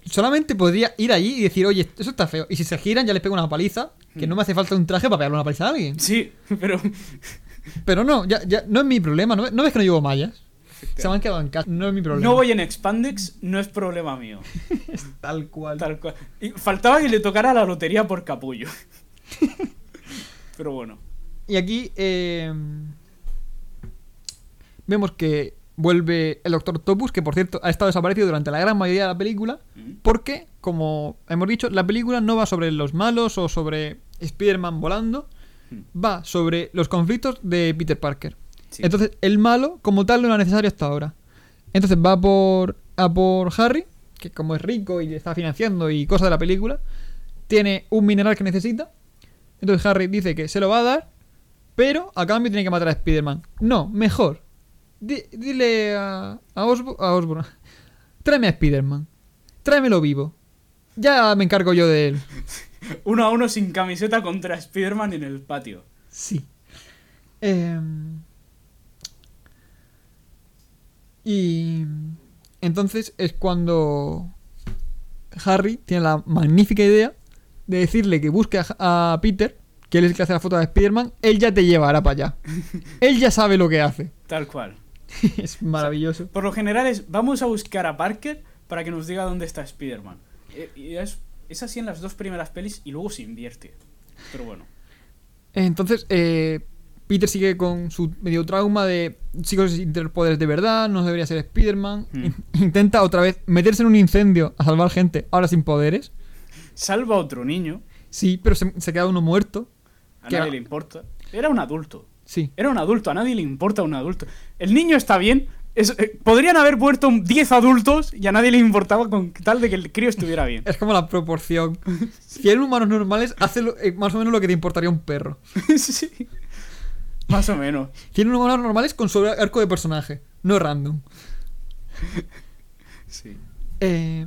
solamente podría ir allí y decir, oye, eso está feo. Y si se giran, ya les pego una paliza, que no me hace falta un traje para pegarle una paliza a alguien. Sí, pero... Pero no, ya, ya no es mi problema. ¿No, no ves que no llevo mallas? Se me han quedado en casa. No es mi problema. No voy en Expandex, no es problema mío. Tal cual. Tal cual. Y faltaba que le tocara la lotería por capullo. Pero bueno. Y aquí eh, vemos que vuelve el Doctor Octopus, que por cierto ha estado desaparecido durante la gran mayoría de la película, porque, como hemos dicho, la película no va sobre los malos o sobre Spider-Man volando, va sobre los conflictos de Peter Parker. Sí. Entonces, el malo, como tal, no era necesario hasta ahora. Entonces va por, a por Harry, que como es rico y le está financiando y cosas de la película, tiene un mineral que necesita. Entonces Harry dice que se lo va a dar, pero a cambio tiene que matar a Spider-Man. No, mejor. Di- dile a, a, Osbo- a Osborn. tráeme a Spider-Man. Tráemelo vivo. Ya me encargo yo de él. Uno a uno sin camiseta contra Spider-Man en el patio. Sí. Em, y entonces es cuando Harry tiene la magnífica idea de decirle que busque a, a Peter, que él es el que hace la foto de Spider-Man, él ya te llevará para allá. él ya sabe lo que hace. Tal cual. es maravilloso. Por lo general es, vamos a buscar a Parker para que nos diga dónde está Spider-Man. Eh, Y es, es así en las dos primeras pelis y luego se invierte. Pero bueno. Entonces, eh, Peter sigue con su medio trauma de sigo sin tener poderes de verdad, no debería ser Spider-Man. Hmm. In- Intenta otra vez meterse en un incendio a salvar gente, ahora sin poderes. Salva a otro niño, Sí, pero se, se queda uno muerto. a ¿Qué nadie le importa. Era un adulto. Sí. Era un adulto, a nadie le importa un adulto. El niño está bien. es- eh, podrían haber muerto 10 adultos y a nadie le importaba con tal de que el crío estuviera bien. Es como la proporción. 100 humanos normales hace lo- eh, más o menos lo que te importaría un perro. sí. Más o menos. 100 humanos normales con su arco de personaje, no random. Sí. Eh,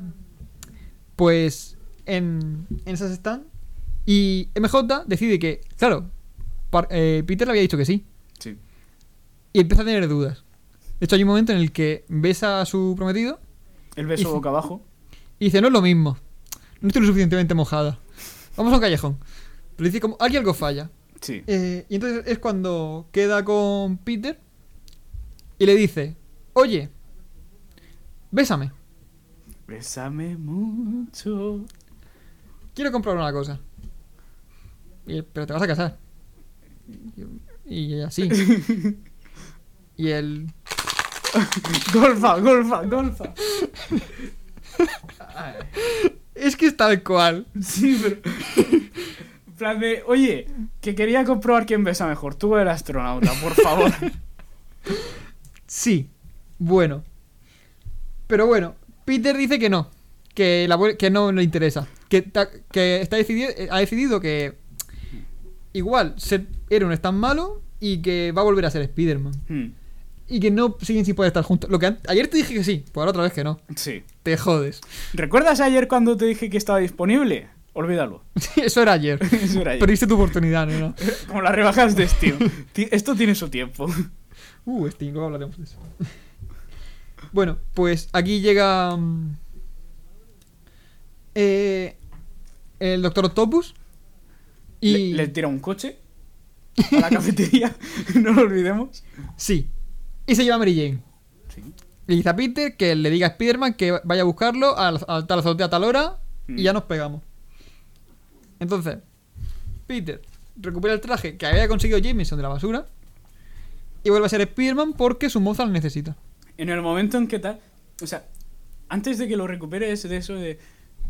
pues en, en esas están. Y MJ decide que, claro, par- eh, Peter le había dicho que sí. Sí. Y empieza a tener dudas. De hecho, hay un momento en el que besa a su prometido El beso Y- boca abajo. y dice, no es lo mismo. No estoy lo suficientemente mojada. Vamos a un callejón. Pero dice como, aquí algo falla. Sí. Eh, y entonces es cuando queda con Peter y le dice, oye, bésame. Bésame mucho. Quiero comprar una cosa. Y él, pero te vas a casar. Y, y así. y él... Golfa, golfa, golfa. Es que es tal cual. Sí, pero. En plan de, oye, que quería comprobar quién besa mejor, tú o el astronauta, por favor. Sí. Bueno. Pero bueno, Peter dice que no. Que, la, que no le interesa. Que, ta- que está decidido, eh, ha decidido que igual ser no es tan malo y que va a volver a ser Spider-Man. Hmm, Y que no siguen sin poder estar juntos. Lo que ayer te dije que sí, pues ahora otra vez que no. Sí. Te jodes. ¿Recuerdas ayer cuando te dije que estaba disponible? Olvídalo. Eso era ayer. Eso era ayer. Perdiste tu oportunidad, ¿no? Como las rebajas de Steam. Esto tiene su tiempo. Uh, Steam, luego hablaremos de eso. bueno, pues aquí llega. mm, eh, el Doctor Octopus. Y. Le, le tira un coche a la cafetería, no lo olvidemos. Sí. Y se lleva a Mary Jane. Sí. Le dice a Peter que le diga a Spider-Man que vaya a buscarlo a, a tal azotea a tal hora Mm. y ya nos pegamos. Entonces, Peter recupera el traje que había conseguido Jameson de la basura y vuelve a ser Spider-Man porque su moza lo necesita. En el momento en que tal. O sea, antes de que lo recupere es de eso de.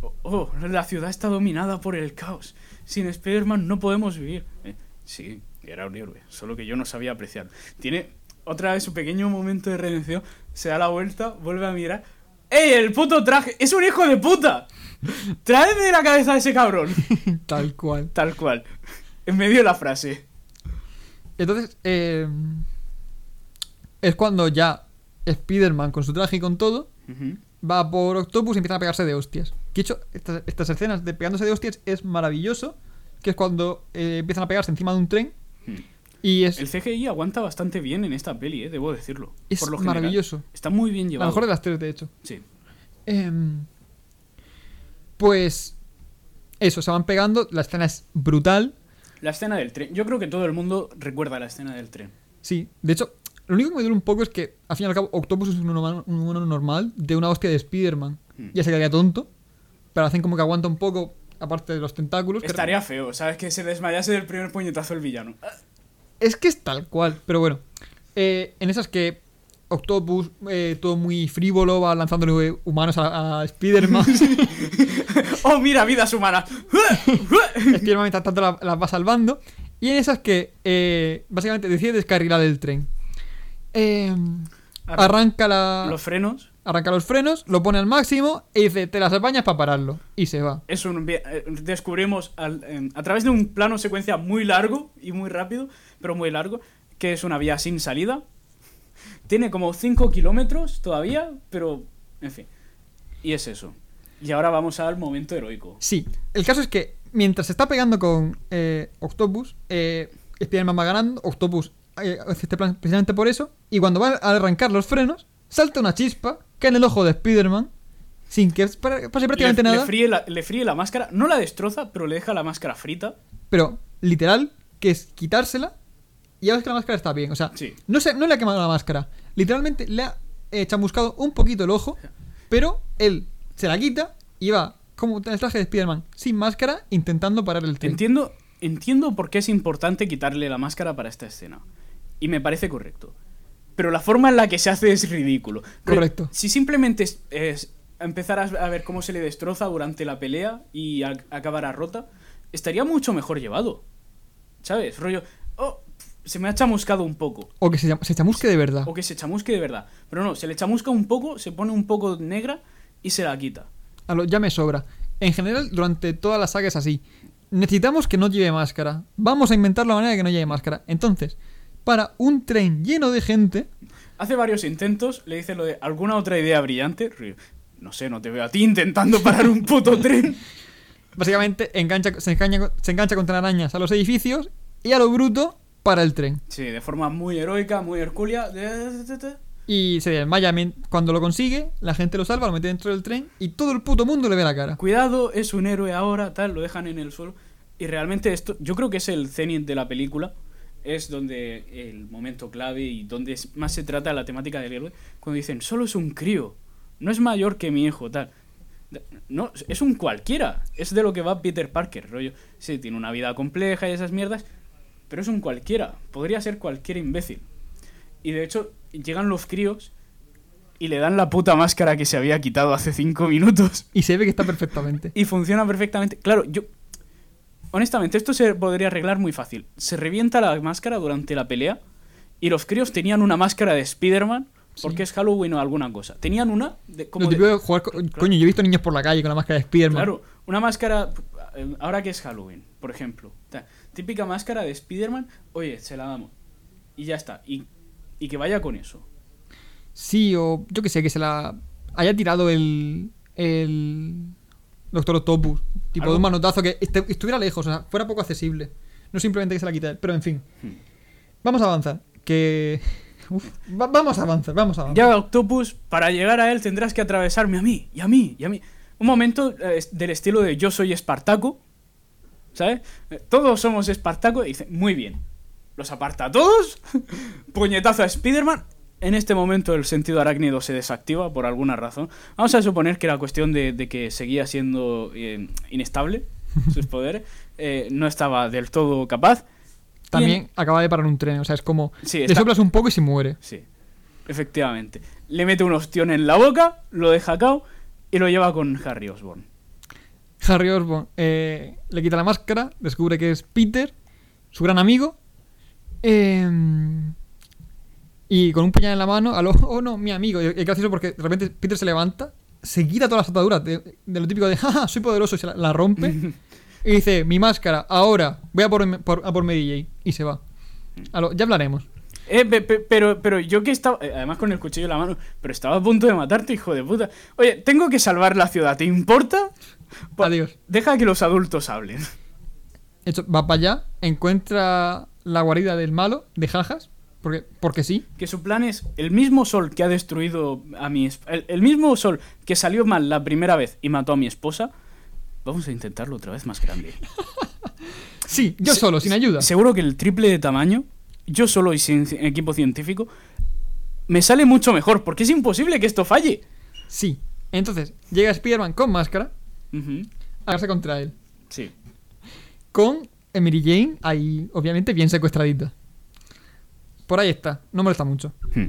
Oh, oh, la ciudad está dominada por el caos. Sin Spider-Man no podemos vivir. Eh, sí, era un héroe, solo que yo no sabía apreciar. Tiene otra vez su pequeño momento de redención. Se da la vuelta, vuelve a mirar. ¡Ey, el puto traje! ¡Es un hijo de puta! ¡Tráeme la cabeza de ese cabrón! Tal cual. Tal cual. En medio de la frase. Entonces, eh, es cuando ya Spider-Man con su traje y con todo va por Octopus y empieza a pegarse de hostias. Que de hecho, estas, estas escenas de pegándose de hostias es maravilloso. Que es cuando eh, empiezan a pegarse encima de un tren. Y es, El CGI aguanta bastante bien en esta peli, eh, debo decirlo. es por lo general. maravilloso. Está muy bien llevado. mejor de las tres, de hecho. Sí. Em, pues eso, se van pegando. La escena es brutal. La escena del tren. Yo creo que todo el mundo recuerda la escena del tren. Sí, de hecho, lo único que me duele un poco es que, al fin y al cabo, Octopus es un humano, un humano normal de una hostia de Spider-Man. Hmm. Ya se quedaría tonto, pero hacen como que aguanta un poco, aparte de los tentáculos. que- Estaría feo, ¿sabes? Que se desmayase del primer puñetazo el villano. Es que es tal cual, pero bueno. Eh, en esas que Octopus, eh, todo muy frívolo, va lanzándole humanos a, a Spider-Man. ¡Oh, mira, vidas humanas! Spider-Man mientras tanto la- las va salvando. Y en esas que eh, básicamente decide descarrilar el tren. Eh, Arran- arranca la. Los frenos. Arranca los frenos, lo pone al máximo y dice, te las apañas para pararlo. Y se va. Es un, eh, descubrimos al- a través de un plano secuencia muy largo y muy rápido, pero muy largo, que es una vía sin salida. Tiene como 5 kilómetros todavía, pero en fin. Y es eso. Y ahora vamos al momento heroico. Sí, el caso es que mientras se está pegando con eh, Octopus, eh, Spider-Man va ganando, Octopus eh, hace este plan precisamente por eso, y cuando va a arrancar los frenos, salta una chispa, cae en el ojo de Spider-Man, sin que pase prácticamente le, nada, Le fríe, la, le fríe la máscara, no la destroza, pero le deja la máscara frita. pero literal, que es quitársela, y ya ves que la máscara está bien, o sea, Sí. no, se, no le ha quemado la máscara, literalmente le ha eh, chamuscado un poquito el ojo, pero él se la quita y va como en el traje de Spider-Man, sin máscara, intentando parar el tren. Entiendo, entiendo por qué es importante quitarle la máscara para esta escena. Y me parece correcto. Pero la forma en la que se hace es ridículo. Correcto. Si simplemente es, a ver cómo se le destroza durante la pelea y a- acabará rota, estaría mucho mejor llevado. ¿Sabes? Rollo, oh, se me ha chamuscado un poco. O que se chamusque de verdad. O que se chamusque de verdad. Pero no, se le chamusca un poco, se pone un poco negra y se la quita. A lo- ya me sobra. En general, durante toda la saga es así. Necesitamos que no lleve máscara. Vamos a inventar la manera de que no lleve máscara. Entonces, para un tren lleno de gente, Hace varios intentos, le dice lo de alguna otra idea brillante. No sé, no te veo a ti intentando parar un puto tren. básicamente engancha, se, engancha, se engancha contra arañas a los edificios y a lo bruto para el tren. Sí, de forma muy heroica, muy hercúlea. Y se desmaya cuando lo consigue, la gente lo salva, lo mete dentro del tren y todo el puto mundo le ve la cara. Cuidado, es un héroe ahora, tal, lo dejan en el suelo. Y realmente esto, yo creo que es el cenit de la película. Es donde el momento clave y donde más se trata la temática del héroe. Cuando dicen, solo es un crío, no es mayor que mi hijo, tal. No, es un cualquiera. Es de lo que va Peter Parker, rollo. Sí, tiene una vida compleja y esas mierdas, pero es un cualquiera. Podría ser cualquier imbécil. Y de hecho, llegan los críos y le dan la puta máscara que se había quitado hace cinco minutos. Y se ve que está perfectamente. Y funciona perfectamente. Claro, yo. Honestamente, esto se podría arreglar muy fácil. Se revienta la máscara durante la pelea. Y los críos tenían una máscara de Spider-Man. Porque es Halloween o alguna cosa. Tenían una. De, como de- de jugar Coño, yo he visto niños por la calle con la máscara de Spiderman. Claro, una máscara. eh, Ahora que es Halloween, por ejemplo. Típica máscara de Spider-Man. Oye, se la damos. Y ya está. Y, y que vaya con eso. Sí, o yo que sé, que se la haya tirado el. el. Doctor Octopus. Tipo Algo- de un manotazo que este- estuviera lejos, o sea, fuera poco accesible. No simplemente que se la quita él. Pero en fin. Hmm. Vamos a avanzar. Que. Uf, va- vamos a avanzar, vamos a avanzar. Ya, Octopus, para llegar a él tendrás que atravesarme a mí, y a mí, y a mí. Un momento eh, del estilo de yo soy Espartaco, ¿sabes? Eh, Todos somos Espartaco, y dice, muy bien. ¿Los aparta a todos? Puñetazo a Spider-Man. En este momento el sentido arácnido se desactiva por alguna razón. Vamos a suponer que era cuestión de, de que seguía siendo eh, inestable sus poderes. Eh, no estaba del todo capaz. También acaba de parar un tren, o sea, es como. Sí, le está- soplas un poco y se muere. Sí, efectivamente. Le mete un ostión en la boca, lo deja cao y lo lleva con Harry Osborn. Harry Osborn eh, le quita la máscara, descubre que es Peter, su gran amigo. eh, y con un puñal en la mano, a lo, oh no, mi amigo. Y es gracioso porque de repente Peter se levanta, se quita todas las ataduras de, de lo típico de, jaja, soy poderoso, y se la, la rompe. y dice, mi máscara, ahora, voy a por, por- a por mi DJ. Y se va. A lo- ya hablaremos. Eh, pe- pe- pero, pero yo que estaba, eh, además con el cuchillo en la mano, pero estaba a punto de matarte, hijo de puta. Oye, tengo que salvar la ciudad, ¿te importa? Pa- Adiós. Deja que los adultos hablen. De hecho, va para allá, encuentra la guarida del malo, de jajas, porque, porque sí. Que su plan es el mismo sol que ha destruido a mi el, el mismo sol que salió mal la primera vez y mató a mi esposa. Vamos a intentarlo otra vez más grande. Sí, yo Se- solo, sin ayuda. Seguro que el triple de tamaño, yo solo y sin equipo científico, me sale mucho mejor, porque es imposible que esto falle. Sí. Entonces, llega Spider-Man con máscara Ujú, a darse contra él. Sí. Con Mary Jane ahí, obviamente, bien secuestradita. Por ahí está, no molesta mucho. Hmm.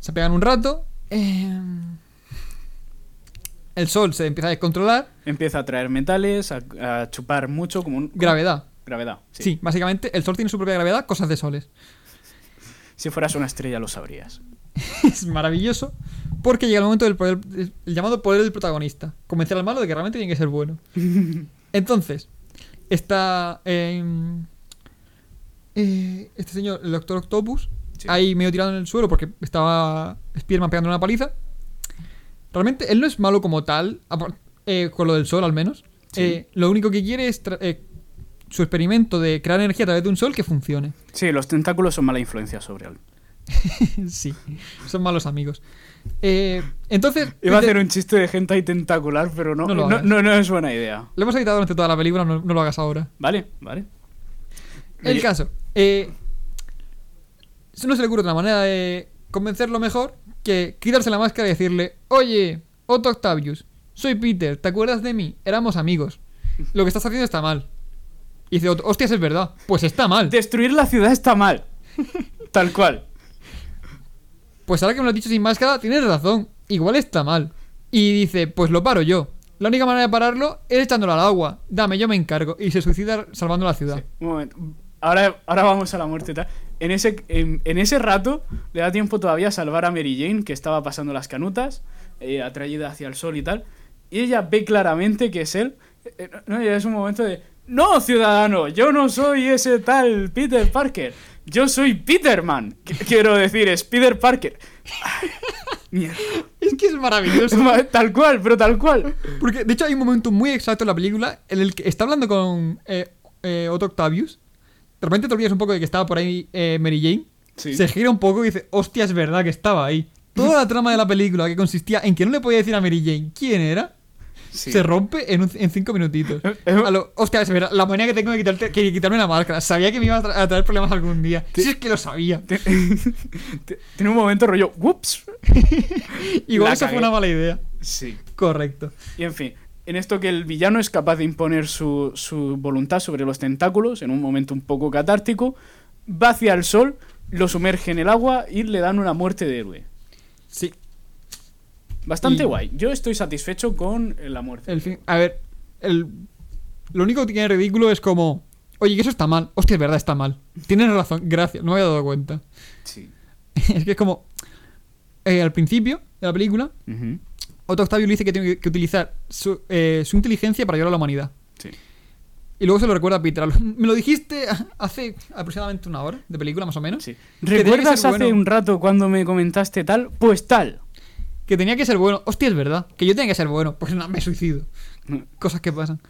Se pegan un rato. eh, El sol se empieza a descontrolar. Empieza a traer metales, a, a chupar mucho, como un... Gravedad. Gravedad, sí. Sí. básicamente el sol tiene su propia gravedad, cosas de soles. Si fueras una estrella lo sabrías. es maravilloso. Porque llega el momento del poder, el llamado poder del protagonista. Convencer al malo de que realmente tiene que ser bueno. Entonces, está eh, este señor, el Doctor Octopus, Sí. ahí medio tirado en el suelo porque estaba Spiderman pegando una paliza. realmente él no es malo como tal, eh, con lo del sol al menos. Sí. Eh, lo único que quiere es eh, su experimento de crear energía a través de un sol que funcione. Sí, los tentáculos son mala influencia sobre él. sí, son malos amigos. Eh, entonces, Iba a hacer un chiste de gente tentacular, pero no, No lo no, hagas. no, no es buena idea. lo hemos editado durante toda la película, no, no lo hagas ahora. Vale, vale. El Oye, caso, eh, no se le ocurre otra manera de convencerlo mejor que quitarse la máscara y decirle, oye, Otto Octavius, soy Peter, ¿te acuerdas de mí? Éramos amigos. Lo que estás haciendo está mal. Y dice, Otto, hostias, es verdad. Pues está mal. Destruir la ciudad está mal. Tal cual. Pues ahora que me lo has dicho sin máscara, tienes razón. Igual está mal. Y dice, pues lo paro yo. La única manera de pararlo es echándolo al agua. Dame, yo me encargo. Y se suicida salvando la ciudad. Un momento. Ahora, ahora vamos a la muerte. y tal. En ese, en, en ese rato le da tiempo todavía a salvar a Mary Jane, que estaba pasando las canutas, eh, atraída hacia el sol y tal. Y ella ve claramente que es él. Eh, no, y es un momento de... No, ciudadano, yo no soy ese tal Peter Parker. Yo soy Peterman. Qu- Quiero decir, es Peter Parker. Mierda. Es que es maravilloso. Tal cual, pero tal cual. Porque, de hecho, hay un momento muy exacto en la película en el que está hablando con eh, eh, Otto Octavius. De repente te olvidas un poco de que estaba por ahí eh, Mary Jane. Sí. Se gira un poco y dice, hostia, es verdad que estaba ahí. Toda la trama de la película que consistía en que no le podía decir a Mary Jane quién era, Sí. se rompe en, un- en cinco minutitos. A lo, hostia, es verdad, la manera que tengo de quitarte- que quitarme la máscara. Sabía que me iba a, tra- a traer problemas algún día. Si es que lo sabía. Te- te- Tiene un momento rollo, whoops. Igual La esa fue una mala idea. Sí. Correcto. Y en fin, en esto que el villano es capaz de imponer su, su voluntad sobre los tentáculos, en un momento un poco catártico, va hacia el sol, lo sumerge en el agua y le dan una muerte de héroe. Sí. Bastante Y- guay. Yo estoy satisfecho con la muerte. El fin, a ver, el, lo único que tiene ridículo es como, oye, que eso está mal. Hostia, es verdad, está mal. Tienes razón, gracias, no me había dado cuenta. Sí. es que es como, eh, al principio de la película. Otto Octavio le dice que tiene que utilizar su, eh, su inteligencia para ayudar a la humanidad. Sí. Y luego se lo recuerda a Peter. Me lo dijiste hace aproximadamente una hora de película, más o menos. Sí. tenía que ¿Recuerdas hace bueno. un rato cuando me comentaste tal? Pues tal. Que tenía que ser bueno. Hostia, es verdad. Que yo tenía que ser bueno. Pues no, me suicido. Cosas que pasan.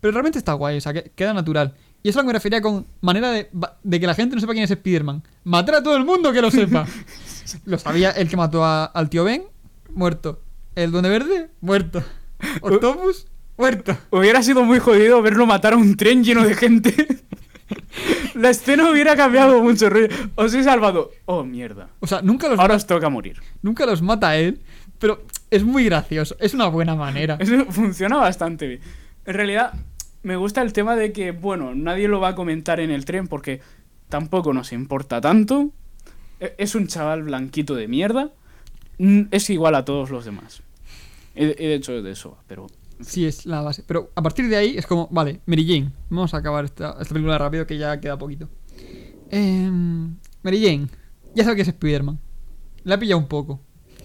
Pero realmente está guay, o sea, que queda natural. Y eso es lo que me refería con manera de, de que la gente no sepa quién es Spider-Man. Matar a todo el mundo que lo sepa. lo sabía el que mató a- al tío Ben, muerto. El Duende Verde, muerto. Octopus, muerto. Hubiera sido muy jodido verlo matar a un tren lleno de gente. La escena hubiera cambiado mucho. rollo. Os he salvado. Oh, mierda. O sea, nunca los, Ahora os toca morir. nunca los mata él, pero es muy gracioso. Es una buena manera. Eso funciona bastante bien. En realidad, me gusta el tema de que, bueno, nadie lo va a comentar en el tren porque tampoco nos importa tanto. E- Es un chaval blanquito de mierda. Es igual a todos los demás. He, he hecho de eso, pero. Sí, es la base. Pero a partir de ahí es como, vale, Mary Jane. Vamos a acabar esta, esta película rápido que ya queda poquito. Em, Mary Jane. Ya sabe que es Spider-Man. La ha pillado un poco.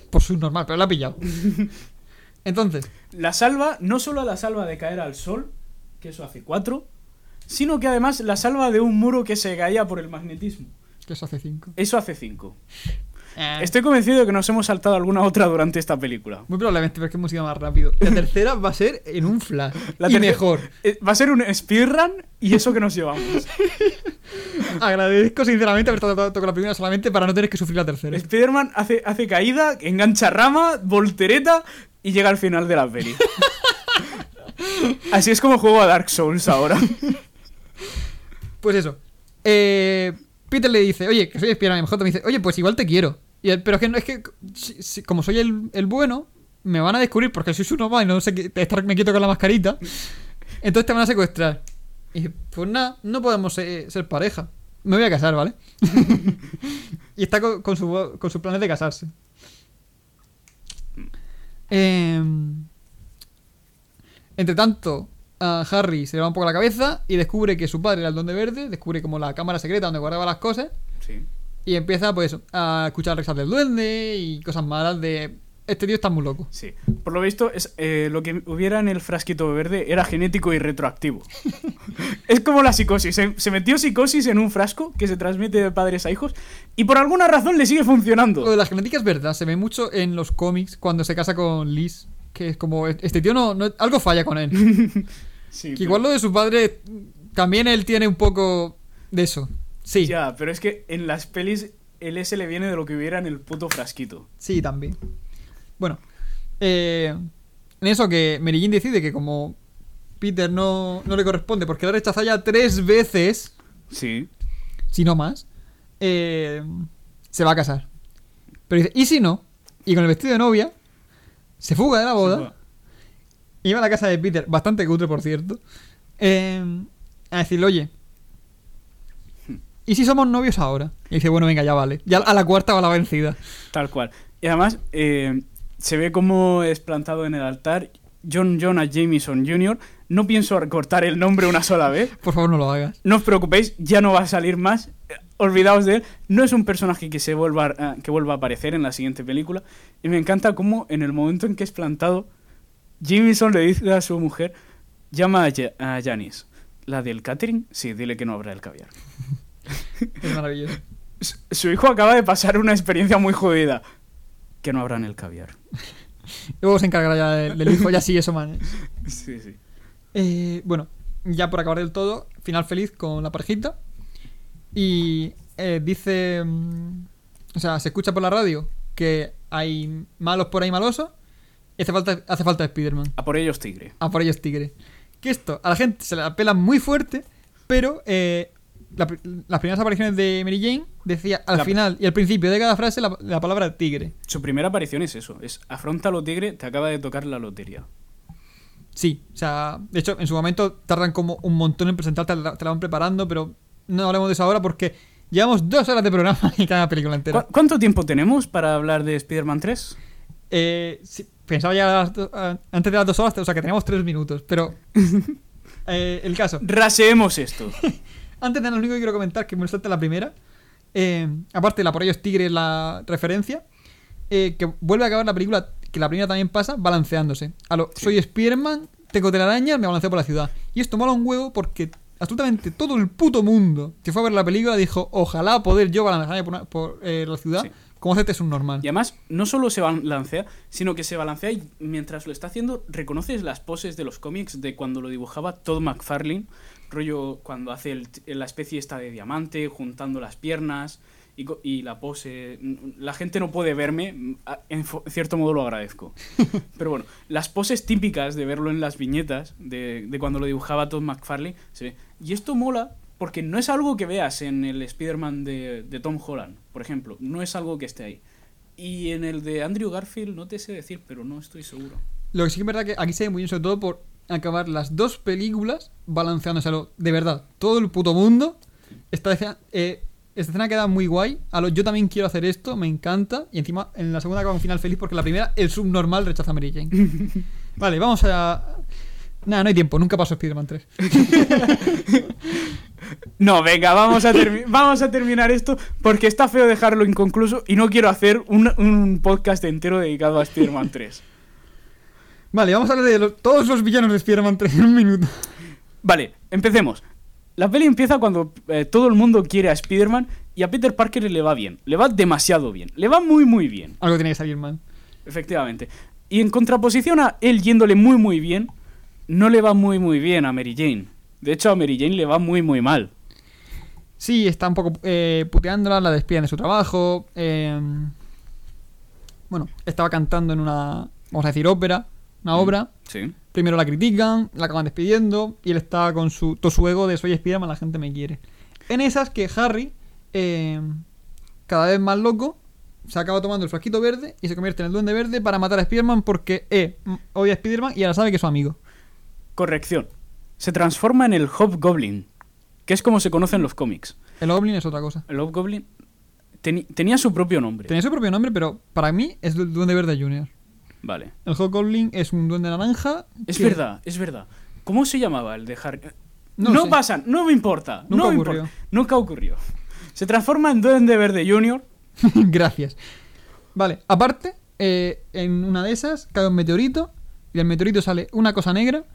Por su normal, pero la ha pillado. Entonces, La salva, no solo la salva de caer al sol, que eso hace cuatro, sino que además la salva de un muro que se caía por el magnetismo. que eso hace 5. Eso hace cinco. Estoy convencido de que nos hemos saltado alguna otra durante esta película. Muy probablemente, pero es que hemos ido más rápido. La tercera va a ser en un flash. La y tercera- mejor. Eh, Va a ser un speedrun y eso que nos llevamos. Agradezco sinceramente haber tratado con la primera solamente para no tener que sufrir la tercera. Spider-Man hace, hace caída, engancha rama, voltereta y llega al final de la peli. Así es como juego a Dark Souls ahora. Pues eso. Eh, Peter le dice, oye, que soy Spider-Man. MJ me dice, oye, pues igual te quiero. Pero es que, es que si- como soy el, el bueno, me van a descubrir porque soy su normal y no sé qué, me quieto con la mascarita. Entonces te van a secuestrar. Y pues nada, no podemos ser, pareja. Me voy a casar, ¿vale? y está con, con su, con sus planes de casarse. Em, entre tanto, a Harry se le va un poco la cabeza y descubre que su padre era el Donde Verde, descubre como la cámara secreta donde guardaba las cosas Sí. y empieza, pues a escuchar risas del duende y cosas malas de este tío está muy loco. Sí. Por lo visto, es, eh, lo que hubiera en el frasquito verde era genético y retroactivo. es como la psicosis. Se, se metió psicosis en un frasco que se transmite de padres a hijos y por alguna razón le sigue Lo funcionando. de la genética es verdad, se ve mucho en los cómics cuando se casa con Liz, que es como, este tío no, no- algo falla con él. Sí, Que pero- igual lo de su padre, también él tiene un poco de eso. Sí, Ya, pero es que en las pelis el S le viene de lo que hubiera en el puto frasquito. sí, también. Bueno, eh, en eso que Mary Jane decide que como Peter no, no le corresponde porque lo ha rechazado ya tres veces, Sí. si no más, eh, se va a casar. Pero dice, ¿y si no? Y con el vestido de novia, se fuga de la boda. Iba a la casa de Peter, bastante cutre por cierto, eh, a decirle, oye, ¿y si somos novios ahora? Y dice, bueno, venga, ya vale. Ya a la cuarta va la vencida. Tal cual. Y además, eh, se ve como es plantado en el altar John Jonah Jameson Jr. No pienso recortar el nombre una sola vez. Por favor, no lo hagas. No os preocupéis, ya no va a salir más. Olvidaos de él. No es un personaje que se vuelva a, que vuelva a aparecer en la siguiente película. Y me encanta cómo en el momento en que es plantado, Jameson le dice a su mujer, llama a, Ja- a Janice. ¿La del catering? Sí, dile que no habrá el caviar. Es maravilloso. Su- Su hijo acaba de pasar una experiencia muy jodida. Que no habrá en el caviar. Luego se encargará ya del, del hijo, ya sí, eso, man. Sí, sí. Eh, bueno, ya por acabar del todo, final feliz con la parejita. Y eh, dice. mm, o sea, se escucha por la radio que hay malos por ahí malosos. Hace falta, hace falta Spider-Man. A por ellos, tigre. A por ellos tigre. Que esto a la gente se la pela muy fuerte, pero eh, la las primeras apariciones de Mary Jane decía al La- final y al principio de cada frase la, la palabra tigre. Su primera aparición es eso. Es afrontalo, tigre, te acaba de tocar la lotería. Sí, o sea, de hecho, en su momento tardan como un montón en presentarte, te la, te van preparando, pero no hablemos de eso ahora porque llevamos dos horas de programa y cada película entera. ¿Cu- ¿Cuánto tiempo tenemos para hablar de Spider-Man 3? Eh, sí, pensaba ya antes de las dos horas, o sea que tenemos tres minutos, pero eh, el caso. Raseemos esto. Antes de nada, lo único que quiero comentar, que me salta la primera, eh, aparte la por ellos tigre es la referencia, eh, que vuelve a acabar la película, que la primera también pasa, balanceándose. A lo, Sí. soy Spider-Man, tengo telarañas, me balanceo por la ciudad. Y esto mola un huevo porque absolutamente todo el puto mundo que fue a ver la película dijo, ojalá poder yo balancearme por, una- por, eh, la ciudad, Sí. Como hace este subnormal. Y además, no solo se balancea, sino que se balancea y mientras lo está haciendo, reconoces las poses de los cómics de cuando lo dibujaba Todd McFarlane, rollo cuando hace el- la especie esta de diamante, juntando las piernas y, la pose. La gente no puede verme, en cierto modo lo agradezco. Pero bueno, las poses típicas de verlo en las viñetas de, de cuando lo dibujaba Todd McFarlane se ve. Y esto mola porque no es algo que veas en el Spider-Man de, de Tom Holland, por ejemplo. No es algo que esté ahí. Y en el de Andrew Garfield no te sé decir, pero no estoy seguro. Lo que sí que es verdad que aquí se ve muy bien, sobre todo por acabar las dos películas balanceándose a lo. De verdad, todo el puto mundo. Esta escena, eh, esta escena queda muy guay. A lo, yo también quiero hacer esto, me encanta. Y encima, en la segunda acaba un final feliz porque en la primera, el subnormal rechaza a Mary Jane. vale, vamos a. Nada, no hay tiempo, nunca pasó Spider-Man 3. No, venga, vamos a, vamos a terminar esto porque está feo dejarlo inconcluso y no quiero hacer un, un podcast entero dedicado a Spider-Man 3. Vale, vamos a hablar de los- todos los villanos de Spider-Man 3 en un minuto. Vale, empecemos. La peli empieza cuando eh, todo el mundo quiere a Spider-Man y a Peter Parker le va bien. Le va demasiado bien. Le va muy, muy bien. Algo tiene que salir mal. Efectivamente. Y en contraposición a él yéndole muy, muy bien, no le va muy, muy bien a Mary Jane. De hecho, a Mary Jane le va muy, muy mal. Sí, está un poco eh, puteándola, la despiden de su trabajo. eh, bueno, estaba cantando en una, vamos a decir, ópera, una obra. Sí. Primero la critican, la acaban despidiendo y él está con su, todo su ego de soy Spiderman, la gente me quiere. En esas que Harry, eh, cada vez más loco, se acaba tomando el frasquito verde y se convierte en el duende verde para matar a Spiderman porque eh, mm, odia a Spiderman y ahora sabe que es su amigo. Corrección. Se transforma en el Hobgoblin, que es como se conoce en los cómics. El Goblin es otra cosa. El Hobgoblin tenía su propio nombre. Tenía su propio nombre, pero para mí es el duende verde junior. Vale. El Hobgoblin es un duende naranja. Es que- verdad, es verdad. ¿Cómo se llamaba el de Harry? No No, pasa, no me importa. Nunca no me ocurrió. importa. Nunca ocurrió. Se transforma en Duende Verde Junior. Gracias. Vale, aparte, eh, en una de esas cae un meteorito y del meteorito sale una cosa negra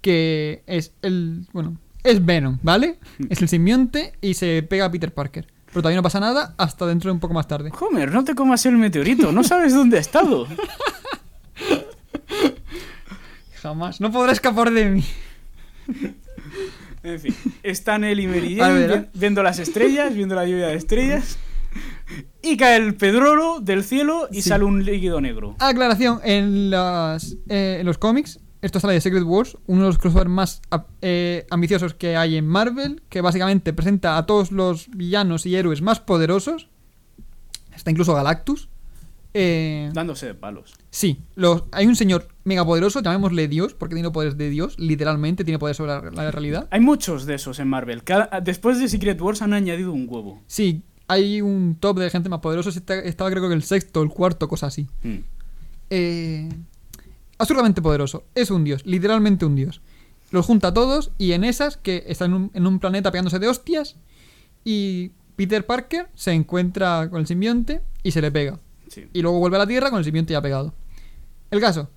que es el. Bueno, es Venom, ¿vale? Es el simbionte y se pega a Peter Parker. Pero todavía no pasa nada hasta dentro de un poco más tarde. Homer, no te comas el meteorito, no sabes dónde ha estado. Jamás. No podrá escapar de mí. En fin, están él y Mary Jane ¿eh? vi- viendo las estrellas, viendo la lluvia de estrellas. Y cae el pedrolo del cielo y Sí. sale un líquido negro. Aclaración, en, las, eh, en los cómics, esto sale de Secret Wars, uno de los crossovers más eh, ambiciosos que hay en Marvel, que básicamente presenta a todos los villanos y héroes más poderosos. Está incluso Galactus. Eh, Dándose de palos. sí, los, hay un señor megapoderoso, llamémosle Dios, porque tiene poderes de Dios, literalmente, tiene poderes sobre la, la realidad. Hay muchos de esos en Marvel. Cada- después de Secret Wars han añadido un huevo. Sí, hay un top de gente más poderosa, estaba creo que el sexto, el cuarto, cosa así. Mm. eh, absurdamente poderoso. Es un dios, literalmente un dios. Los junta a todos y en esas, que están en un, en un planeta pegándose de hostias, y Peter Parker se encuentra con el simbionte y se le pega. Sí. Y luego vuelve a la Tierra con el simbionte ya pegado. El caso.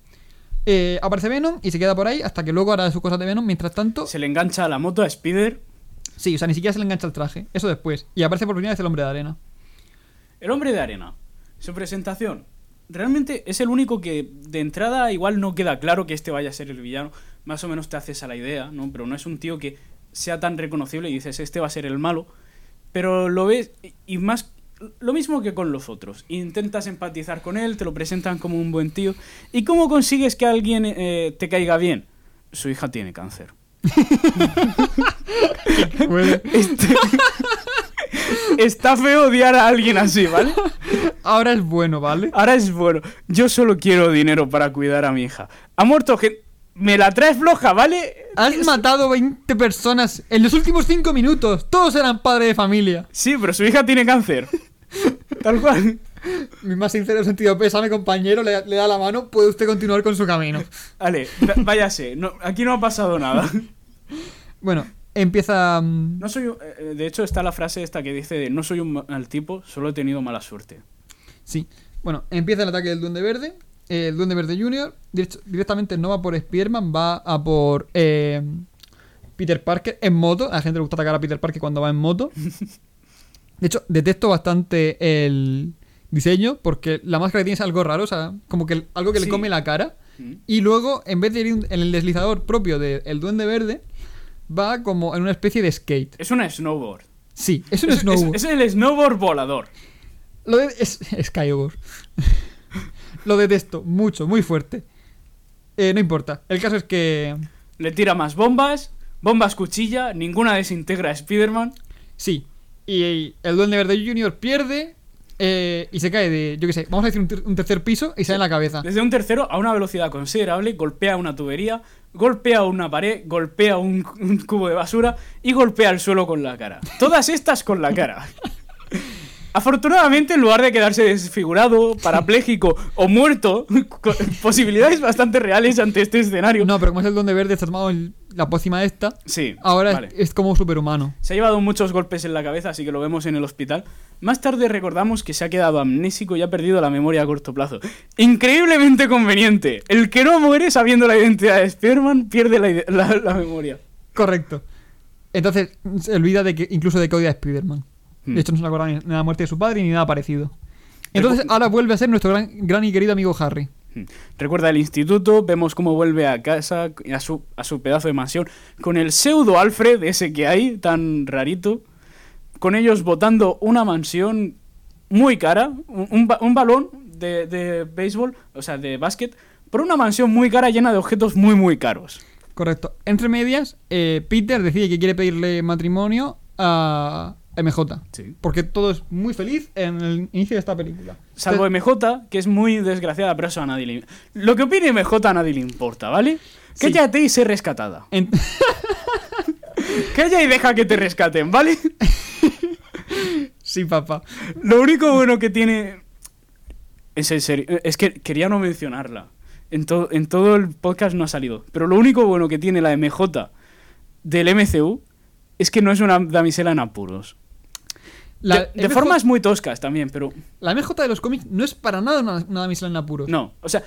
eh, aparece Venom y se queda por ahí hasta que luego hará sus cosas de Venom. Mientras tanto, Se le engancha a la moto a Spider. sí, o sea, ni siquiera se le engancha el traje. Eso después. Y aparece por primera vez el hombre de arena. El hombre de arena. Su presentación. Realmente es el único que de entrada igual no queda claro que este vaya a ser el villano. Más o menos te haces a la idea, ¿no? Pero no es un tío que sea tan reconocible y dices, este va a ser el malo. Pero lo ves y- más... Lo mismo que con los otros. Intentas empatizar con él, te lo presentan como un buen tío. ¿Y cómo consigues que alguien eh, te caiga bien? Su hija tiene cáncer. Este- Está feo odiar a alguien así, ¿vale? Ahora es bueno, ¿vale? Ahora es bueno. Yo solo quiero dinero para cuidar a mi hija. Ha muerto gente. Me la traes floja, ¿vale? Has matado 20 personas en los últimos 5 minutos. Todos eran padres de familia. Sí, pero su hija tiene cáncer. Tal cual. Mi más sincero sentido pésame, compañero, le, le da la mano, puede usted continuar con su camino. Vale, va- váyase. No, aquí no ha pasado nada. Bueno, empieza... mm, No soy. un- eh, De hecho, está la frase esta que dice de no soy un mal tipo, solo he tenido mala suerte. Sí. Bueno, empieza el ataque del Duende Verde. Eh, El Duende Verde direct- directamente no va por Spearman, va a por eh, Peter Parker en moto. A la gente le gusta atacar a Peter Parker cuando va en moto. De hecho, detesto bastante el diseño porque la máscara que tiene es algo raro, o sea, como que algo que le come la cara. Mm. Y luego, en vez de ir en el deslizador propio del Duende Verde, va como en una especie de skate. Es una snowboard. Sí, es un Es, snowboard. es- es el snowboard volador. Lo de... Es Skyward. Lo detesto mucho, muy fuerte. Eh, no importa. El caso es que... Le tira más bombas, bombas cuchilla, ninguna desintegra a Spider-Man. Sí. Y el Duende Verde Junior pierde eh, y se cae de, yo qué sé, vamos a decir un, ter- un tercer piso y sale en la cabeza. Desde un tercero a una velocidad considerable, golpea una tubería, golpea una pared, golpea un, un cubo de basura y golpea el suelo con la cara. Todas estas con la cara. Afortunadamente, en lugar de quedarse desfigurado, parapléjico o muerto, posibilidades bastante reales ante este escenario. No, pero como es el Duende Verde, está tomado el- la pócima esta, Sí, ahora vale. es, es como superhumano. Se ha llevado muchos golpes en la cabeza, así que lo vemos en el hospital. Más tarde recordamos que se ha quedado amnésico y ha perdido la memoria a corto plazo. Increíblemente conveniente. El que no muere sabiendo la identidad de Spearman pierde la, ide- la- la memoria. Correcto. Entonces, se olvida de que incluso de que odia a Spider-Man. De hecho, no se le acuerda ni de la muerte de su padre ni nada parecido. Entonces, ahora vuelve a ser nuestro gran, gran y querido amigo Harry. Hmm. Recuerda el instituto, vemos cómo vuelve a casa, a su, a su pedazo de mansión, con el pseudo Alfred, ese que hay, tan rarito. Con ellos botando una mansión muy cara, un, un balón de, de béisbol, o sea, de básquet, por una mansión muy cara llena de objetos muy, muy caros. Correcto. Entre medias, eh, Peter decide que quiere pedirle matrimonio a MJ. Sí. Porque todo es muy feliz en el inicio de esta película. Salvo MJ, que es muy desgraciada, pero eso a nadie le... Lo que opine MJ a nadie le importa, ¿vale? Sí. Cállate y sé rescatada. En- Calla y deja que te rescaten, ¿vale? sí, papá. Lo único bueno que tiene... Es en serio, es que quería no mencionarla. En, to- en todo el podcast no ha salido. Pero lo único bueno que tiene la MJ del MCU es que no es una damisela en apuros. La, de, de MJ formas muy toscas también, pero La MJ de los cómics no es para nada una, una damisela en apuros. no. O sea,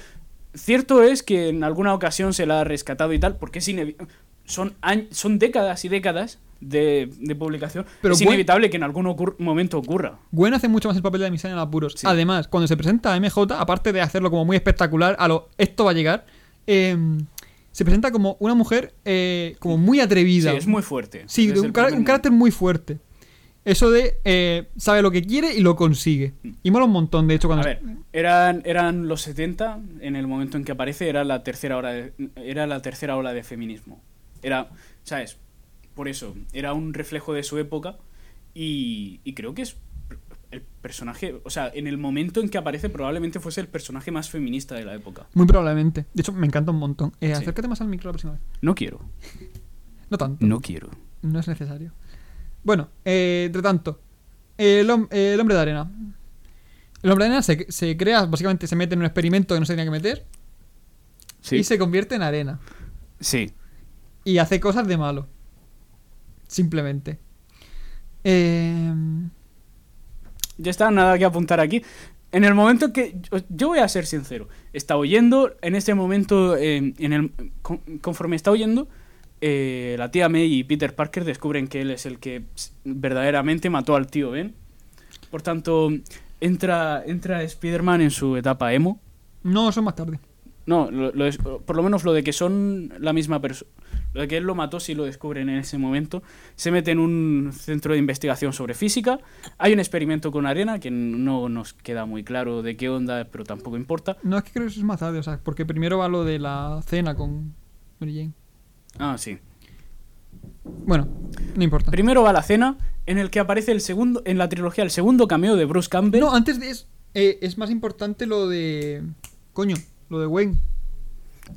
cierto es que en alguna ocasión se la ha rescatado y tal, porque es son, son décadas y décadas de, de publicación. Pero es Gwen- inevitable que en algún ocur- momento ocurra. Gwen hace mucho más el papel de damisela en apuros. Sí. Además, cuando se presenta a MJ, aparte de hacerlo como muy espectacular, a lo esto va a llegar, eh, se presenta como una mujer eh, como muy Sí, atrevida. es muy fuerte. Sí, un, un carácter muy fuerte. Eso de eh, sabe lo que quiere y lo consigue. Y mola un montón, de hecho, A cuando. ver, eran, eran los 70, en el momento en que aparece, era la tercera hora de, era la tercera ola de feminismo. Era, ¿sabes? Por eso, era un reflejo de su época y, y creo que es el personaje, o sea, en el momento en que aparece probablemente fuese el personaje más feminista de la época. Muy probablemente. De hecho, me encanta un montón. Eh, Sí. Acércate más al micro la próxima vez. No quiero, No tanto. no quiero. No es necesario. Bueno, eh, entre tanto, el, hom- el hombre de arena. El hombre de arena se, se crea, básicamente se mete en un experimento que no se tenía que meter Sí, y se convierte en arena. sí. Y hace cosas de malo. Simplemente. Eh, Ya está, nada que apuntar aquí. En el momento que. Yo, voy a ser sincero. Está oyendo, en este momento, eh, en el, con- conforme está oyendo, eh, la tía May y Peter Parker descubren que él es el que verdaderamente mató al tío Ben. Por tanto, entra, entra Spider-Man en su etapa emo. no, eso es más tarde. No, lo- lo es- por lo menos lo de que son la misma persona. Lo de que él lo mató si lo descubren en ese momento. Se mete en un centro de investigación sobre física. Hay un experimento con arena que no nos queda muy claro de qué onda, pero tampoco importa. No, es que creo que eso es más tarde, o sea, porque primero va lo de la cena con Mary Jane. Ah, sí. Bueno, no importa. Primero va la cena en el que aparece el segundo en la trilogía el segundo cameo de Bruce Campbell. No, antes de eso, eh, es más importante lo de. Coño, lo de Wayne.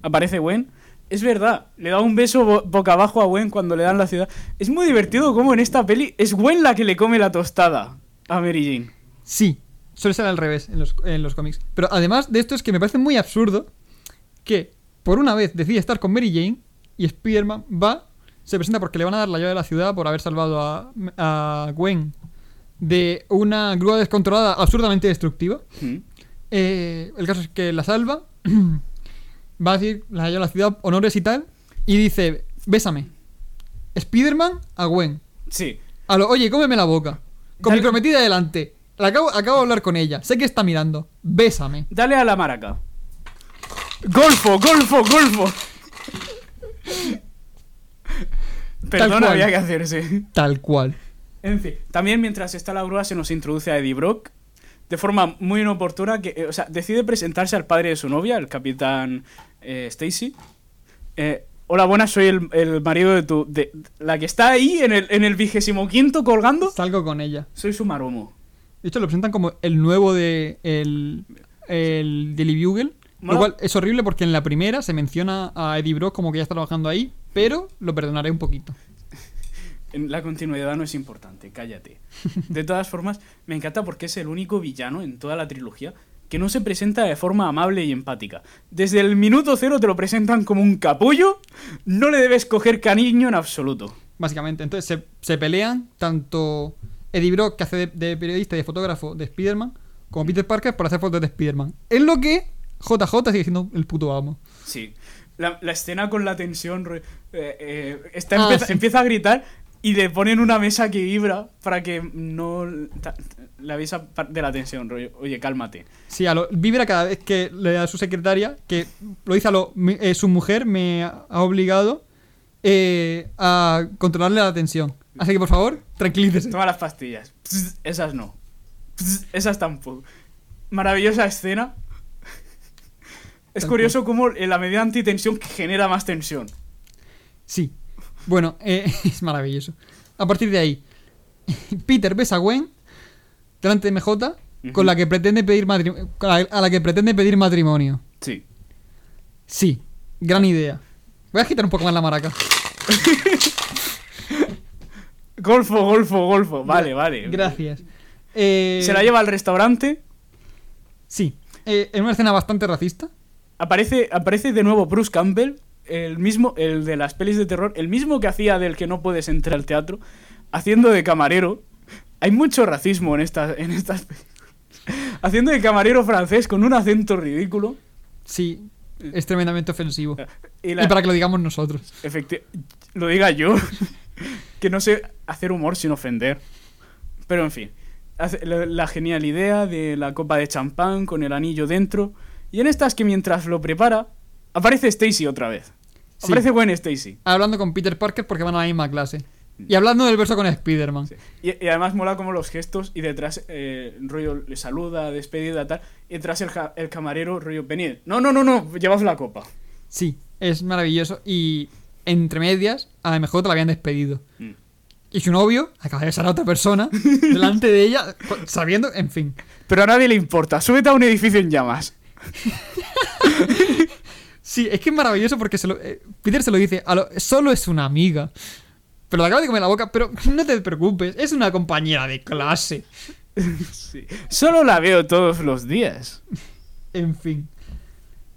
Aparece Gwen. Es verdad, le da un beso bo- boca abajo a Gwen cuando le dan la ciudad. Es muy divertido como en esta peli es Gwen la que le come la tostada a Mary Jane. Sí, suele ser al revés en los, en los cómics. Pero además de esto es que me parece muy absurdo que por una vez decide estar con Mary Jane y Spider-Man va, se presenta porque le van a dar la llave de la ciudad por haber salvado a, a Gwen de una grúa descontrolada absurdamente destructiva. Mm. Eh, el caso es que la salva, va a decir la llave de la ciudad, honores y tal, y dice, bésame. Spider-Man a Gwen. Sí. A lo, oye, cómeme la boca. Con Dale- mi prometida delante. La acabo, acabo de hablar con ella. Sé que está mirando. Bésame. Dale a la maraca. Golfo, golfo, golfo. Cual. había que hacerse. Tal cual. En fin, también mientras está la grúa se nos introduce a Eddie Brock de forma muy inoportuna, que, eh, o sea, decide presentarse al padre de su novia, el capitán eh, Stacy. Eh, Hola, buenas, soy el, el marido de tu... De, la que está ahí en el, en el vigésimo quinto colgando. Salgo con ella. Soy su maromo. De hecho, lo presentan como el nuevo de el, el Daily Bugle. Mola. Lo cual es horrible porque en la primera se menciona a Eddie Brock como que ya está trabajando ahí, pero lo perdonaré un poquito. La continuidad no es importante, cállate. De todas formas, me encanta porque es el único villano en toda la trilogía que no se presenta de forma amable y empática. Desde el minuto cero te lo presentan como un capullo, no le debes coger cariño en absoluto. Básicamente. Entonces se, se pelean tanto Eddie Brock, que hace de, de periodista y de fotógrafo de Spider-Man, como Peter Parker por hacer fotos de Spider-Man. En lo que JJ sigue siendo el puto amo. Sí. La, la escena con la tensión eh, eh, está Ah, empieza, sí. empieza a gritar y le ponen una mesa que vibra para que no ta- le avisa de la tensión, rollo. Oye, cálmate. Sí, a lo, vibra cada vez que le da a su secretaria, que lo dice a lo, mi- eh, su mujer me ha obligado eh, a controlarle la tensión. Así que por favor, tranquilícese. Toma las pastillas. Pss, esas no. Pss, esas tampoco. Maravillosa escena. Es Tal curioso cómo en la medida antitensión genera más tensión. Sí. Bueno, eh, es maravilloso. A partir de ahí, Peter besa a Gwen delante de MJ con la que pretende pedir matri- con la- a la que pretende pedir matrimonio. Sí. Sí, gran idea. Voy a agitar un poco más la maraca. Golfo, golfo, golfo. Vale, vale. Gracias. Eh, Se la lleva al restaurante. Sí. Eh, en una escena bastante racista. Aparece, aparece de nuevo Bruce Campbell, el mismo, el de las pelis de terror, el mismo que hacía del que no puedes entrar al teatro, haciendo de camarero. hay mucho racismo en estas, en estas. Haciendo de camarero francés con un acento ridículo. Sí, es tremendamente ofensivo. Y, Y para que lo digamos nosotros. efecti- lo diga yo, que no sé hacer humor sin ofender. Pero en fin, la genial idea de la copa de champán con el anillo dentro. Y en estas que mientras lo prepara, aparece Stacy otra vez. Sí. Aparece buen Stacy. Hablando con Peter Parker porque van a la misma clase. Y hablando del verso con Spider-Man. Sí. Y, y además mola como los gestos y detrás eh, rollo le saluda, despedida, tal. Y detrás el, ja- el camarero rollo venid. No, no, no, no, llevas la copa. Sí, es maravilloso. Y entre medias, a MJ la habían despedido. Mm. Y su novio acaba de besar a otra persona delante de ella, sabiendo, en fin. Pero a nadie le importa, súbete a un edificio en llamas. Sí, es que es maravilloso porque se lo- eh, Peter se lo dice, a lo- solo es una amiga. Pero le acaba de comer la boca, pero no te preocupes, es una compañera de clase. Sí. Solo la veo todos los días. En fin.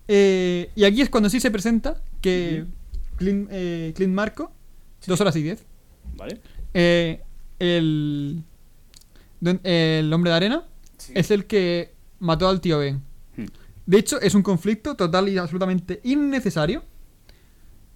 Eh, y aquí es cuando sí se presenta que Clint, eh, Clint Marco, dos horas y diez, ¿Vale? eh, el, el hombre de arena, Sí. es el que mató al tío Ben. De hecho, es un conflicto total y absolutamente innecesario.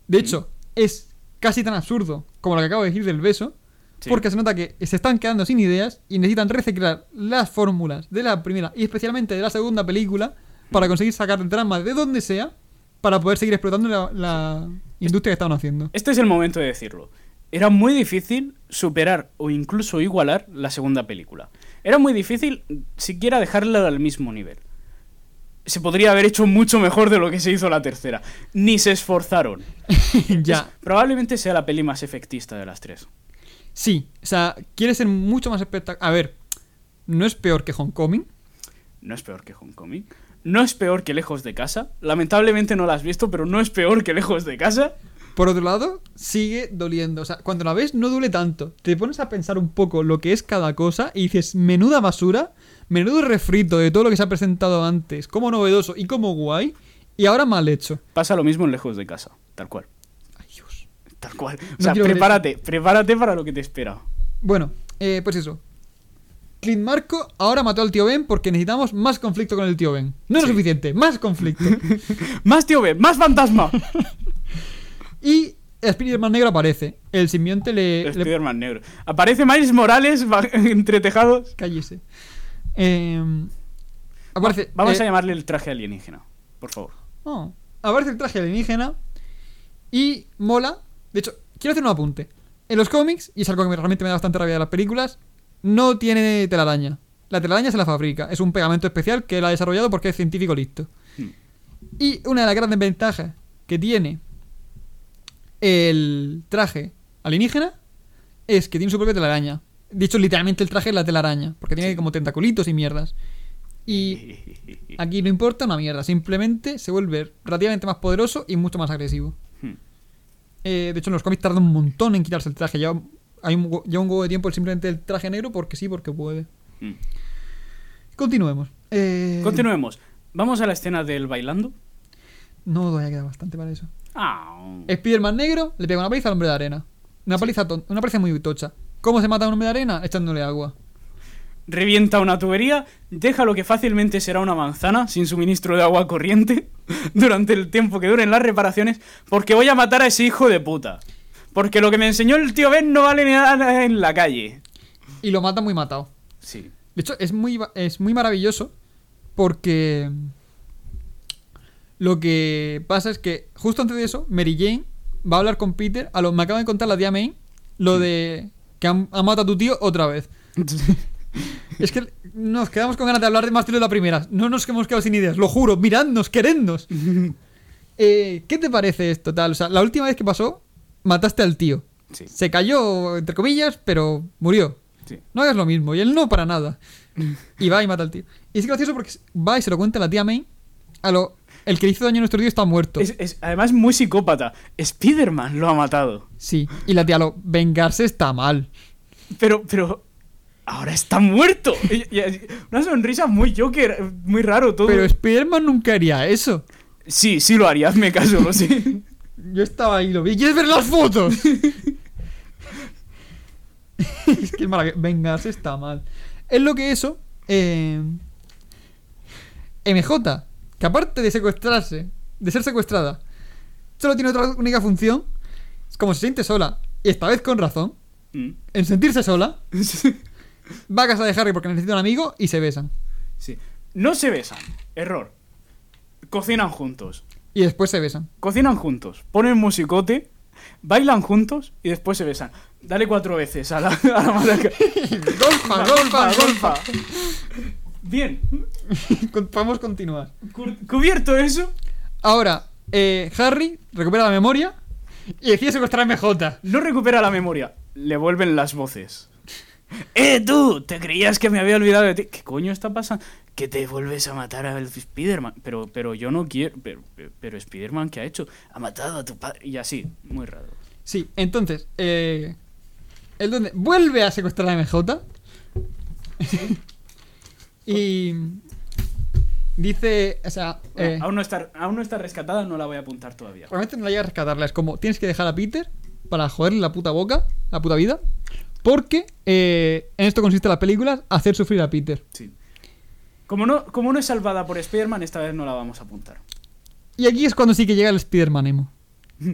De hecho, es casi tan absurdo como lo que acabo de decir del beso, Sí. porque se nota que se están quedando sin ideas y necesitan reciclar las fórmulas de la primera y especialmente de la segunda película para conseguir sacar dramas de donde sea para poder seguir explotando la, la industria que estaban haciendo. Este es el momento de decirlo. Era muy difícil superar o incluso igualar la segunda película. Era muy difícil siquiera dejarla al mismo nivel. Se podría haber hecho mucho mejor de lo que se hizo la tercera. Ni se esforzaron. ya. Probablemente sea la peli más efectista de las tres. Sí, o sea, quiere ser mucho más espectacular. A ver, no es peor que Homecoming. No es peor que Homecoming. No es peor que Lejos de Casa. Lamentablemente no la has visto, pero no es peor que Lejos de Casa. Por otro lado, sigue doliendo. O sea, cuando la ves no duele tanto. Te pones a pensar un poco lo que es cada cosa y dices, menuda basura, menudo refrito de todo lo que se ha presentado antes, como novedoso y como guay, y ahora mal hecho. Pasa lo mismo en Lejos de Casa. Tal cual. Ay, Dios. Tal cual. O sea, prepárate. Prepárate para lo que te espera. Bueno, eh, pues eso. Clint Marco ahora mató al tío Ben porque necesitamos más conflicto con el tío Ben. No es Sí. suficiente, más conflicto. Más tío Ben, más fantasma. y Spider-Man negro aparece. El simbionte le... le- Spider-Man negro. Aparece Miles Morales entre tejados. Cállese. Eh, aparece... Vamos eh, a llamarle el traje alienígena, por favor. Oh, aparece el traje alienígena y mola. De hecho, quiero hacer un apunte. En los cómics, y es algo que me- realmente me da bastante rabia de las películas, no tiene telaraña. La telaraña se la fabrica. Es un pegamento especial que él ha desarrollado porque es científico listo. Hmm. Y una de las grandes ventajas que tiene el traje alienígena es que tiene su propia telaraña. Dicho literalmente el traje es la telaraña, porque tiene Sí. como tentaculitos y mierdas. Y Aquí no importa una mierda, simplemente se vuelve relativamente más poderoso y mucho más agresivo. Hmm. Eh, de hecho, en los cómics tarda un montón en quitarse el traje. Lleva, hay un, lleva un huevo de tiempo el simplemente el traje negro porque sí, porque puede. Hmm. Continuemos. Eh, Continuemos. Vamos a la escena del bailando. No todavía queda bastante para eso. Ah, Spiderman negro le pega una paliza al hombre de arena. Una paliza, una paliza muy tocha. ¿Cómo se mata a un hombre de arena? Echándole agua. revienta una tubería, deja lo que fácilmente será una manzana sin suministro de agua corriente durante el tiempo que duren las reparaciones, porque voy a matar a ese hijo de puta. Porque lo que me enseñó el tío Ben no vale nada en la calle. Y lo mata muy matado. Sí. De hecho, es muy, es muy maravilloso porque lo que pasa es que justo antes de eso, Mary Jane va a hablar con Peter. A lo me acaba de contar la tía May lo de que han, han matado a tu tío otra vez. Es que nos quedamos con ganas de hablar de más de la primera. No nos hemos quedado sin ideas, lo juro. Miradnos, querednos. Eh, ¿Qué te parece esto, tal? O sea, la última vez que pasó, mataste al tío. Sí. Se cayó, entre comillas, pero murió. Sí. No hagas lo mismo. Y él no para nada. Y va y mata al tío. Y es gracioso porque va y se lo cuenta a la tía May. A lo. El que hizo daño a nuestro tío está muerto. Es, es además muy psicópata. Spider-Man lo ha matado. Sí. Y la tía lo. Vengarse está mal. Pero, pero. Ahora está muerto. Una sonrisa muy Joker, muy raro todo. Pero Spider-Man nunca haría eso. Sí, sí lo haría, hazme caso, lo sé. Yo estaba ahí, lo vi. ¿Quieres ver las fotos? es que es maravilloso. Vengarse está mal. Es lo que eso. eh, MJ, que aparte de secuestrarse, de ser secuestrada, solo tiene otra única función. Es como se siente sola, y esta vez con razón, Mm. en sentirse sola, va a casa de Harry porque necesita un amigo y se besan. Sí. No se besan. Error. Cocinan juntos. Y después se besan. Cocinan juntos. Ponen musicote. Bailan juntos y después se besan. Dale cuatro veces a la, a la golfa, golfa, golfa. Bien. Podemos continuar. Cu- cubierto eso. Ahora, eh, Harry recupera la memoria y decide secuestrar a MJ. No recupera la memoria. Le vuelven las voces. ¡Eh, tú! ¿Te creías que me había olvidado de ti? ¿Qué coño está pasando? Que te vuelves a matar a Spider-Man. Pero, pero yo no quiero. Pero, pero, Spider-Man, ¿qué ha hecho? Ha matado a tu padre. Y así. Muy raro. Sí, entonces, eh, el donde vuelve a secuestrar a MJ y dice, o sea, eh, aún, no está, aún no está rescatada, no la voy a apuntar todavía. realmente no la llega a rescatarla. Es como, tienes que dejar a Peter para joderle la puta boca, la puta vida, porque eh, en esto consiste la película, hacer sufrir a Peter. Sí. Como no, como no es salvada por Spider-Man, esta vez no la vamos a apuntar. Y aquí es cuando sí que llega el Spider-Man emo.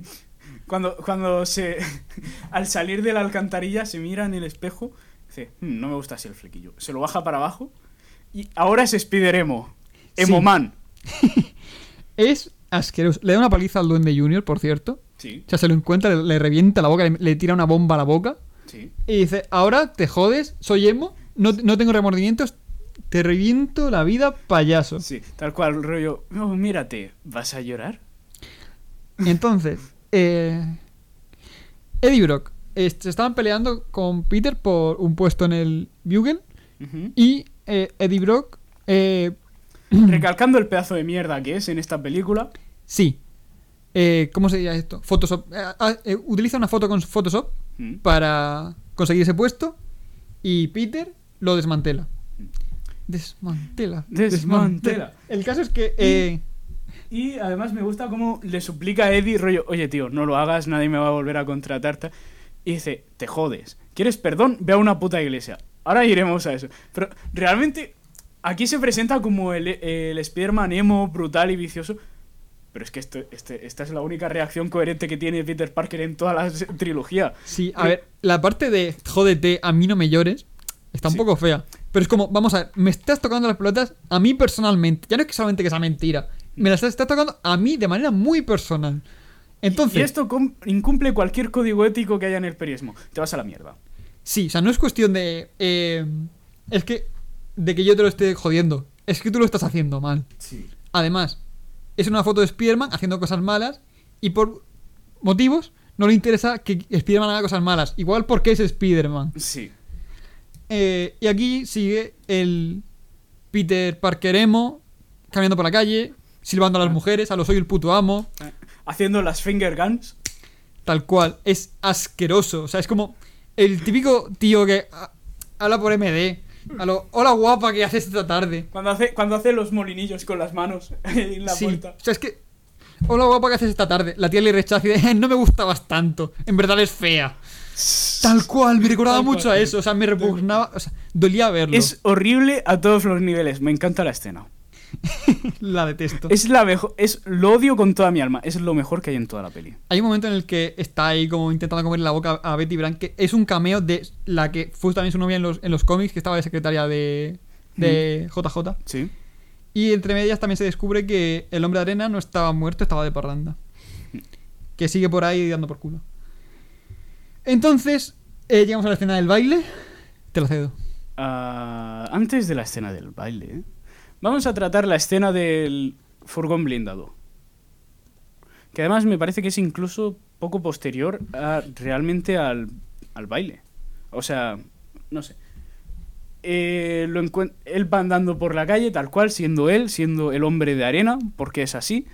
Cuando, cuando se. Al salir de la alcantarilla se mira en el espejo. Dice, "Hmm, no me gusta así el flequillo. Se lo baja para abajo. Y ahora es Spider-Emo. Sí. Emo-Man. Es asqueroso. Le da una paliza al Duende Junior, por cierto. Sí, O sea, se lo encuentra, le, le revienta la boca, le, le tira una bomba a la boca. sí. Y dice, ahora te jodes, soy emo, no, no tengo remordimientos, te reviento la vida, payaso. Sí, tal cual, rollo. "Oh, mírate, ¿vas a llorar? Entonces, eh, Eddie Brock eh, se estaban peleando con Peter por un puesto en el Bugle y eh, Eddie Brock, eh, Recalcando el pedazo de mierda que es en esta película. sí, eh, ¿cómo se diría esto? Photoshop. ah, eh, utiliza una foto con Photoshop Mm. para conseguir ese puesto y Peter lo desmantela. Desmantela. Desmantela. El caso es que... Y además me gusta cómo le suplica a Eddie, rollo, oye tío, no lo hagas, nadie me va a volver a contratarte. Y dice, te jodes. ¿Quieres perdón? Ve a una puta iglesia. Ahora iremos a eso. Pero realmente aquí se presenta como el, el Spider-Man emo, brutal y vicioso. Pero es que esto, este, esta es la única reacción coherente que tiene Peter Parker en toda la trilogía. Sí, a ver, la parte de jódete, a mí no me llores, está un Sí. poco fea. Pero es como, vamos a ver, me estás tocando las pelotas a mí personalmente. Ya no es que solamente que sea mentira. Me las estás tocando a mí de manera muy personal. Entonces, y esto com- incumple cualquier código ético que haya en el periodismo. Te vas a la mierda. Sí, o sea, no es cuestión de. eh, es que. de que yo te lo esté jodiendo. Es que tú lo estás haciendo mal. Sí. Además, es una foto de Spider-Man haciendo cosas malas y por motivos no le interesa que Spider-Man haga cosas malas. Igual porque es Spider-Man. Sí. Eh, y aquí sigue el Peter Parker emo, caminando por la calle, silbando a las mujeres, a lo soy el puto amo, Eh, Haciendo las finger guns. tal cual. Es asqueroso. O sea, es como el típico tío que ah, habla por MD. A lo, hola guapa, ¿qué haces esta tarde? Cuando hace, cuando hace los molinillos con las manos en la sí. puerta. O sea, es que. Hola guapa, ¿qué haces esta tarde? La tía le rechaza y dice, "Eh, no me gustabas tanto. En verdad es fea. Tal cual, me recordaba Tal cual. mucho a eso. O sea, me repugnaba. O sea, dolía verlo. Es horrible a todos los niveles. Me encanta la escena. La detesto. Es la mejor. Es lo odio con toda mi alma. Es lo mejor que hay en toda la peli. Hay un momento en el que está ahí como intentando comerle la boca a Betty Brant, que es un cameo de la que fue también su novia en los, en los cómics, que estaba de secretaria de, de JJ. Sí. Y entre medias también se descubre que el hombre de arena no estaba muerto, estaba de parranda. Que sigue por ahí dando por culo. Entonces, eh, llegamos a la escena del baile. Te lo cedo. Ah, antes de la escena del baile, vamos a tratar la escena del furgón blindado. Que además me parece que es incluso poco posterior a, realmente al, al baile. O sea, no sé. Eh, él va andando por la calle, tal cual, siendo él, siendo el hombre de arena, porque es así.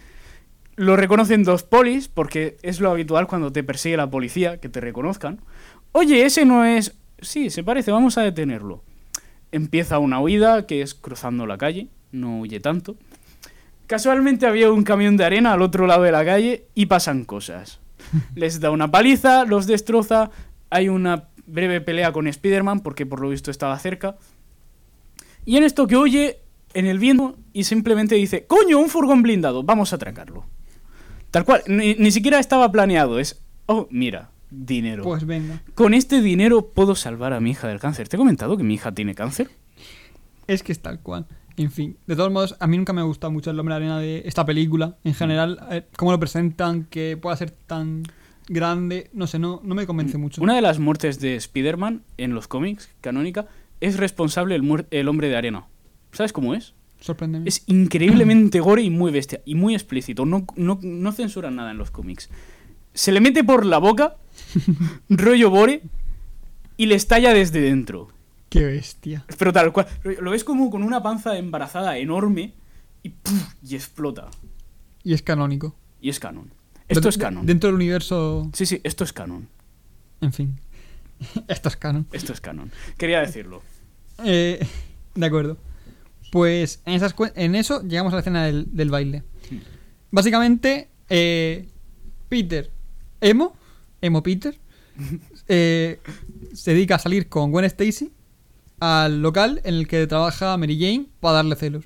Lo reconocen dos polis, porque es lo habitual cuando te persigue la policía, que te reconozcan. Oye, ese no es... Sí, se parece, vamos a detenerlo. Empieza una huida, que es cruzando la calle, no huye tanto. Casualmente había un camión de arena al otro lado de la calle y pasan cosas. Les da una paliza, los destroza, hay una breve pelea con Spider-Man porque por lo visto estaba cerca. Y en esto que oye en el viento y simplemente dice, coño, un furgón blindado, vamos a atracarlo. Tal cual, ni, ni siquiera estaba planeado, es, oh, mira, dinero. Pues venga. Con este dinero puedo salvar a mi hija del cáncer. ¿Te he comentado que mi hija tiene cáncer? Es que es tal cual. En fin, de todos modos, a mí nunca me ha gustado mucho el hombre arena de esta película. En general, eh, cómo lo presentan, que pueda ser tan grande, no sé, no, no me convence mucho. Una de las muertes de Spider-Man en los cómics, canónica, es responsable el, muer- el hombre de arena. ¿Sabes cómo es? Sorpréndeme. Es increíblemente gore y muy bestia. Y muy explícito. No, no, no censuran nada en los cómics. Se le mete por la boca, rollo gore, y le estalla desde dentro. Qué bestia. Pero tal cual. Lo ves como con una panza embarazada enorme y, ¡puf! y explota. Y es canónico. Y es canon. Esto De- es canon. Dentro del universo. Sí, sí, esto es canon. En fin. Esto es canon. Esto es canon. Quería decirlo. Eh, de acuerdo. Pues en, esas, en eso llegamos a la escena del, del baile. Hmm. Básicamente, eh, Peter, emo, emo Peter, eh, se dedica a salir con Gwen Stacy al local en el que trabaja Mary Jane para darle celos.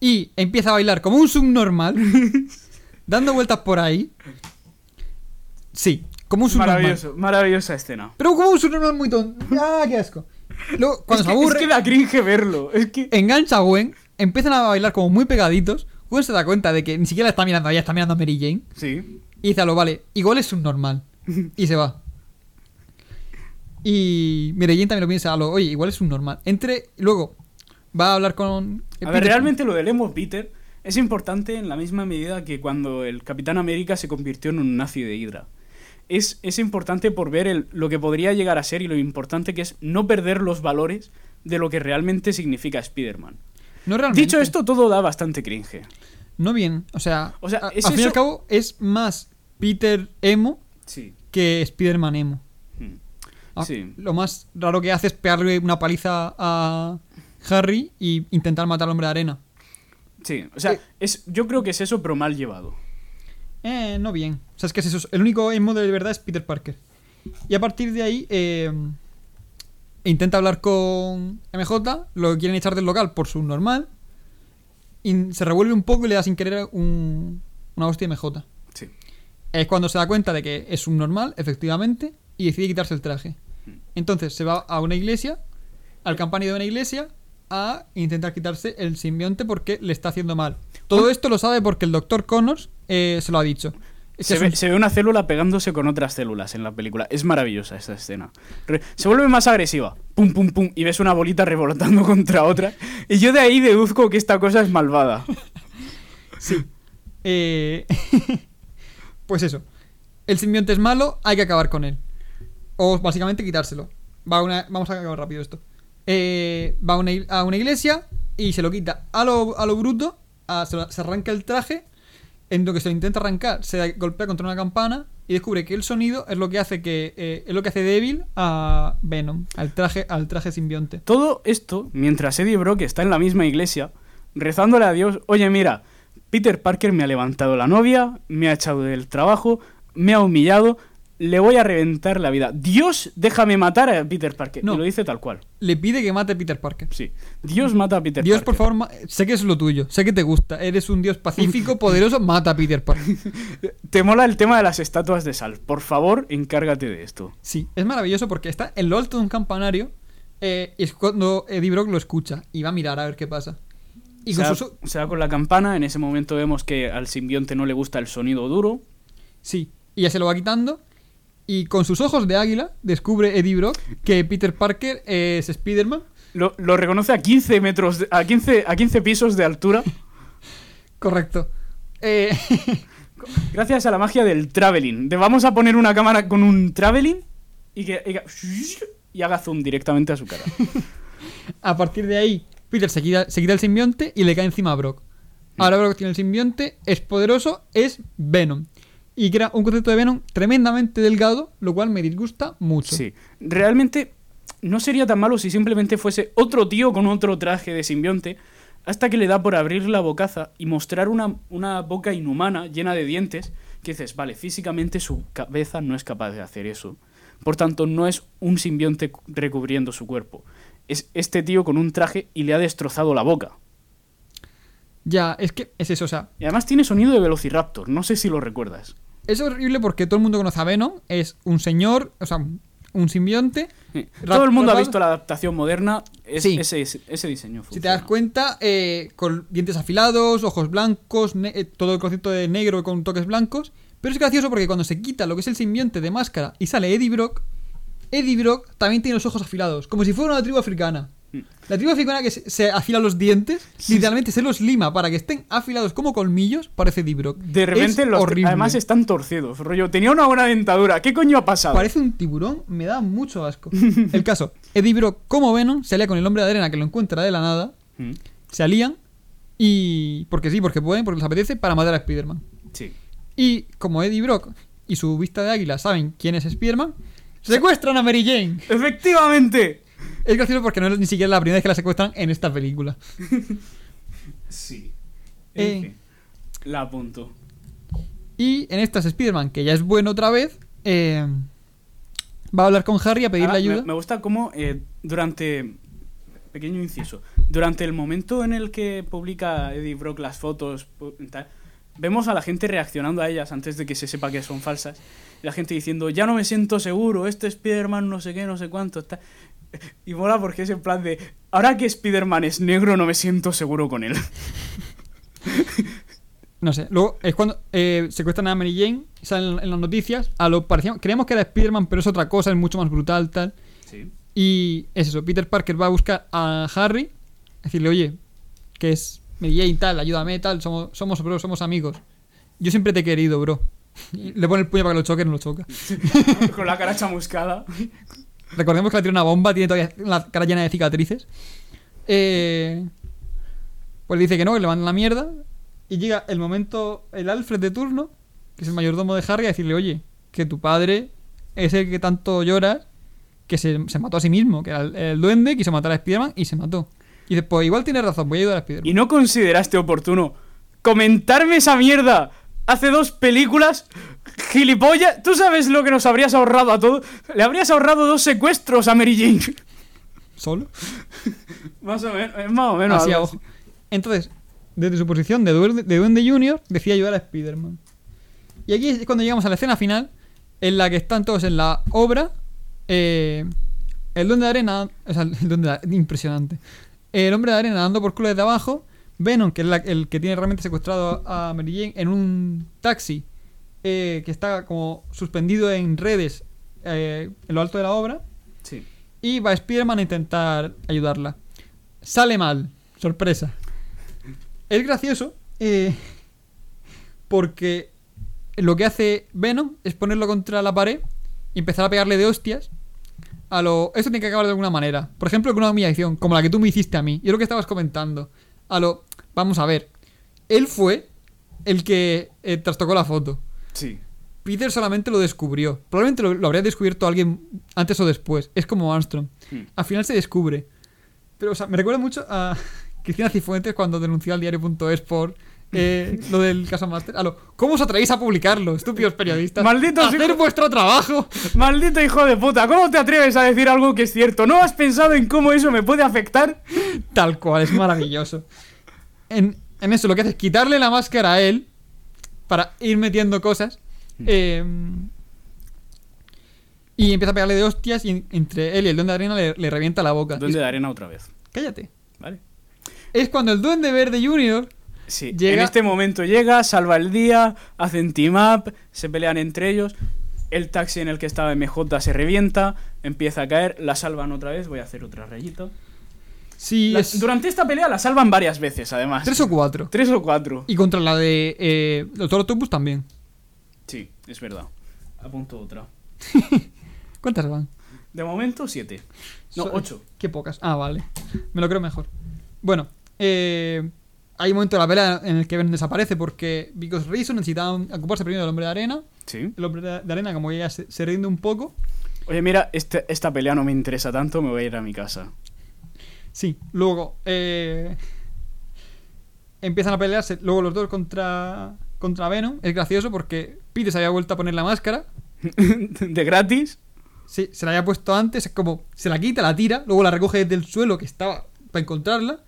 Y empieza a bailar como un subnormal, dando vueltas por ahí. Sí, como un subnormal. Maravilloso, maravillosa escena. Pero como un subnormal muy tonto. ¡Ah, qué asco! Luego, cuando es, se que, aburre, es que da cringe verlo. Es que. engancha a Gwen, empiezan a bailar como muy pegaditos. Gwen se da cuenta de que ni siquiera la está mirando ella, está mirando a Mary Jane. Sí. Y dice a lo, vale, igual es un normal. Y se va. Y Jane también lo piensa lo, oye, igual es un normal. Entre, luego, va a hablar con. A ver, realmente lo del emo Peter es importante en la misma medida que cuando el Capitán América se convirtió en un nazi de Hydra. Es, es importante por ver el- lo que podría llegar a ser y lo importante que es no perder los valores de lo que realmente significa Spider-Man. No realmente. Dicho esto, todo da bastante cringe. No bien. O sea, O sea, a- es al fin y al cabo, es más Peter emo Sí. que Spider-Man emo. Ah, Sí. Lo más raro que hace es pegarle una paliza a Harry y intentar matar al hombre de arena. Sí, o sea, Eh. es, yo creo que es eso, pero mal llevado. Eh, no bien. O sea, es que es eso. El único emo de verdad es Peter Parker. Y a partir de ahí, eh, intenta hablar con MJ, lo quieren echar del local por su normal. Y se revuelve un poco y le da sin querer un- una hostia a MJ. Sí. Es cuando se da cuenta de que es un normal, efectivamente, y decide quitarse el traje. Entonces se va a una iglesia, al campanario de una iglesia, a intentar quitarse el simbionte porque le está haciendo mal. Todo esto lo sabe porque el doctor Connors eh, se lo ha dicho. Se ve, un- se ve una célula pegándose con otras células en la película. Es maravillosa esta escena. Re- se vuelve más agresiva. Pum, pum, pum. Y ves una bolita revolotando contra otra. Y yo de ahí deduzco que esta cosa es malvada. Eh, pues eso. El simbionte es malo, hay que acabar con él. O básicamente quitárselo. Va a una- vamos a acabar rápido esto. Eh, va a una, iglesia y se lo quita a lo, a lo bruto. se arranca el traje. En lo que se lo intenta arrancar, se golpea contra una campana y descubre que el sonido es lo que hace que eh, es lo que hace débil a Venom, al traje, al traje simbionte. Todo esto mientras Eddie Brock está en la misma iglesia, rezándole a Dios, oye mira, Peter Parker me ha levantado la novia, me ha echado del trabajo, me ha humillado, le voy a reventar la vida. Dios, déjame matar a Peter Parker. No. Y lo dice tal cual. Le pide que mate a Peter Parker. Sí. Dios mata a Peter Dios, Parker. por favor, sé que es lo tuyo, sé que te gusta, eres un dios pacífico, poderoso, mata a Peter Parker. Te mola el tema de las estatuas de sal. Por favor, encárgate de esto. Sí, es maravilloso porque está en lo alto de un campanario eh, y es cuando Eddie Brock lo escucha y va a mirar a ver qué pasa. Y se, con se da con la campana. En ese momento vemos que al simbionte no le gusta el sonido duro. Sí, y ya se lo va quitando y con sus ojos de águila descubre Eddie Brock que Peter Parker es Spider-Man. Lo, lo reconoce a 15 metros, a 15, a 15 pisos de altura. Correcto. Eh, Gracias a la magia del traveling. De vamos a poner una cámara con un traveling y que, y que- y haga zoom directamente a su cara. a partir de ahí, Peter se quita, se quita el simbionte y le cae encima a Brock. Ahora Brock tiene el simbionte, es poderoso, es Venom. Y crea un concepto de Venom tremendamente delgado, lo cual me disgusta mucho. Sí. Realmente no sería tan malo si simplemente fuese otro tío con otro traje de simbionte. Hasta que le da por abrir la bocaza y mostrar una, una boca inhumana llena de dientes. Que dices, vale, físicamente su cabeza no es capaz de hacer eso. Por tanto, no es un simbionte cu- recubriendo su cuerpo. Es este tío con un traje y le ha destrozado la boca. Ya, es que es eso, o sea, Y además tiene sonido de Velociraptor, no sé si lo recuerdas. es horrible porque todo el mundo conoce a Venom, es un señor, o sea, un simbionte. Todo el mundo ha visto la adaptación moderna, es, Sí. ese, diseño. Si te das funciona. cuenta, eh, con dientes afilados, ojos blancos, eh, todo el concepto de negro con toques blancos. Pero es gracioso porque cuando se quita lo que es el simbionte de máscara y sale Eddie Brock, Eddie Brock también tiene los ojos afilados, como si fuera una tribu africana. La tribu africana que se, se afila los dientes, literalmente se los lima para que estén afilados como colmillos, parece Eddie Brock. De repente, Es los, horrible. además están torcidos. Rollo, tenía una buena dentadura. ¿Qué coño ha pasado? Parece un tiburón, me da mucho asco. El caso, Eddie Brock como Venom se alía con el hombre de arena que lo encuentra de la nada, Mm, se alían y... porque sí, porque pueden, porque les apetece, para matar a Spider-Man. Sí. Y como Eddie Brock y su vista de águila saben quién es Spider-Man, secuestran a Mary Jane. ¡Efectivamente! Es gracioso porque no es ni siquiera la primera vez que la secuestran en esta película. Sí. Eh. En fin, La apunto. Y en esta es Spider-Man, que ya es bueno otra vez, eh, va a hablar con Harry a pedirle ayuda. Me, me gusta cómo eh, durante. Pequeño inciso. Durante el momento en el que publica Eddie Brock las fotos, tal, vemos a la gente reaccionando a ellas antes de que se sepa que son falsas. Y la gente diciendo, ya no me siento seguro, este Spider-Man no sé qué, no sé cuánto. Está... Y mola porque es en plan de, ahora que Spider-Man es negro, no me siento seguro con él. No sé. Luego es cuando eh, secuestran a Mary Jane, salen en las noticias. A lo parecía, creíamos que era Spider-Man, pero es otra cosa, es mucho más brutal, tal. Sí. Y es eso, Peter Parker va a buscar a Harry, decirle, oye, que es Mary Jane, tal, ayúdame, tal, somos, somos bro, somos amigos. Yo siempre te he querido, bro. Y le pone el puño para que lo choque, no lo choca. con la cara chamuscada. Recordemos que le tiene una bomba, tiene todavía la cara llena de cicatrices. Eh, pues dice que no, que le mandan la mierda. Y llega el momento, el Alfred de turno, que es el mayordomo de Harry, a decirle, oye, que tu padre es el que tanto lloras, que se, se mató a sí mismo, que era el, el duende, quiso matar a Spider-Man y se mató. Y dice, pues igual tienes razón, voy a ayudar a Spider-Man. ¿Y no consideraste oportuno comentarme esa mierda hace dos películas? ¡Gilipollas! ¿Tú sabes lo que nos habrías ahorrado a todos? Le habrías ahorrado dos secuestros a Mary Jane. ¿Solo? más o menos, más o menos. Así a ojo. Entonces, desde su posición de Duende, de Duende Junior, decía ayudar a Spider-Man. Y aquí es cuando llegamos a la escena final, en la que están todos en la obra. eh, el Duende de Arena, o sea, el Duende de- impresionante. El hombre de arena dando por culo desde abajo. Venom, que es la- el que tiene realmente secuestrado a Mary Jane, en un taxi eh, que está como suspendido en redes eh, en lo alto de la obra. Sí. Y va Spider-Man a intentar ayudarla. Sale mal. Sorpresa. Es gracioso. eh, porque lo que hace Venom es ponerlo contra la pared y empezar a pegarle de hostias. A lo. Esto tiene que acabar de alguna manera. Por ejemplo, con una humillación, como la que tú me hiciste a mí. Y es lo que estabas comentando. A lo. Vamos a ver. Él fue el que eh, trastocó la foto. Sí. Peter solamente lo descubrió. Probablemente lo, lo habría descubierto alguien antes o después. Es como Armstrong. Hmm. Al final se descubre. Pero, o sea, me recuerda mucho a Cristina Cifuentes cuando denunció al diario.es por eh, lo del caso Master. A lo, ¿Cómo os atrevéis a publicarlo, estúpidos periodistas? Malditos ¡Hacer vuestro trabajo! Maldito hijo de puta, ¿cómo te atreves a decir algo que es cierto? ¿No has pensado en cómo eso me puede afectar? Tal cual, es maravilloso. En, en eso lo que hace es quitarle la máscara a él para ir metiendo cosas. eh, y empieza a pegarle de hostias y en- entre él y el duende de arena le, le revienta la boca. Duende de arena otra vez. Cállate. ¿Vale? Es cuando el duende verde junior... Sí, Llega- en este momento llega, salva el día, hacen team up, se pelean entre ellos. El taxi en el que estaba MJ se revienta, empieza a caer, la salvan otra vez. Voy a hacer otra rayita. Sí, La- es Durante esta pelea la salvan varias veces, además. tres o cuatro. Tres o cuatro. Y contra la de eh, Doctor Octopus también. Sí, es verdad. Apunto otra. ¿Cuántas van? De momento, siete. No, So- ocho. Qué pocas. Ah, vale. Me lo creo mejor. Bueno, eh, hay un momento de la pelea en el que Ben desaparece porque Because Reason necesitaban ocuparse primero del hombre de arena. Sí. El hombre de arena, como que ya se, se rinde un poco. Oye, mira, este- esta pelea no me interesa tanto, me voy a ir a mi casa. Sí, luego eh, empiezan a pelearse. Luego los dos contra, contra Venom. Es gracioso porque Peter se había vuelto a poner la máscara. ¿De gratis? se, se la había puesto antes, es como se la quita, la tira, luego la recoge desde el suelo que estaba para encontrarla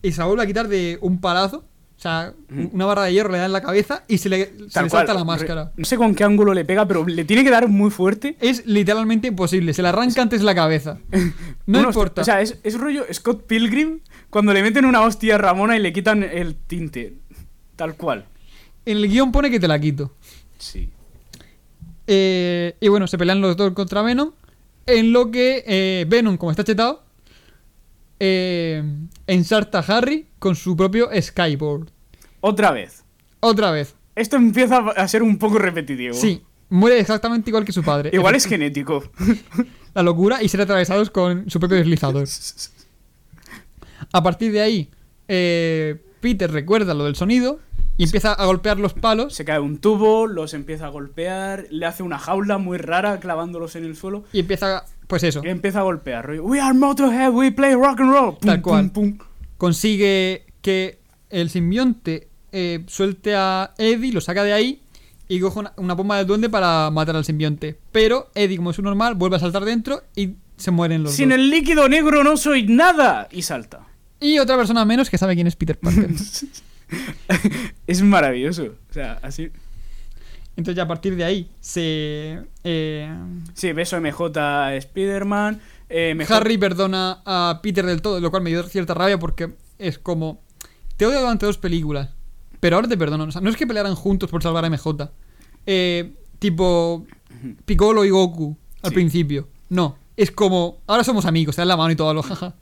y se la vuelve a quitar de un palazo. O sea, una barra de hierro le da en la cabeza y se le, se le salta la máscara. No sé con qué ángulo le pega, pero le tiene que dar muy fuerte. Es literalmente imposible, se le arranca antes la cabeza. No importa. O sea, es, es rollo Scott Pilgrim cuando le meten una hostia a Ramona y le quitan el tinte. Tal cual. En el guion pone que te la quito. Sí. Eh, y bueno, se pelean los dos contra Venom. En lo que eh, Venom, como está chetado, eh, ensarta a Harry con su propio Skyboard. Otra vez. Otra vez. Esto empieza a ser un poco repetitivo. Sí, muere exactamente igual que su padre. Igual es genético. La locura y ser atravesados con su propio deslizador. A partir de ahí, eh, Peter recuerda lo del sonido y empieza a golpear los palos Se cae un tubo, los empieza a golpear, le hace una jaula muy rara clavándolos en el suelo y empieza, pues eso, empieza a golpear. rollo, We are Motorhead, we play rock and roll. Pum, Tal cual. pum, pum. consigue que el simbionte eh, suelte a Eddie, lo saca de ahí y coge una, una bomba de duende para matar al simbionte. Pero Eddie, como es un normal, vuelve a saltar dentro y se mueren los Sin dos. el líquido negro no soy nada. Y salta. Y otra persona menos que sabe quién es Peter Parker. Es maravilloso. O sea, así. Entonces ya a partir de ahí se... eh, Sí, beso MJ a Spider-Man. eh, Harry perdona a Peter del todo, lo cual me dio cierta rabia porque es como... Te odio durante dos películas, pero ahora te perdono. O sea, no es que pelearan juntos por salvar a MJ. Eh, tipo Piccolo y Goku al Sí. principio. No, es como... Ahora somos amigos, te dan la mano y todo, lo jaja.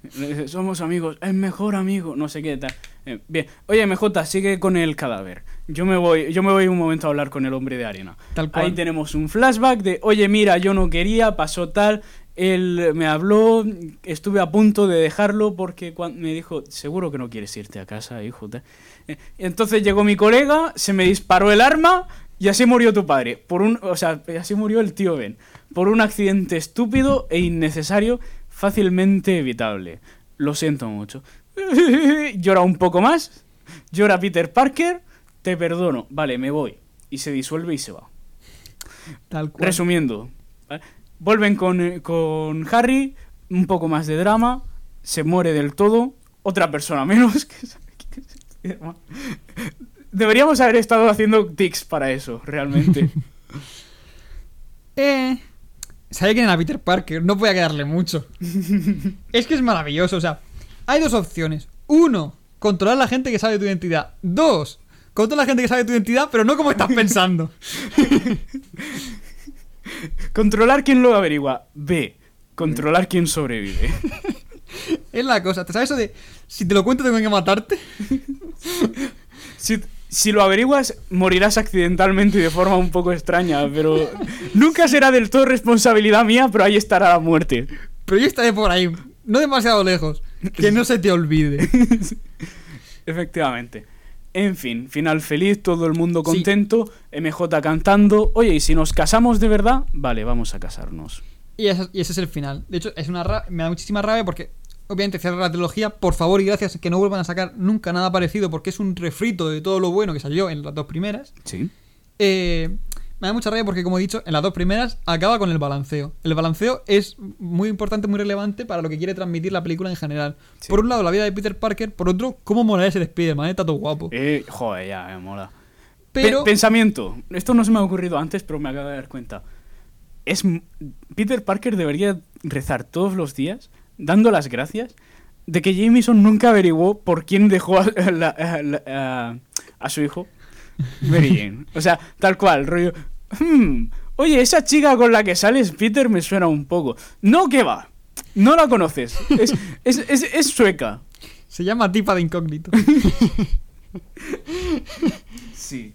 Somos amigos, es mejor amigo, no sé qué tal. Eh, bien, oye MJ, sigue con el cadáver. Yo me voy, yo me voy un momento a hablar con el hombre de arena. Tal cual. Ahí tenemos un flashback de, oye mira, yo no quería, pasó tal, él me habló, estuve a punto de dejarlo porque me dijo, seguro que no quieres irte a casa, hijo. tal". Eh, Entonces llegó mi colega, se me disparó el arma y así murió tu padre. Por un, o sea, así murió el tío Ben. Por un accidente estúpido e innecesario, fácilmente evitable. Lo siento mucho. Llora un poco más. Llora Peter Parker. Te perdono. Vale, me voy. Y se disuelve y se va. Tal cual. Resumiendo. ¿vale? Vuelven con, eh, con Harry. Un poco más de drama. Se muere del todo. Otra persona menos. que sabe. Deberíamos haber estado haciendo tics para eso, realmente. Eh, sabía quién era Peter Parker, no podía quedarle mucho. es que es maravilloso, o sea, hay dos opciones. Uno, controlar a la gente que sabe tu identidad. Dos, controlar a la gente que sabe tu identidad, pero no como estás pensando. Controlar quién lo averigua. B. Controlar quién sobrevive. es la cosa, ¿te sabes eso de si te lo cuento tengo que matarte? Si, si lo averiguas, morirás accidentalmente y de forma un poco extraña, pero nunca será del todo responsabilidad mía, pero ahí estará la muerte. Pero yo estaré por ahí, no demasiado lejos. Que no se te olvide. Efectivamente. En fin, final feliz, todo el mundo Sí. contento, MJ cantando. Oye, ¿y si nos casamos de verdad? Vale, vamos a casarnos. Y ese, y ese es el final. De hecho, es una ra- me da muchísima rabia porque, obviamente, cierra la trilogía. Por favor y gracias que no vuelvan a sacar nunca nada parecido porque es un refrito de todo lo bueno que salió en las dos primeras. Sí. Eh, me da mucha rabia porque, como he dicho, en las dos primeras acaba con el balanceo. El balanceo es muy importante, muy relevante para lo que quiere transmitir la película en general. Sí. Por un lado, la vida de Peter Parker. Por otro, cómo mola ese Spider-Man. Está todo guapo. Eh, joder, ya, me mola. Pero... Pe- pensamiento. Esto no se me ha ocurrido antes, pero me acabo de dar cuenta. Es Peter Parker debería rezar todos los días, dando las gracias, de que Jameson nunca averiguó por quién dejó a, a la- a la- a- a su hijo, Mary Jane. O sea, tal cual, rollo. "Hmm, oye, esa chica con la que sales, Peter, me suena un poco. No, que va. No la conoces. Es, es, es, es sueca. Se llama Tipa de Incógnito. Sí.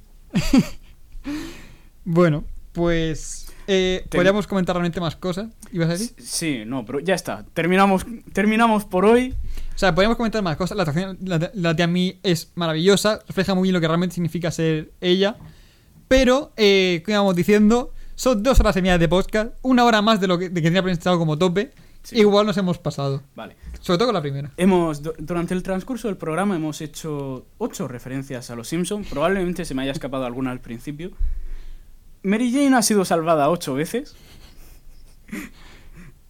bueno, pues... Eh, Ten- podríamos comentar realmente más cosas. ¿Ibas a decir? Sí, no, pero ya está. Terminamos, terminamos por hoy. O sea, podríamos comentar más cosas. La actuación la, la de a mí es maravillosa. Refleja muy bien lo que realmente significa ser ella. Pero, eh, como íbamos diciendo, son dos horas y media de podcast. Una hora más de lo que, de que tenía pensado como tope. Sí. Igual nos hemos pasado. Vale. Sobre todo con la primera. Hemos, du- durante el transcurso del programa hemos hecho ocho referencias a los Simpsons. Probablemente se me haya escapado alguna al principio. Mary Jane ha sido salvada ocho veces.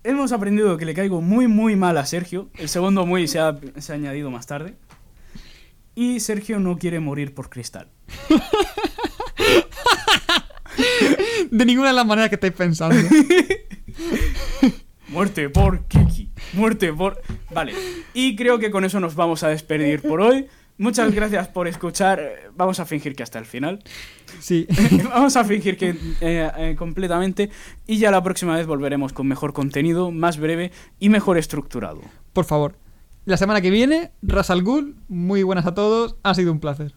hemos aprendido que le caigo muy, muy mal a Sergio. El segundo muy se ha, se ha añadido más tarde. Y Sergio no quiere morir por cristal. De ninguna de las maneras que estáis pensando. Muerte por Kiki. Muerte por... Vale. Y creo que con eso nos vamos a despedir por hoy. Muchas gracias por escuchar. Vamos a fingir que hasta el final. Sí. Vamos a fingir que eh, eh, completamente. Y ya la próxima vez volveremos con mejor contenido, más breve y mejor estructurado. Por favor. La semana que viene, Ras al Ghul, muy buenas a todos. Ha sido un placer.